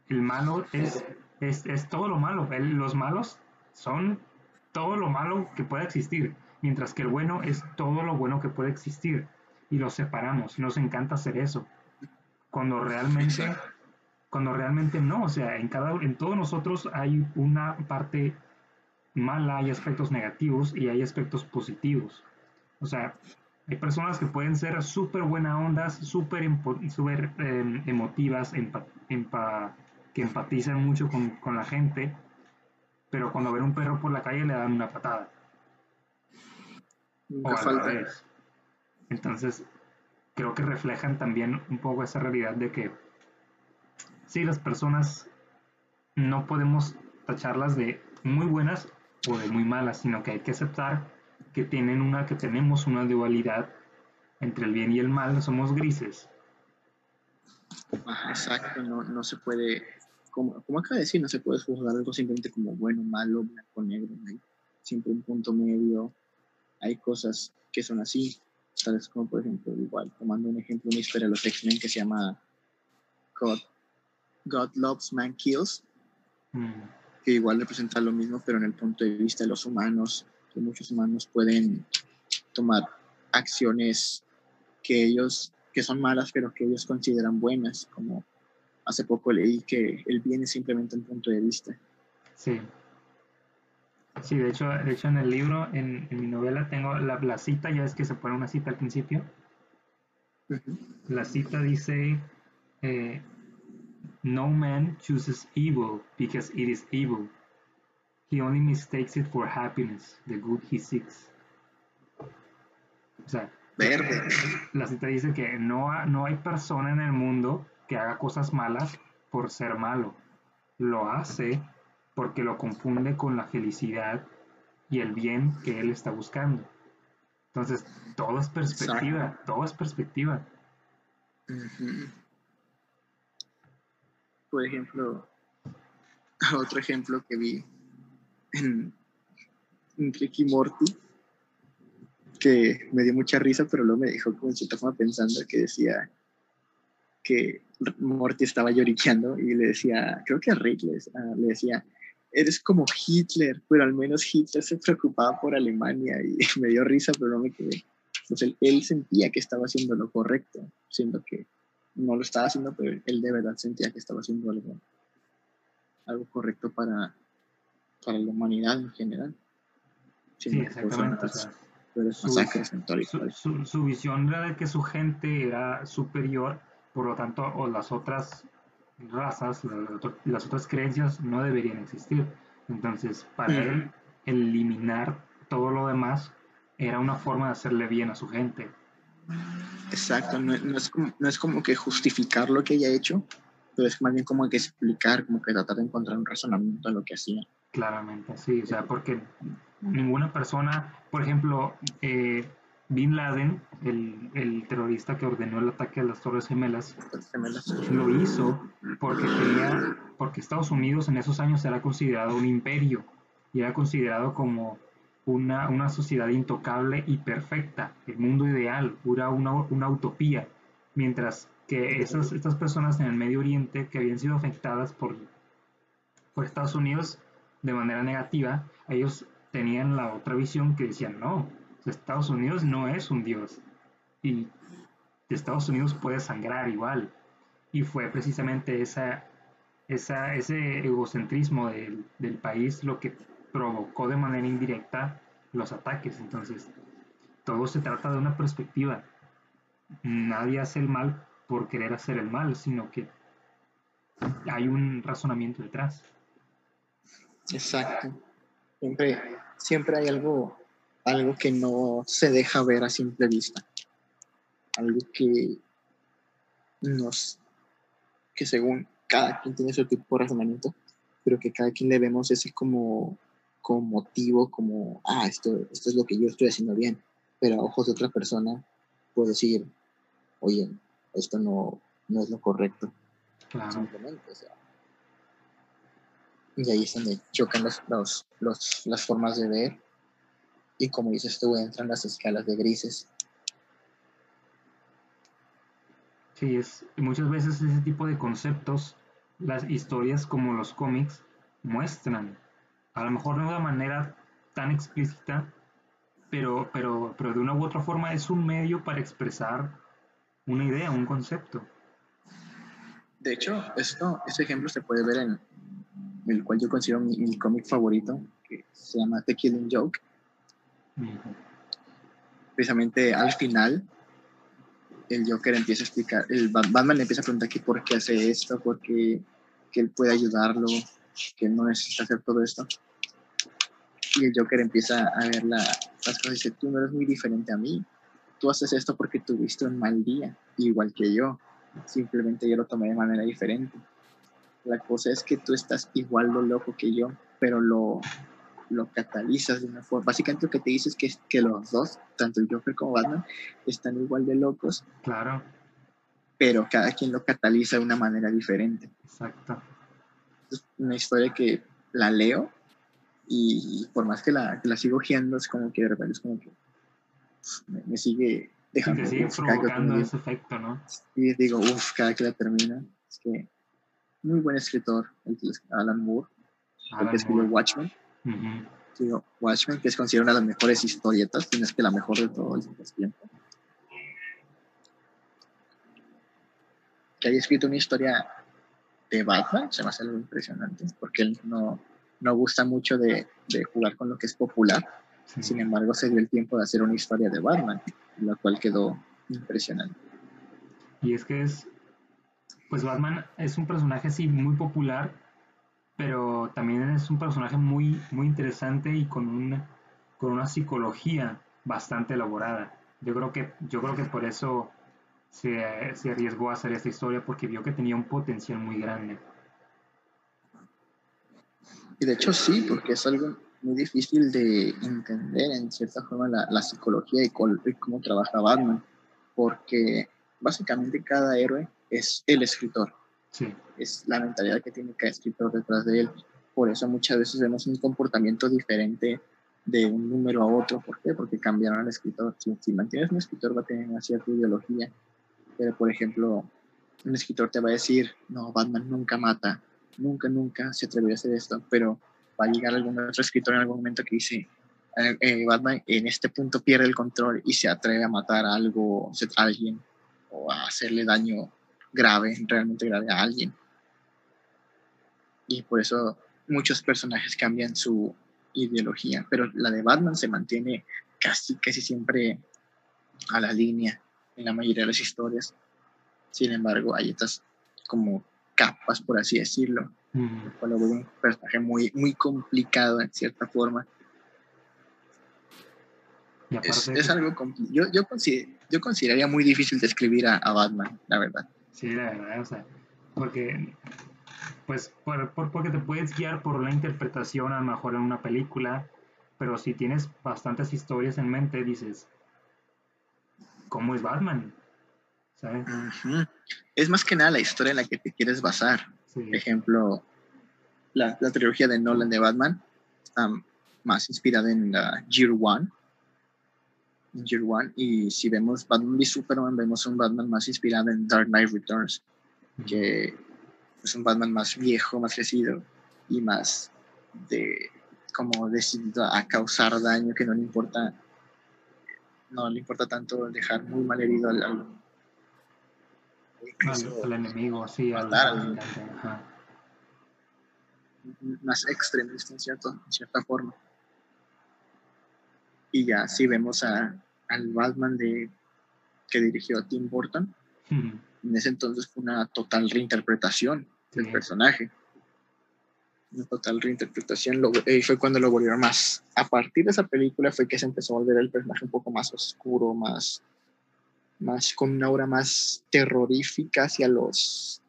El malo es, es, todo lo malo, los malos son todo lo malo que puede existir, mientras que el bueno es todo lo bueno que puede existir y los separamos, nos encanta hacer eso. Cuando realmente cuando realmente no, o sea, en cada en todos nosotros hay una parte mala, hay aspectos negativos y hay aspectos positivos. O sea, hay personas que pueden ser súper buena ondas, súper super, em, emotivas, que empatizan mucho con, la gente, pero cuando ven un perro por la calle le dan una patada. o al Entonces, creo que reflejan también un poco esa realidad de que sí, las personas no podemos tacharlas de muy buenas o de muy malas, sino que hay que aceptar que tienen una, que tenemos una dualidad entre el bien y el mal, somos grises. Exacto, no, no se puede, como, como acaba de decir, no se puede juzgar algo simplemente como bueno, malo, blanco, negro, hay siempre un punto medio, hay cosas que son así, tales como por ejemplo, igual, tomando un ejemplo, una historia de los X-Men que se llama God, God Loves Man Kills. Mm que igual representa lo mismo, pero en el punto de vista de los humanos, que muchos humanos pueden tomar acciones que ellos, que son malas, pero que ellos consideran buenas, como hace poco leí que el bien es simplemente un punto de vista. Sí. Sí, de hecho, de hecho en el libro, en, mi novela, tengo la, cita, ya es que se pone una cita al principio. La cita dice, eh, No man chooses evil because it is evil. He only mistakes it for happiness, the good he seeks. O sea, Verde. la cita dice que no, no hay persona en el mundo que haga cosas malas por ser malo. Lo hace porque lo confunde con la felicidad y el bien que él está buscando. Entonces, todo es perspectiva, todo es perspectiva. Por ejemplo, otro ejemplo que vi en, Ricky Morty, que me dio mucha risa, pero luego me dijo como en cierta forma pensando que decía que Morty estaba lloriqueando y le decía, creo que a Rick le, decía, eres como Hitler, pero al menos Hitler se preocupaba por Alemania y me dio risa, pero no me quedé. Pues él, él sentía que estaba haciendo lo correcto, siendo que no lo estaba haciendo, pero él de verdad sentía que estaba haciendo algo, algo correcto para, para la humanidad en general. Sí, exactamente. su, su, visión era de que su gente era superior, por lo tanto, o las otras razas, las otras creencias no deberían existir. Entonces, para él, eliminar todo lo demás era una forma de hacerle bien a su gente. Exacto, no, es como, no es como que justificar lo que haya hecho, pero es más bien como que explicar, como que tratar de encontrar un razonamiento en lo que hacía. Claramente, sí, o sea, porque ninguna persona, por ejemplo, eh, Bin Laden, el, el, terrorista que ordenó el ataque a las Torres Gemelas, lo hizo porque quería, porque Estados Unidos en esos años era considerado un imperio y era considerado como una, una sociedad intocable y perfecta, el mundo ideal, una, una, utopía, mientras que esas, estas personas en el Medio Oriente que habían sido afectadas por, por Estados Unidos de manera negativa, ellos tenían la otra visión que decían, no, Estados Unidos no es un dios. y Estados Unidos puede sangrar igual. Y fue precisamente esa, esa, ese egocentrismo del, del país lo que provocó de manera indirecta los ataques. Entonces, todo se trata de una perspectiva. Nadie hace el mal por querer hacer el mal, sino que hay un razonamiento detrás. Exacto. Siempre, siempre hay algo, algo que no se deja ver a simple vista. Algo que nos, que según cada quien tiene su tipo de razonamiento, pero que cada quien le vemos ese como, como motivo, como, ah, esto, esto es lo que yo estoy haciendo bien, pero a ojos de otra persona puedo decir, oye, esto no, no es lo correcto. Simplemente, o sea, y ahí es donde chocan los, los, las formas de ver. Y como dices tú, entran las escalas de grises. Sí, es, muchas veces ese tipo de conceptos, las historias como los cómics, muestran. A lo mejor no de una manera tan explícita, pero, pero, pero de una u otra forma es un medio para expresar una idea, un concepto. De hecho, esto, este ejemplo se puede ver en, el cual yo considero mi, cómic favorito, que se llama The Killing Joke. Precisamente al final, el Joker empieza a explicar, el Batman le empieza a preguntar que por qué hace esto, por qué que él puede ayudarlo, que no necesita hacer todo esto. Y el Joker empieza a ver la, las cosas y dice, tú no eres muy diferente a mí, tú haces esto porque tuviste un mal día, igual que yo, simplemente yo lo tomé de manera diferente. La cosa es que tú estás igual de loco que yo, pero lo, lo catalizas de una forma. Básicamente lo que te dices es que, que los dos, tanto el Joker como Batman, están igual de locos. Claro. Pero cada quien lo cataliza de una manera diferente. Exacto. Es una historia que la leo y por más que la, que la sigo giendo, es como que de repente es como que me, sigue dejando. sigue provocando ese efecto, ¿no? Y digo, uff, cada que la termina, es que muy buen escritor, el Alan Moore, el que escribió Watchmen. Watchmen, que es considerada una de las mejores historietas, tienes que la mejor de todo el tiempo. Que haya escrito una historia de Batman, se me hace algo impresionante, porque él no, no gusta mucho de, de jugar con lo que es popular. Sin embargo, se dio el tiempo de hacer una historia de Batman, la cual quedó impresionante. Y es que es, pues Batman es un personaje sí muy popular, pero también es un personaje muy, muy interesante y con una, con una psicología bastante elaborada. Yo creo que, yo creo que por eso se, se arriesgó a hacer esta historia, porque vio que tenía un potencial muy grande. Y de hecho sí, porque es algo muy difícil de entender en cierta forma la, la psicología y, y cómo trabaja Batman, porque básicamente cada héroe es el escritor. Es la mentalidad que tiene cada escritor detrás de él. Por eso muchas veces vemos un comportamiento diferente de un número a otro. ¿Por qué? Porque cambiaron al escritor. Si, mantienes un escritor va a tener una cierta ideología. Pero, por ejemplo, un escritor te va a decir, no, Batman nunca mata, nunca, nunca se atrevió a hacer esto. Pero va a llegar algún otro escritor en algún momento que dice, eh, eh, Batman en este punto pierde el control y se atreve a matar a algo, a alguien o a hacerle daño grave, realmente grave a alguien. Y por eso muchos personajes cambian su ideología, pero la de Batman se mantiene casi, casi siempre a la línea en la mayoría de las historias. Sin embargo, hay estas como capas, por así decirlo, mm. lo un personaje muy, muy complicado en cierta forma. Es, algo yo, yo, yo consideraría muy difícil describir a, a Batman, la verdad. Sí, la verdad, o sea, porque, pues, por, porque te puedes guiar por la interpretación a lo mejor en una película, pero si tienes bastantes historias en mente, dices, ¿cómo es Batman? ¿Sabes? Es más que nada la historia en la que te quieres basar. Por ejemplo, la, la, trilogía de Nolan de Batman está más inspirada en la Year One, Year One. Y si vemos Batman v Superman, vemos un Batman más inspirado en Dark Knight Returns, que es un Batman más viejo, más crecido y más de como decidido a causar daño que no le importa no le importa tanto dejar muy mal herido al, al, al, enemigo, sí, al, más extremista en, cierto, en cierta forma. Y ya si vemos a, al Batman de, que dirigió Tim Burton, en ese entonces fue una total reinterpretación del personaje. Una total reinterpretación. Lo, y fue cuando lo volvieron más. A partir de esa película fue que se empezó a volver el personaje un poco más oscuro, más, más con una aura más terrorífica hacia los,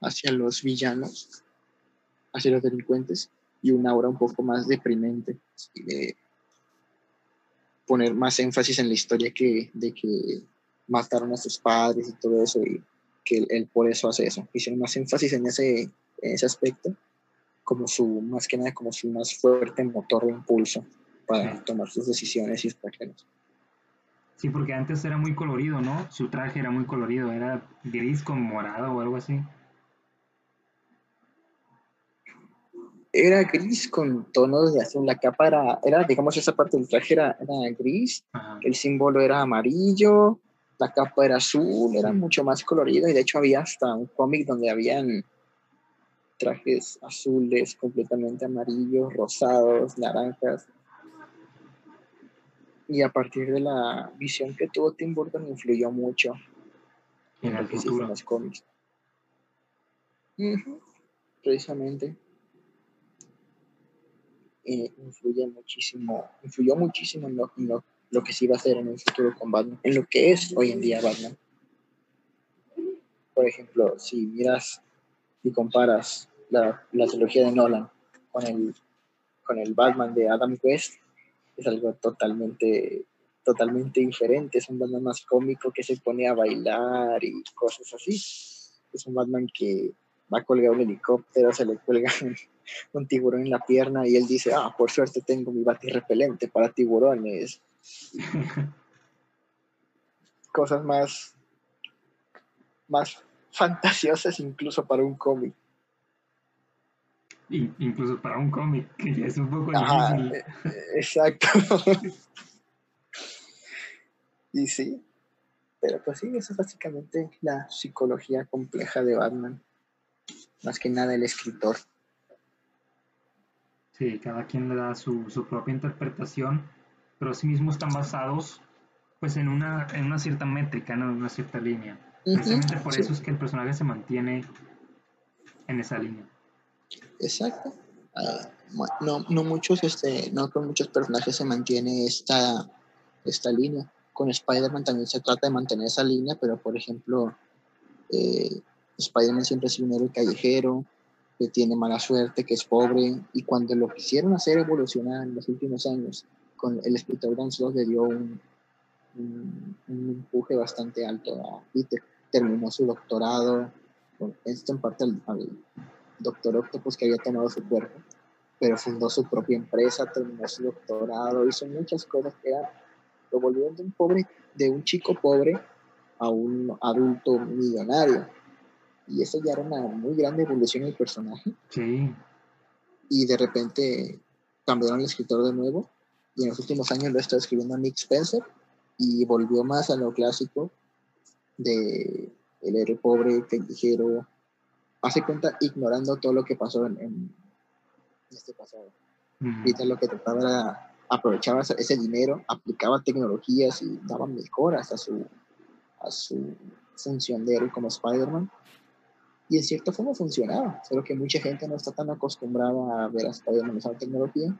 hacia los villanos, hacia los delincuentes, y una aura un poco más deprimente. De poner más énfasis en la historia que de que mataron a sus padres y todo eso, y que él, por eso hace eso. Hicieron más énfasis en ese, en ese aspecto, como su, más que nada, como su más fuerte motor de impulso para tomar sus decisiones y estrategias. Sí, porque antes era muy colorido, ¿no? Su traje era muy colorido, era gris con morado o algo así. Era gris con tonos de azul. La capa era, era digamos, esa parte del traje era, era gris. El símbolo era amarillo la capa era azul, era mucho más colorido y de hecho había hasta un cómic donde habían trajes azules, completamente amarillos, rosados, naranjas. Y a partir de la visión que tuvo Tim Burton influyó mucho en lo que se hizo en los cómics. Precisamente. Eh, influye muchísimo, influyó muchísimo en lo, en lo lo que sí va a ser en un futuro con Batman, en lo que es hoy en día Batman. Por ejemplo, si miras y comparas la, la trilogía de Nolan con el, con el Batman de Adam West, es algo totalmente, totalmente diferente. Es un Batman más cómico que se pone a bailar y cosas así. Es un Batman que va a colgar un helicóptero, se le cuelga un, tiburón en la pierna y él dice, ah, por suerte tengo mi bati repelente para tiburones Cosas más, más fantasiosas incluso para un cómic. Incluso para un cómic, que ya es un poco difícil. Eh, exacto. y sí, pero pues sí, eso es básicamente la psicología compleja de Batman. Más que nada el escritor. Sí, cada quien le da su, su propia interpretación pero asimismo están basados pues en una, en una cierta métrica, ¿no? en una cierta línea. Precisamente por eso es que el personaje se mantiene en esa línea. Exacto. Ah, no, no, muchos, este, no con muchos personajes se mantiene esta, esta línea. Con Spider-Man también se trata de mantener esa línea, pero por ejemplo, eh, Spider-Man siempre es un héroe callejero, que tiene mala suerte, que es pobre, y cuando lo quisieron hacer evolucionar en los últimos años, con el escritor Dan Slott le dio un, un, empuje bastante alto a Peter. Terminó su doctorado, esto en parte al, doctor Octopus que había tomado su cuerpo, pero fundó su propia empresa, terminó su doctorado, hizo muchas cosas que era, lo volvieron de un pobre, de un chico pobre a un adulto millonario. Y eso ya era una muy grande evolución del personaje. Sí. Y de repente cambiaron el escritor de nuevo y en los últimos años lo está escribiendo Nick Spencer y volvió más a lo clásico de el héroe pobre, callejero, hace cuenta ignorando todo lo que pasó en, este pasado. Ahorita lo que trataba era aprovechaba ese dinero, aplicaba tecnologías y daba mejoras a su, a su función de héroe como Spider-Man. Y en cierta forma funcionaba, solo que mucha gente no está tan acostumbrada a ver a Spider-Man usar tecnología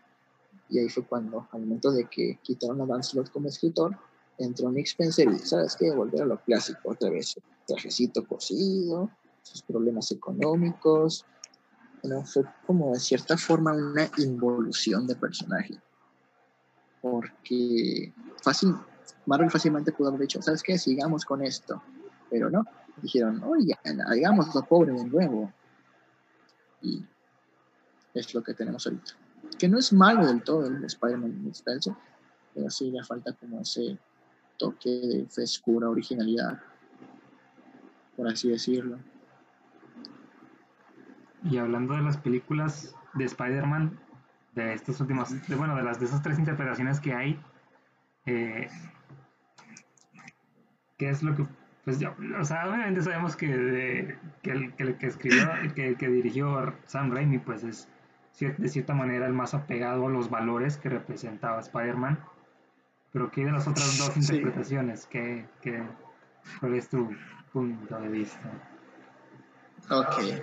y ahí fue cuando, al momento de que quitaron a Dan como escritor, entró Nick Spencer y, ¿sabes qué? Volver a lo clásico otra vez. Trajecito cosido, sus problemas económicos. Bueno, fue como de cierta forma una involución de personaje. Porque fácil, Marvel fácilmente pudo haber dicho, ¿sabes qué? Sigamos con esto. Pero no, dijeron, oye, hagamos lo pobre de nuevo. Y es lo que tenemos ahorita que no es malo del todo el Spider-Man Spencer, pero sí le falta como ese toque de frescura, originalidad, por así decirlo. Y hablando de las películas de Spider-Man, de estas últimas, bueno, de las de esas tres interpretaciones que hay, eh, ¿qué es lo que pues ya, o sea, obviamente sabemos que, que, el, que, escribió, que, que dirigió Sam Raimi, pues es de cierta manera el más apegado a los valores que representaba Spider-Man. Pero ¿qué de las otras dos interpretaciones? ¿Qué, qué, cuál es tu punto de vista? Ok.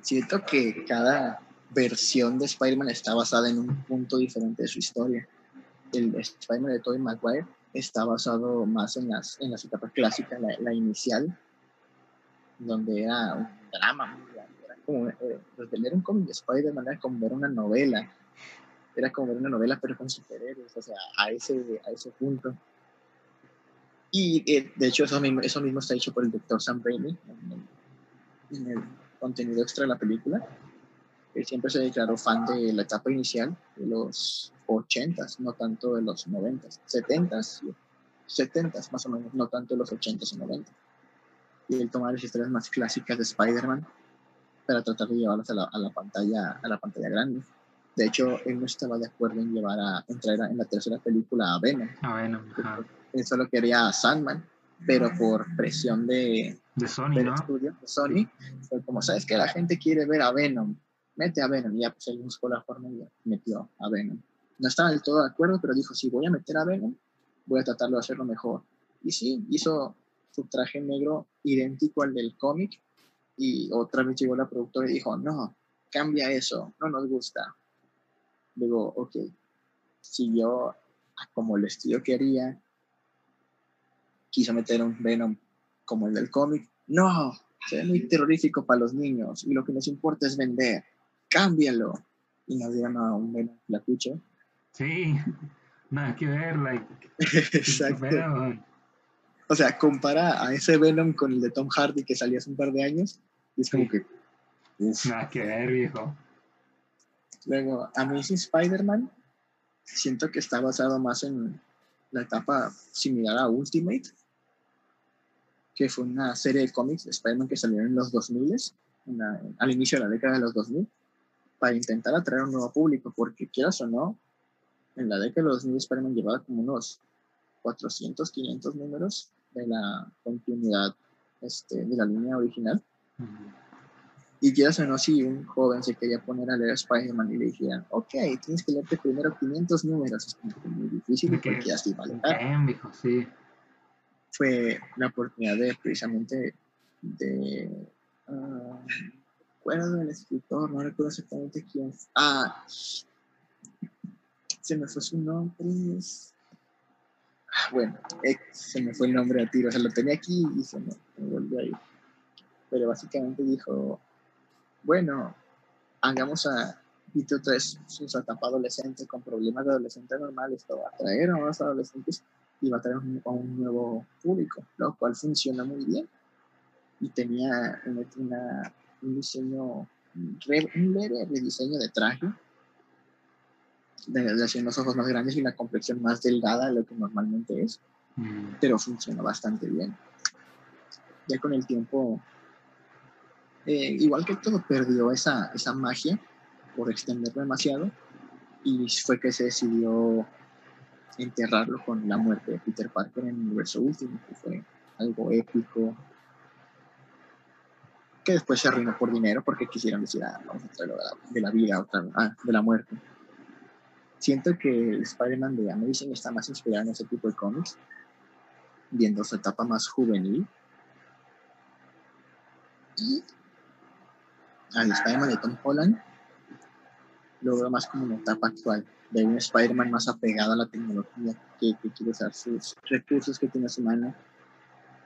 Siento que cada versión de Spider-Man está basada en un punto diferente de su historia. El Spider-Man de Tobey Maguire está basado más en las, en las etapas clásicas, la, inicial, donde era un drama Era como, eh, pues, leer un cómic de Spider-Man era como ver una novela. Era como ver una novela, pero con superhéroes, o sea, a ese, a ese punto. Y eh, de hecho, eso mismo, eso mismo está hecho por el doctor Sam Raimi en el, contenido extra de la película. Él siempre se declaró fan de la etapa inicial, de los 80s, no tanto de los 90s, 70s, 70s más o menos, no tanto de los 80s y 90s. Y él tomaba las historias más clásicas de Spider-Man para tratar de llevarlas a la, a la, pantalla, a la pantalla grande. De hecho, él no estaba de acuerdo en llevar a entrar en la tercera película a Venom. A Venom, Él solo quería a Sandman, pero por presión de, de Sony, ¿no? Estudio, de Sony, fue como, ¿sabes que La gente quiere ver a Venom. Mete a Venom. Y ya, pues él buscó la forma y metió a Venom no estaba del todo de acuerdo, pero dijo, si voy a meter a Venom, voy a tratarlo de hacerlo mejor. Y sí, hizo su traje negro idéntico al del cómic y otra vez llegó la productora y dijo, no, cambia eso, no nos gusta. Digo, ok, siguió como el estilo quería, quiso meter un Venom como el del cómic, no, se ve muy terrorífico para los niños y lo que nos importa es vender, cámbialo. Y nos dieron a un Venom flacucho Sí, nada que ver, like. Exacto. O sea, compara a ese Venom con el de Tom Hardy que salió hace un par de años y es como que. Nada que ver, viejo. Luego, Amazing Spider-Man, siento que está basado más en la etapa similar a Ultimate, que fue una serie de cómics de Spider-Man que salieron en los 2000, al inicio de la década de los 2000, para intentar atraer a un nuevo público, porque quieras o no, en la década de los 2000 Spider-Man llevaba como unos 400, 500 números de la continuidad este, de la línea original. Y quieras o no, si un joven se quería poner a leer Spider-Man y le dijeran, ok, tienes que leerte primero 500 números, es como muy difícil porque así va a sí. Fue la oportunidad de precisamente de. Uh, recuerdo del escritor, no recuerdo exactamente quién. Ah, se me fue su nombre. Ah, bueno, se me fue el nombre a tiro, o sea, lo tenía aquí y se me, volvió a ir. Pero básicamente dijo, bueno, hagamos a Vito 3 su etapa adolescente con problemas de adolescente normal, esto va a traer a más adolescentes y va a traer un, a un nuevo público, lo cual funciona muy bien. Y tenía una, un diseño, un leve rediseño de traje de, haciendo los ojos más grandes y la complexión más delgada de lo que normalmente es, mm. pero funciona bastante bien. Ya con el tiempo, eh, igual que todo, perdió esa, esa magia por extenderlo demasiado y fue que se decidió enterrarlo con la muerte de Peter Parker en el universo último, que fue algo épico, que después se arruinó por dinero porque quisieron decir, ah, de la, vida, otra, ah, de la muerte siento que Spider-Man de Amazing está más inspirado en ese tipo de cómics, viendo su etapa más juvenil. Y al Spider-Man de Tom Holland lo veo más como una etapa actual, de un Spider-Man más apegado a la tecnología, que, quiere usar sus recursos que tiene a su mano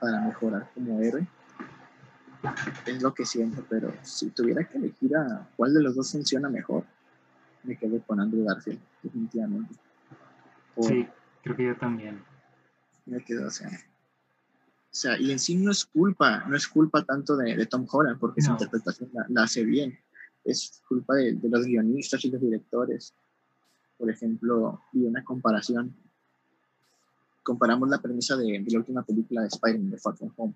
para mejorar como héroe. Es lo que siento, pero si tuviera que elegir a cuál de los dos funciona mejor, me quedé con Andrew Garfield, definitivamente. sí, creo que yo también. Me quedo, o sea. O sea, y en sí no es culpa, no es culpa tanto de, de Tom Holland, porque su interpretación la, hace bien. Es culpa de, de, los guionistas y los directores. Por ejemplo, y una comparación. Comparamos la premisa de, de la última película de Spider-Man, de Far From Home.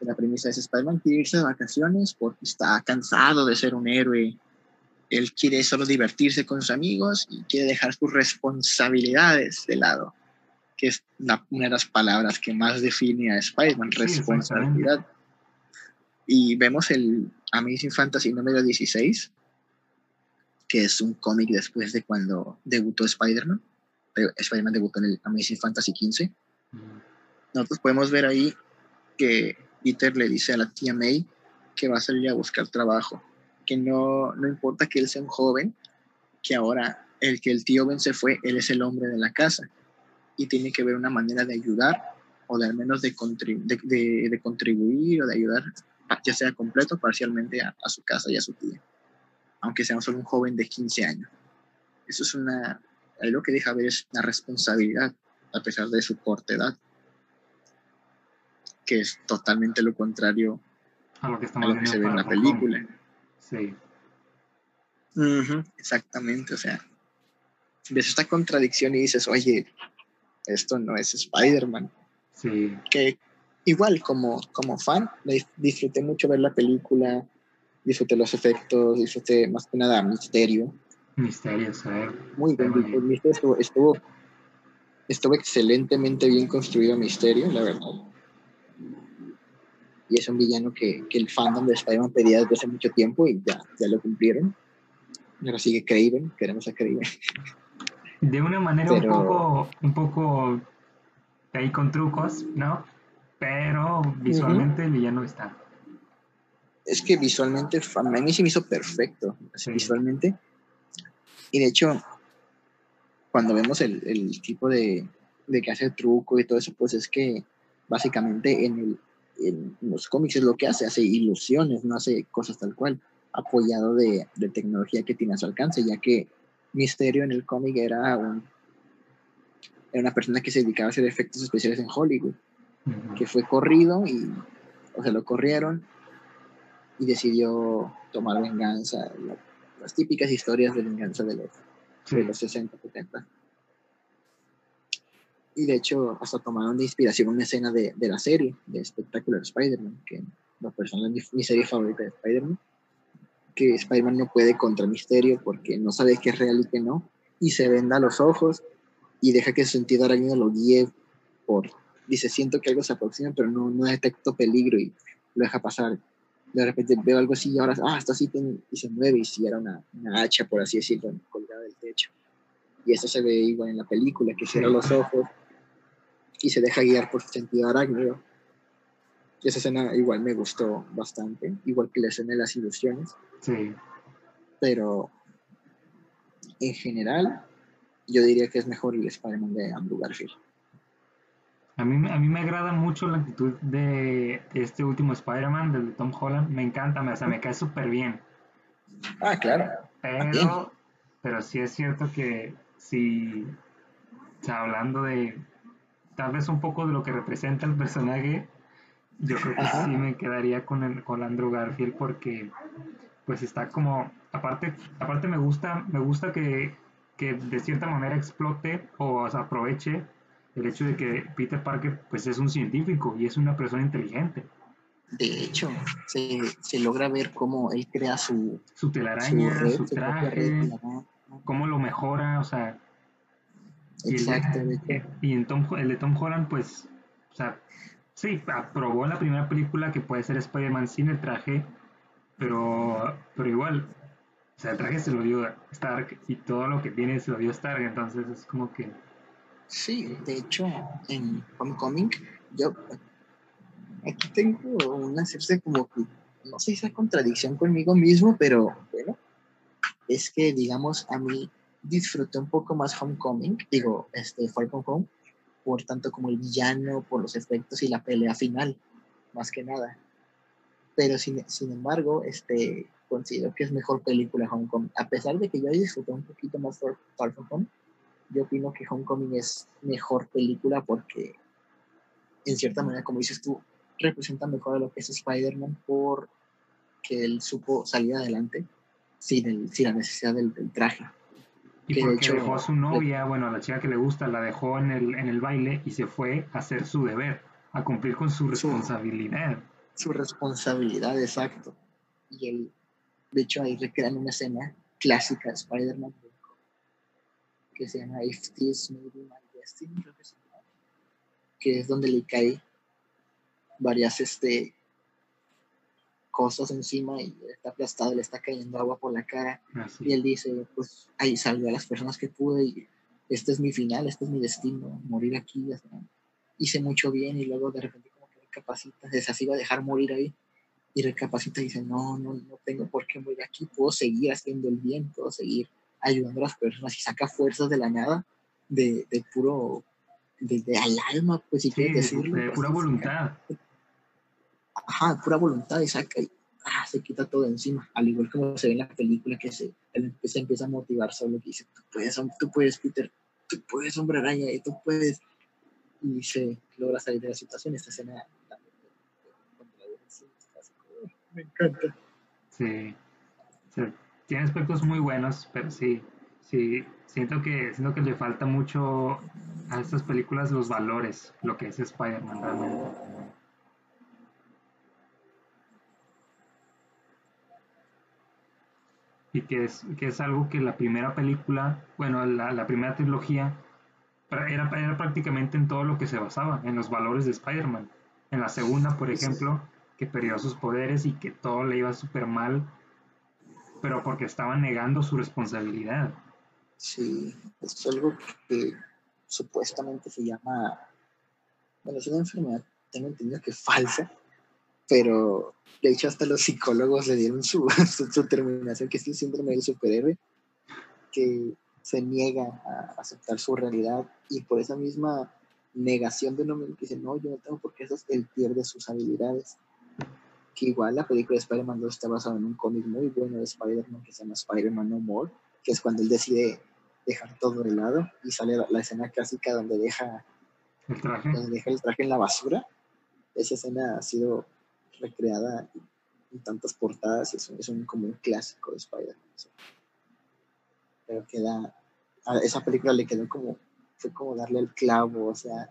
La premisa es Spider-Man quiere irse de vacaciones porque está cansado de ser un héroe él quiere solo divertirse con sus amigos y quiere dejar sus responsabilidades de lado. que es una, de las palabras que más define a Spider-Man, responsabilidad. Y vemos el Amazing Fantasy número 16, que es un cómic después de cuando debutó Spider-Man. Spider-Man debutó en el Amazing Fantasy 15. Nosotros podemos ver ahí que Peter le dice a la tía May que va a salir a buscar trabajo, que no, no importa que él sea un joven, que ahora el que el tío Ben se fue, él es el hombre de la casa y tiene que ver una manera de ayudar o de al menos de, de, de, contribuir o de ayudar, ya sea completo o parcialmente a, su casa y a su tía, aunque sea solo un joven de 15 años. Eso es una, algo que deja ver es una responsabilidad a pesar de su corta edad, que es totalmente lo contrario a lo que, se ve en la película. Sí. exactamente, o sea, ves esta contradicción y dices, oye, esto no es Spider-Man. Sí. Que igual como, como fan, disfruté mucho ver la película, disfruté los efectos, disfruté más que nada Misterio. Misterio, ¿sabes? Muy bien, el Misterio estuvo, estuvo, excelentemente bien construido Misterio, la verdad. Y es un villano que, que el fandom de Spider-Man pedía desde hace mucho tiempo y ya, ya lo cumplieron. Ahora sigue Craven, queremos a Craven. de una manera un poco, un poco ahí con trucos, ¿no? Pero visualmente el villano está. Es que visualmente, a mí se me hizo perfecto, visualmente. Y de hecho, cuando vemos el, el tipo de, de, que hace el truco y todo eso, pues es que básicamente en, el, en los cómics es lo que hace, hace ilusiones, no hace cosas tal cual, apoyado de, de tecnología que tiene a su alcance, ya que Misterio en el cómic era, un, era una persona que se dedicaba a hacer efectos especiales en Hollywood, que fue corrido y, o sea, lo corrieron y decidió tomar venganza, las típicas historias de venganza de los, de los 60, 70. Y de hecho, hasta tomaron de inspiración una escena de, de la serie, de Spectacular Spider-Man, que la persona es mi serie favorita de Spider-Man que Spider-Man no puede contra Misterio porque no sabe qué es real y qué no, y se venda los ojos y deja que su sentido araña lo guíe por... Dice, siento que algo se aproxima, pero no, no detecto peligro y lo deja pasar. De repente veo algo así y ahora, ah, está así y se mueve y si era una, una, hacha, por así decirlo, colgada del techo. Y eso se ve igual en la película, que cierra los ojos y se deja guiar por su sentido arácnido y esa escena igual me gustó bastante, igual que la escena de las ilusiones. Sí. Pero en general, yo diría que es mejor el Spider-Man de Andrew Garfield. A mí, a mí me agrada mucho la actitud de, este último Spider-Man, del de Tom Holland. Me encanta, me, o sea, me cae súper bien. Ah, claro. Pero, pero sí es cierto que si, hablando de tal vez un poco de lo que representa el personaje, yo creo que sí me quedaría con, el, con Andrew Garfield porque pues está como, aparte, aparte me gusta, me gusta que, que de cierta manera explote o, aproveche el hecho de que Peter Parker pues es un científico y es una persona inteligente. De hecho, se, se logra ver cómo él crea su... Su telaraña, su, traje, cómo lo mejora, o sea... Exacto. Y, el, Tom, el de Tom Holland, pues, o sea, Sí, aprobó en la primera película que puede ser Spider-Man sin el traje, pero, pero igual, o sea, el traje se lo dio Stark y todo lo que tiene se lo dio Stark, entonces es como que... Sí, de hecho, en Homecoming, yo aquí tengo una cierta como no sé esa contradicción conmigo mismo, pero bueno, es que digamos a mí disfruté un poco más Homecoming, digo, este, From Home, por tanto como el villano, por los efectos y la pelea final, más que nada. Pero sin, sin embargo, este, considero que es mejor película Hong Kong. A pesar de que yo disfruté un poquito más From Home, yo opino que Hong Kong es mejor película porque, en cierta manera, como dices tú, representa mejor a lo que es Spider-Man por que él supo salir adelante sin, el, sin la necesidad del traje. Y porque dejó a su novia, bueno, a la chica que le gusta, la dejó en el, en el baile y se fue a hacer su deber, a cumplir con su responsabilidad. Su, responsabilidad, exacto. Y él, de hecho, ahí recrean una escena clásica de Spider-Man que se llama If This May Be My Destiny, creo que se llama. que es donde le cae varias este, cosas encima y está aplastado, le está cayendo agua por la cara. Ah, Y él dice, pues ahí salvé a las personas que pude y este es mi final, este es mi destino, morir aquí. Hice mucho bien y luego de repente como que recapacita, se iba a dejar morir ahí y recapacita y dice, no, no, no tengo por qué morir aquí, puedo seguir haciendo el bien, puedo seguir ayudando a las personas y saca fuerzas de la nada, de, de puro, desde al alma, pues si quieres decirlo. De pues, pura voluntad. Ajá, pura voluntad y saca y ah, se quita todo encima, al igual como se ve en la película que se, él se empieza a motivar solo que dice, tú puedes, tú puedes, Peter, tú puedes, hombre araña, y tú puedes, y se logra salir de la situación, esta escena me encanta. Sí. sí. Tiene aspectos muy buenos, pero sí, sí, siento que, siento que le falta mucho a estas películas los valores, lo que es Spider-Man realmente. Y que es, que es algo que la primera película, bueno, la, la primera trilogía, era, era prácticamente en todo lo que se basaba, en los valores de Spider-Man. En la segunda, por ejemplo, que perdió sus poderes y que todo le iba súper mal, pero porque estaba negando su responsabilidad. Sí, es algo que supuestamente se llama, bueno, es una enfermedad, tengo entendido que es falsa, pero de hecho hasta los psicólogos le dieron su, su, terminación, que es el síndrome del superhéroe, que se niega a aceptar su realidad y por esa misma negación de uno que dice, no, yo no tengo por qué eso, él pierde sus habilidades que igual la película de Spider-Man 2 está basada en un cómic muy bueno de Spider-Man que se llama Spider-Man No More, que es cuando él decide dejar todo de lado y sale la, escena clásica donde deja el traje. donde deja el traje en la basura. Esa escena ha sido recreada en tantas portadas, es, es un, como un clásico de Spider-Man. Pero queda, a esa película le quedó como, fue como darle el clavo, o sea,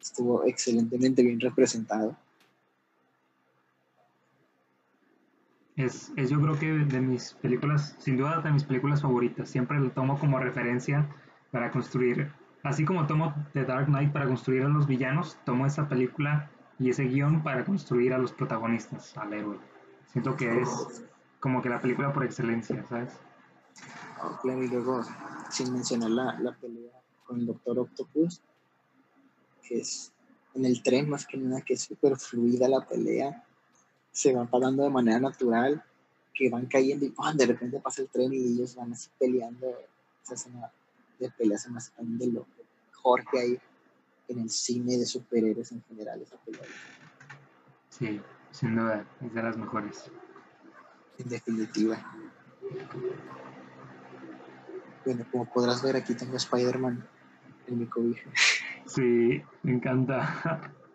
estuvo excelentemente bien representado Es, es, yo creo que de mis películas, sin duda de mis películas favoritas. Siempre lo tomo como referencia para construir, así como tomo The Dark Knight para construir a los villanos, tomo esa película y ese guion para construir a los protagonistas, al héroe. Siento que es como que la película por excelencia, ¿sabes? Claro, y luego, sin mencionar la, la pelea con el Doctor Octopus, que es en el tren más que nada, que es súper fluida la pelea se van parando de manera natural, que van cayendo y de repente pasa el tren y ellos van así peleando. Esa escena de peleas se me hace de lo mejor que hay en el cine de superhéroes en general. Esa pelea. Sí, sin duda, es de las mejores. En definitiva. Bueno, como podrás ver, aquí tengo Spider-Man en mi cobija. Sí, me encanta.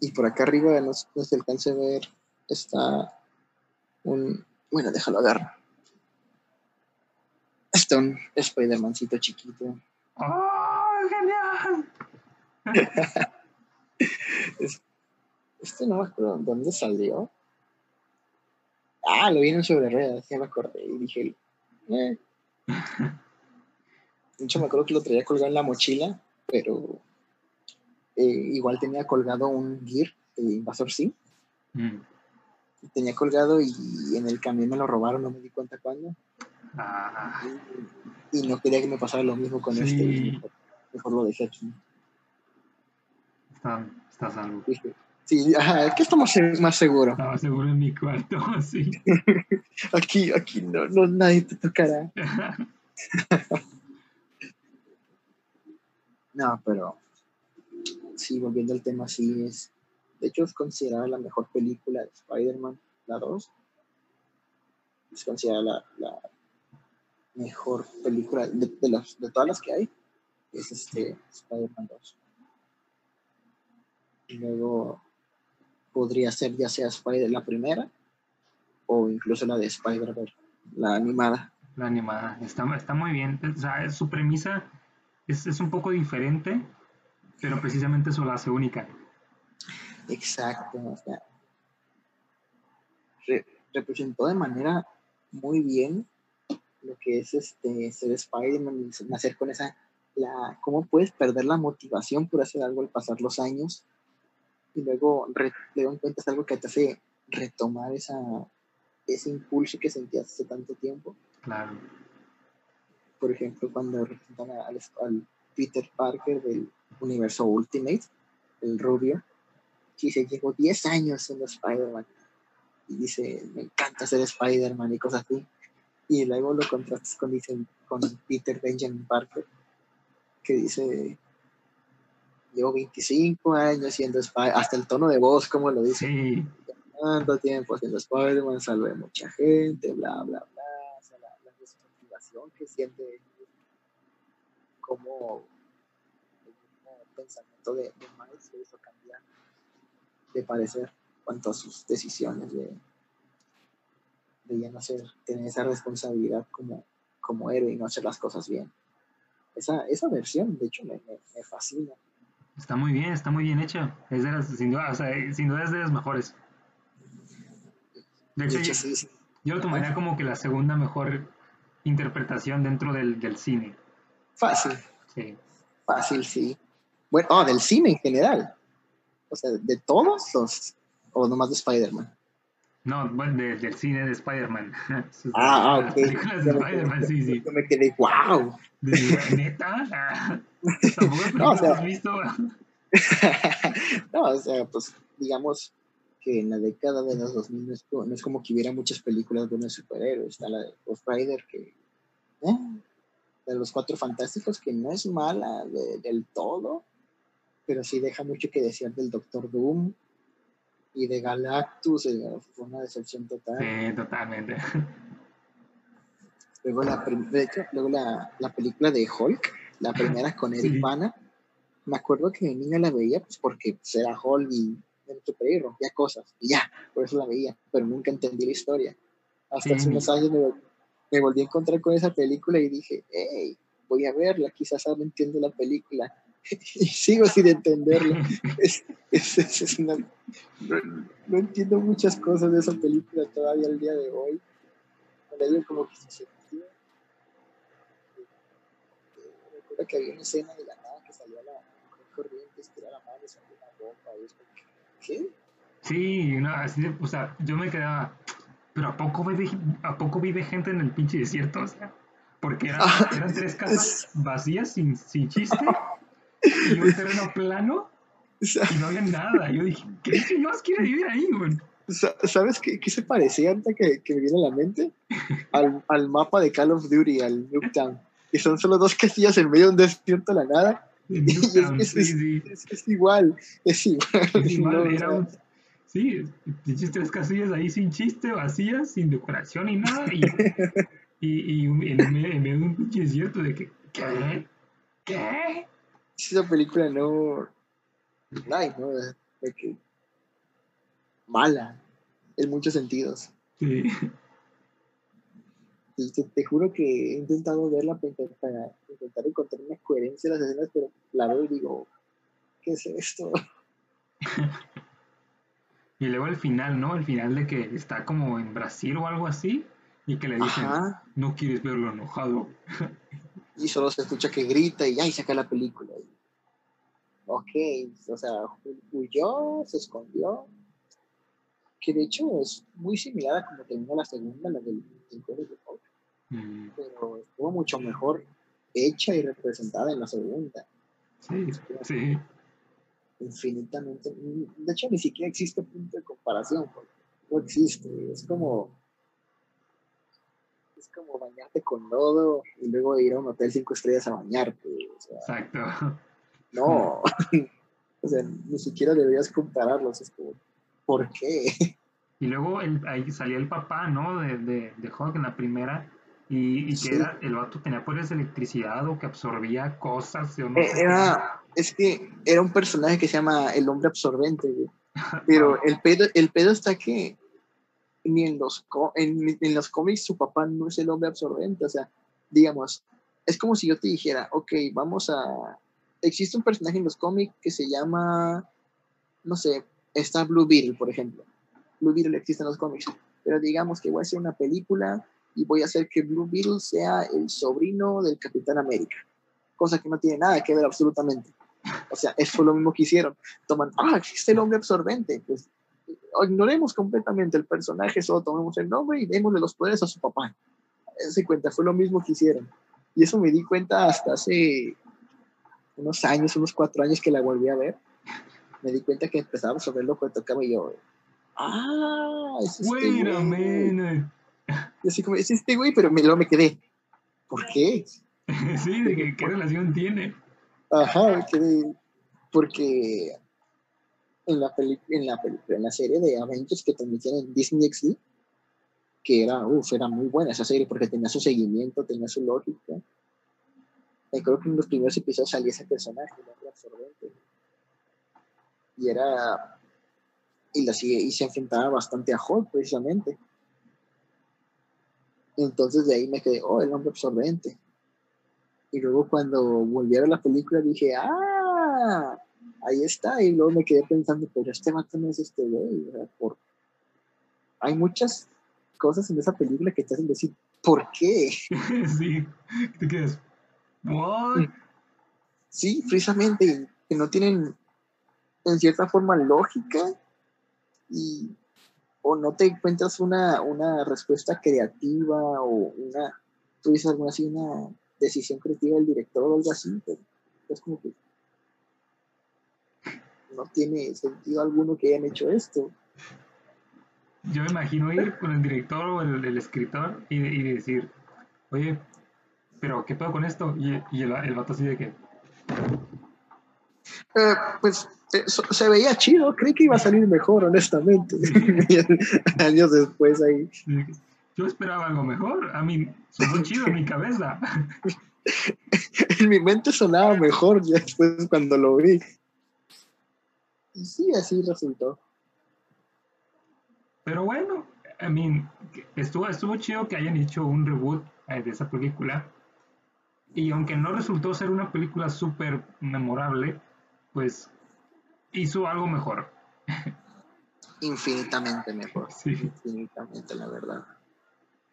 Y por acá arriba, no, se alcance a ver, está un. Bueno, déjalo agarrar. Está un Spider-Mancito chiquito. ¡Oh, genial! este no me acuerdo dónde salió. Ah, lo vieron sobre ruedas, ya me acordé. Y dije, eh. De hecho, me acuerdo que lo traía colgado en la mochila, pero eh, igual tenía colgado un Gear de Invasor Sim. Mm. Tenía colgado y en el camión me lo robaron, no me di cuenta cuándo. Ah. Y, no quería que me pasara lo mismo con este. Mejor, lo dejé aquí. Está, está salvo. Sí, ajá, aquí estamos más seguros. Estaba seguro en mi cuarto, sí. aquí, aquí no, no, nadie te tocará. no, pero sí, volviendo al tema, sí es. De hecho, es considerada la mejor película de Spider-Man, la 2. Es considerada la, mejor película de, de, todas las que hay. Es este Spider-Man 2. Y luego podría ser ya sea Spider la primera o incluso la de Spider-Man, la animada. La animada, está, está muy bien. O sea, su premisa es, es un poco diferente, pero precisamente eso la hace única. Exacto, o sea, representó de manera muy bien lo que es este ser Spider-Man, nacer con esa la, cómo puedes perder la motivación por hacer algo al pasar los años y luego luego encuentras algo que te hace retomar esa, ese impulso que sentías hace tanto tiempo. Claro. Por ejemplo, cuando representan al, al Peter Parker del universo Ultimate, el rubio, que se llevó 10 años siendo Spider-Man. Y dice, me encanta ser Spider-Man y cosas así. Y luego lo contrastas con, dicen, con Peter Benjamin Parker, que dice, llevo 25 años siendo Spider-Man, hasta el tono de voz, como lo dice. Sí. Tanto tiempo siendo Spider-Man, salvé a mucha gente, bla, bla, bla. O sea, la, la que siente como el mismo pensamiento de, de Miles se hizo cambiar de parecer cuanto a sus decisiones de, de ya no ser, tener esa responsabilidad como, como héroe y no hacer las cosas bien. Esa, esa versión, de hecho, me, me, fascina. Está muy bien, está muy bien hecha. Es de las, sin duda, o sea, sin duda es de las mejores. De hecho, yo, lo tomaría como que la segunda mejor interpretación dentro del, del cine. Fácil. Sí. Fácil, sí. Bueno, oh, del cine en general. O sea, de todos los. O nomás de Spider-Man. No, bueno, del cine de Spider-Man. ah, ah, ok. películas de Spider-Man, sí, sí. Yo me quedé, wow. ¿Neta? no, o sea, has visto? no, o sea, pues digamos que en la década de los 2000 no es, no es como que hubiera muchas películas de unos superhéroes. Está la de Ghost Rider que. Eh, de los cuatro fantásticos, que no es mala del todo, pero sí deja mucho que decir del Doctor Doom y de Galactus, eh, fue una decepción total. Sí, totalmente. Luego la, luego la, la, película de Hulk, la primera con Eric Bana, me acuerdo que de niña la veía pues porque pues, era Hulk y era superhéroe, ya cosas, y ya, por eso la veía, pero nunca entendí la historia. Hasta hace unos años me, me volví a encontrar con esa película y dije, hey, voy a verla, quizás ahora entiendo la película. y sigo sin entenderla. no, entiendo muchas cosas de esa película todavía al día de hoy. como que se sentía. Recuerdo que había una escena de la nada que salía la corriente, estiraba la mano y salía una bomba. Y es como, ¿qué? Sí, no, así, o sea, yo me quedaba pero ¿a poco vive, a poco vive gente en el pinche desierto? O sea, porque eran, ah, eran tres casas vacías, sin, sin chiste, y un terreno plano, y no había nada. Yo dije, ¿qué señores quiere vivir ahí, güey? ¿Sabes qué, qué, se parecía antes que, que me viene a la mente? Al, al, mapa de Call of Duty, al Nuketown. Y son solo dos casillas en medio de un desierto a la nada. Y es, es, es, es, igual, es igual. era un Sí, tres casillas ahí sin chiste, vacías, sin decoración y nada. Y, y, y en, medio de un pinche desierto de que, ¿qué? ¿Qué? Esa película no. Ay, no, de que. Mala, en muchos sentidos. Sí. Te, te, juro que he intentado verla para intentar, encontrar una coherencia en las escenas, pero la veo y digo, ¿qué es esto? Y luego el final, ¿no? El final de que está como en Brasil o algo así y que le dicen, no quieres verlo enojado. Y solo se escucha que grita y ahí saca la película. Ok, o sea, huyó, se escondió. Que de hecho es muy similar a como terminó la segunda, la del Imperio de Hulk. Mm. Pero estuvo mucho mejor hecha y representada en la segunda. Sí, sí infinitamente. De hecho, ni siquiera existe punto de comparación, no existe. Es como. Es como bañarte con lodo y luego ir a un hotel cinco estrellas a bañarte. Exacto. No. o sea, ni siquiera deberías compararlos. Es como, ¿por qué? Y luego ahí salía el papá, ¿no? De, de, de Hawk en la primera. Y, y que era, el vato tenía poderes de electricidad o que absorbía cosas. O no eh, era, es que era un personaje que se llama el hombre absorbente, Pero el pedo, el pedo está que ni en los, en, en, los cómics su papá no es el hombre absorbente. O sea, digamos, es como si yo te dijera, ok, vamos a... Existe un personaje en los cómics que se llama, no sé, está Blue Beetle, por ejemplo. Blue Beetle existe en los cómics. Pero digamos que voy a hacer una película y voy a hacer que Blue Beetle sea el sobrino del Capitán América cosa que no tiene nada que ver absolutamente. O sea, eso fue lo mismo que hicieron. Toman, ah, existe el hombre absorbente. Pues ignoremos completamente el personaje, solo tomemos el nombre y démosle los poderes a su papá. Se cuenta, fue lo mismo que hicieron. Y eso me di cuenta hasta hace unos años, unos cuatro años que la volví a ver. Me di cuenta que empezaba a sobre lo que tocaba y yo, ah, es este Y así como, es este güey, pero me, luego me quedé, ¿por qué? sí, de que, qué relación tiene. Ajá, porque en la, en la, en la serie de Avengers que transmitían en Disney XD, que era, uf, era muy buena esa serie porque tenía su seguimiento, tenía su lógica. Y creo que en los primeros episodios salía ese personaje, el absorbente. Y era. Y, la, y se enfrentaba bastante a Hulk, precisamente. Entonces de ahí me quedé, oh, el hombre absorbente. Y luego cuando volví a ver la película dije, ah, ahí está. Y luego me quedé pensando, pero este vato no es este güey. por... Hay muchas cosas en esa película que te hacen decir, ¿por qué? sí, te quedas, Sí, precisamente, que no tienen en cierta forma lógica y o no te encuentras una, una respuesta creativa o una, tú dices alguna así, una decisión creativa del director o algo así, pero es como que no tiene sentido alguno que hayan hecho esto. Yo me imagino ir con el director o el, escritor y, y, decir, oye, pero ¿qué puedo con esto? Y, y el, el vato así de que... Eh, pues eh, se veía chido, creí que iba a salir mejor, honestamente. Años después ahí. Yo esperaba algo mejor, a mí sonó chido en mi cabeza. en mi mente sonaba mejor ya después cuando lo vi. Y sí, así resultó. Pero bueno, I mean, estuvo, estuvo chido que hayan hecho un reboot eh, de esa película. Y aunque no resultó ser una película súper memorable, pues hizo algo mejor. Infinitamente mejor. Sí. Infinitamente, la verdad.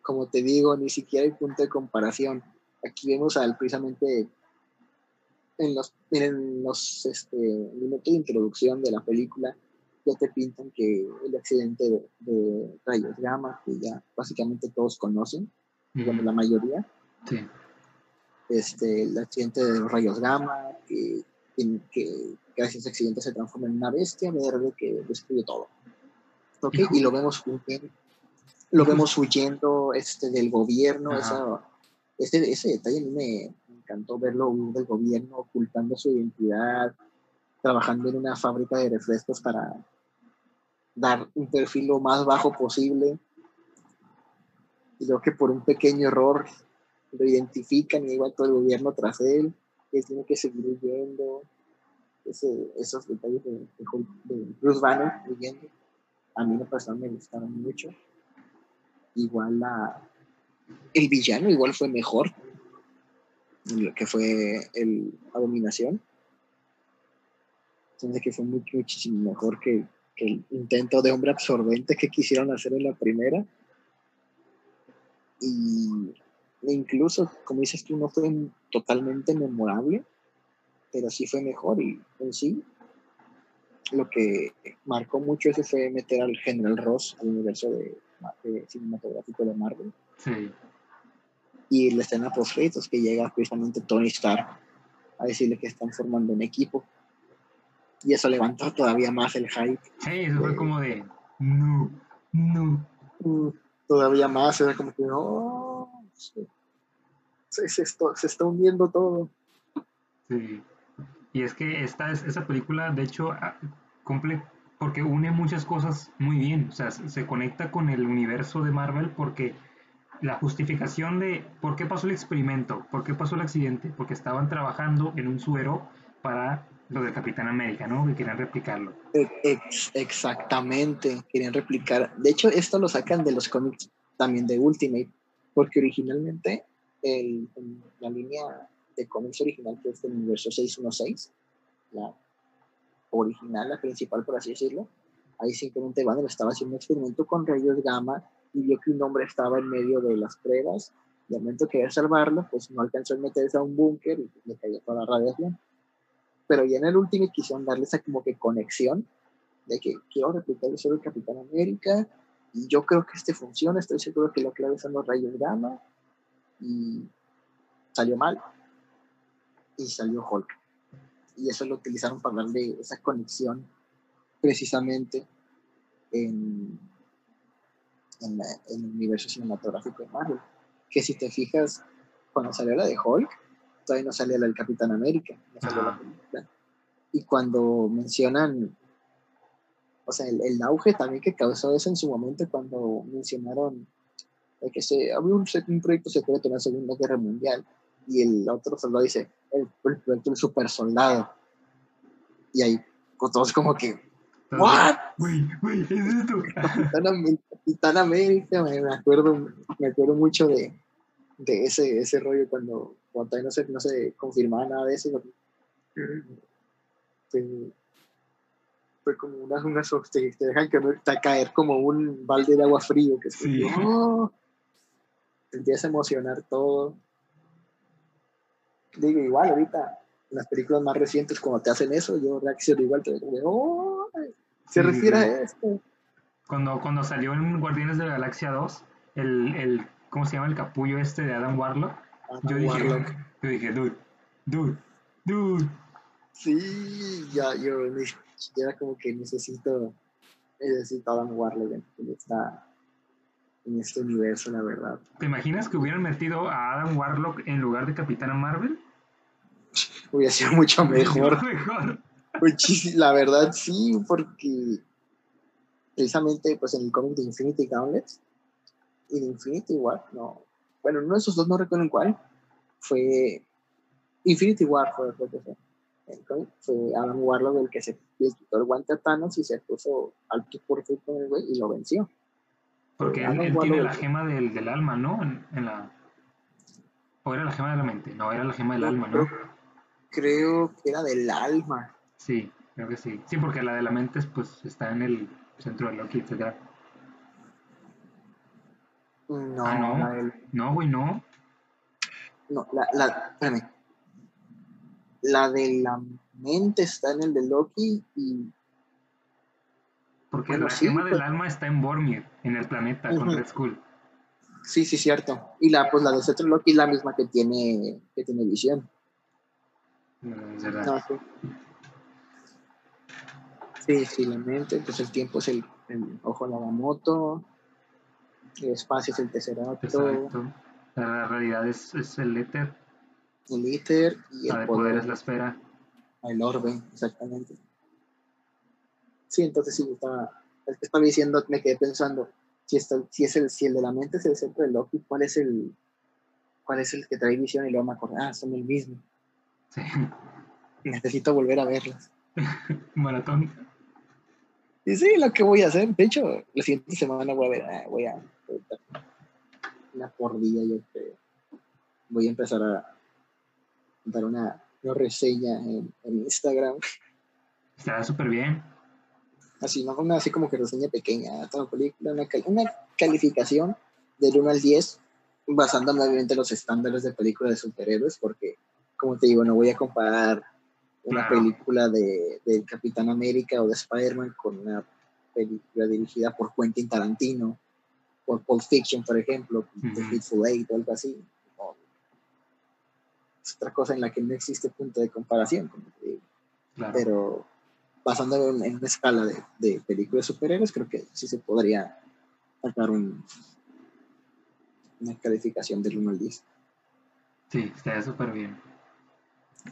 Como te digo, ni siquiera hay punto de comparación. Aquí vemos al precisamente en los, en los este, minutos de introducción de la película, ya te pintan que el accidente de, rayos gamma, que ya básicamente todos conocen, digamos la mayoría. Sí. Este, el accidente de los rayos gamma, que, que gracias a ese accidente se transforma en una bestia verde que destruye todo. ¿Okay? Y lo vemos huyendo, lo vemos huyendo este, del gobierno. Esa, ese, ese detalle me, encantó verlo huir del gobierno, ocultando su identidad, trabajando en una fábrica de refrescos para dar un perfil lo más bajo posible. Creo que por un pequeño error lo identifican y igual todo el gobierno tras él, que tiene que seguir huyendo ese, esos detalles de, de, Bruce Banner leyendo, a mí no me gustaron mucho. Igual la, el villano igual fue mejor, que fue el Abominación. Entonces que fue mucho, muchísimo mejor que, el intento de hombre absorbente que quisieron hacer en la primera. Y incluso, como dices tú, no fue totalmente memorable, pero sí fue mejor y en sí lo que marcó mucho eso fue meter al General Ross al universo de, cinematográfico de Marvel. Sí. Y la escena post que llega precisamente Tony Stark a decirle que están formando un equipo. Y eso levantó todavía más el hype. Sí, eso fue como de no, no. Mm, todavía más, era como que no. Se, se, se está hundiendo todo. Sí. Y es que esta es, esa película, de hecho, ah, cumple porque une muchas cosas muy bien. O sea, se conecta con el universo de Marvel porque la justificación de por qué pasó el experimento, por qué pasó el accidente, porque estaban trabajando en un suero para lo del Capitán América, ¿no? Que querían replicarlo. exactamente, querían replicar. De hecho, esto lo sacan de los cómics también de Ultimate, porque originalmente el, la línea de cómics original, que es el universo 616, la original, la principal, por así decirlo. Ahí simplemente Banner estaba haciendo un experimento con rayos gamma y vio que un hombre estaba en medio de las pruebas Y al momento que quería salvarlo, pues no alcanzó a meterse a un búnker y le cayó toda la radiación. Pero ya en el último quisieron darle esa como que conexión de que quiero replicar el del Capitán América y yo creo que este funciona, estoy seguro que la clave son los rayos gamma y salió mal y salió Hulk. Y eso lo utilizaron para darle esa conexión precisamente en, en, el universo cinematográfico de Marvel. Que si te fijas, cuando salió la de Hulk, todavía no salía la del Capitán América, no salió la película. Y cuando mencionan, o sea, el, el, auge también que causó eso en su momento cuando mencionaron que se había un, un proyecto secreto en la Segunda Guerra Mundial y el otro soldado dice, el, super soldado. Y ahí pues, todos como que, ¿what? Uy, uy, ¿es esto? Capitán, América, me, acuerdo, me acuerdo mucho de, de ese, ese rollo cuando, cuando todavía no se, no se confirmaba nada de eso. Fue, fue como unas, unas te, te dejan caer como un balde de agua frío que sí. oh, te empieza a emocionar todo. Digo, igual ahorita, en las películas más recientes, cuando te hacen eso, yo reacciono igual, te digo, oh, se refiere a esto. Cuando, cuando salió en Guardianes de la Galaxia 2, el, el, ¿cómo se llama? El capullo este de Adam Warlock. yo, dije, yo dije, dude, dude, dude. Sí, ya, yo ya como que necesito, necesito Adam Warlock, en este universo, la verdad. ¿Te imaginas que hubieran metido a Adam Warlock en lugar de Capitana Marvel? Hubiera sido mucho mejor. mejor. la verdad sí, porque precisamente pues en el cómic de Infinity Gauntlet y de Infinity War, no, bueno, uno de esos dos no recuerdo en cuál, fue Infinity War fue, fue, fue, fue Adam Warlock el que se le quitó el guante a Thanos y se puso al tú por con el güey y lo venció. Porque él, tiene la gema del, del alma, ¿no? En, la... ¿O era la gema de la mente? No, era la gema del alma, ¿no? Creo que era del alma. Sí, creo que sí. Sí, porque la de la mente pues está en el centro de Loki, etc. No, ah, no. No, güey, no. No, la, la, espérame. La de la mente está en el de Loki y porque la gema del pues. alma está en Bormir, en el planeta, con Red Skull. Sí, sí, cierto. Y la, pues la de Cetro Loki es la misma que tiene, que tiene visión. No, es verdad. sí. sí, la mente, pues el tiempo es el, el ojo Nagamoto, el espacio es el Tesseract. Exacto. La realidad es, es el éter. El éter y el poder es la esfera. El orbe, exactamente. Sí, entonces sí, estaba, estaba diciendo, me quedé pensando, si, si, es el, si el de la mente es el centro de Loki, ¿cuál es el, cuál es el que trae visión? Y luego me acordé, ah, son el mismo. Sí. Necesito volver a verlas. Maratón. Y sí, lo que voy a hacer, de hecho, la siguiente semana voy a ver, ah, voy a una por día, yo creo. Voy a empezar a dar una, reseña en, en Instagram. Estará súper bien así, no una así como que reseña pequeña, toda película, una, una calificación del 1 al 10, basándome obviamente en los estándares de película de superhéroes, porque, como te digo, no voy a comparar una película de, de, Capitán América o de Spider-Man con una película dirigida por Quentin Tarantino, por Pulp Fiction, por ejemplo, de Hateful Eight o algo así. es otra cosa en la que no existe punto de comparación, como te digo. Pero basándolo en, una escala de, de películas superhéroes, creo que sí se podría sacar un, una calificación del 1 al 10. Sí, estaría súper bien.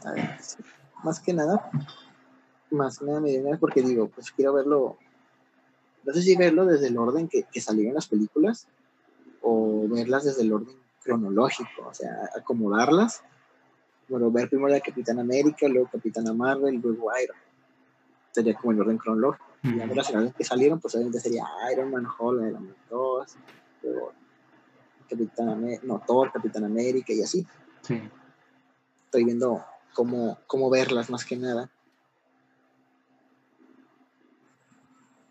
A ver, más que nada, más que nada me viene porque digo, pues quiero verlo, no sé si verlo desde el orden que, que salieron las películas o verlas desde el orden cronológico, o sea, acomodarlas. Bueno, ver primero la Capitana América, luego Capitana Marvel, luego Iron sería como el orden cronológico. Y ya las que salieron, pues obviamente sería Iron Man, Iron Man 2, luego Capitán América, no, Thor, Capitán América y así. Sí. Estoy viendo cómo, cómo verlas más que nada.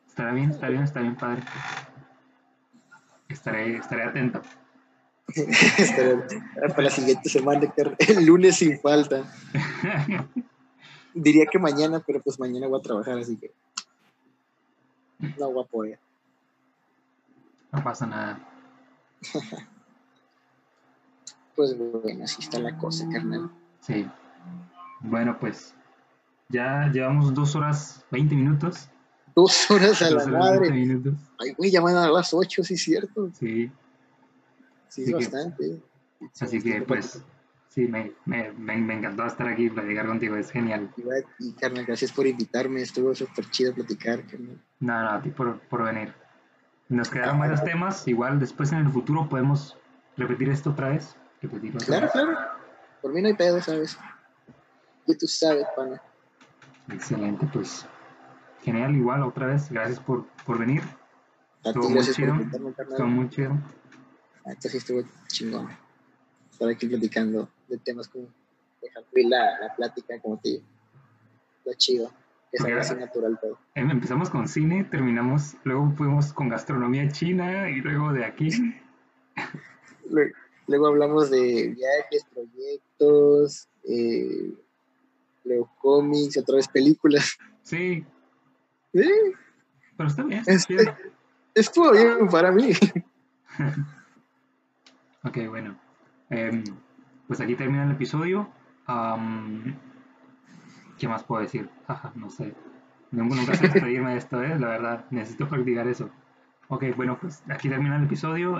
Estará bien, está bien, está bien, padre. Estaré, estaré atento. para la siguiente semana, el lunes sin falta. Diría que mañana, pero pues mañana voy a trabajar, así que no voy a poder. No pasa nada. pues bueno, así está la cosa, carnal. Sí. Bueno, pues ya llevamos dos horas veinte minutos. Dos horas a la madre. Ay, güey, ya van a las ocho, sí, cierto. Sí. Sí, bastante. así que, pues, sí, me, me, me, encantó estar aquí, platicar contigo, es genial. Y, carnal, gracias por invitarme, estuvo súper chido platicar, carnal. No, no, a ti por, por venir. Nos quedaron varios temas, igual después en el futuro podemos repetir esto otra vez. claro, claro. Por mí no hay pedo, ¿sabes? Y tú sabes, pana. Excelente, pues. Genial, igual, otra vez. Gracias por, por venir. estuvo muy chido. Estuvo muy chido. Esto sí estuvo chingón. Estar aquí platicando de temas como dejar fluir la, la plática, como te digo. Lo chido. Es algo así natural todo. Em, empezamos con cine, terminamos, luego fuimos con gastronomía china y luego de aquí. Luego, hablamos de viajes, proyectos, eh, luego cómics, otra vez películas. Sí. Sí. Pero está bien. Este, estuvo bien para mí. ok, bueno. Em, pues aquí termina el episodio. ¿Qué más puedo decir? Ajá, no sé. Nunca sé despedirme de esto, ¿eh? La verdad, necesito practicar eso. Ok, bueno, pues aquí termina el episodio.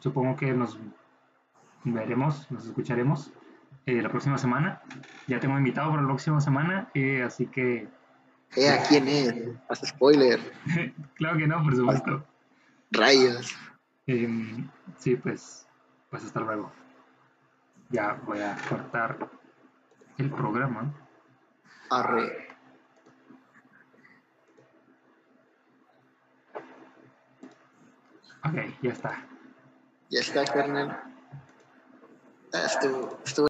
supongo que nos veremos, nos escucharemos eh, la próxima semana. Ya tengo invitado para la próxima semana, eh, así que... Eh, ¿A quién es? Haz spoiler. claro que no, por supuesto. Rayos. Em, sí, pues, pues hasta luego. Ya voy a cortar el programa. Arre. Ok, ya está. Ya está, carnal. Ah, estuvo, estuvo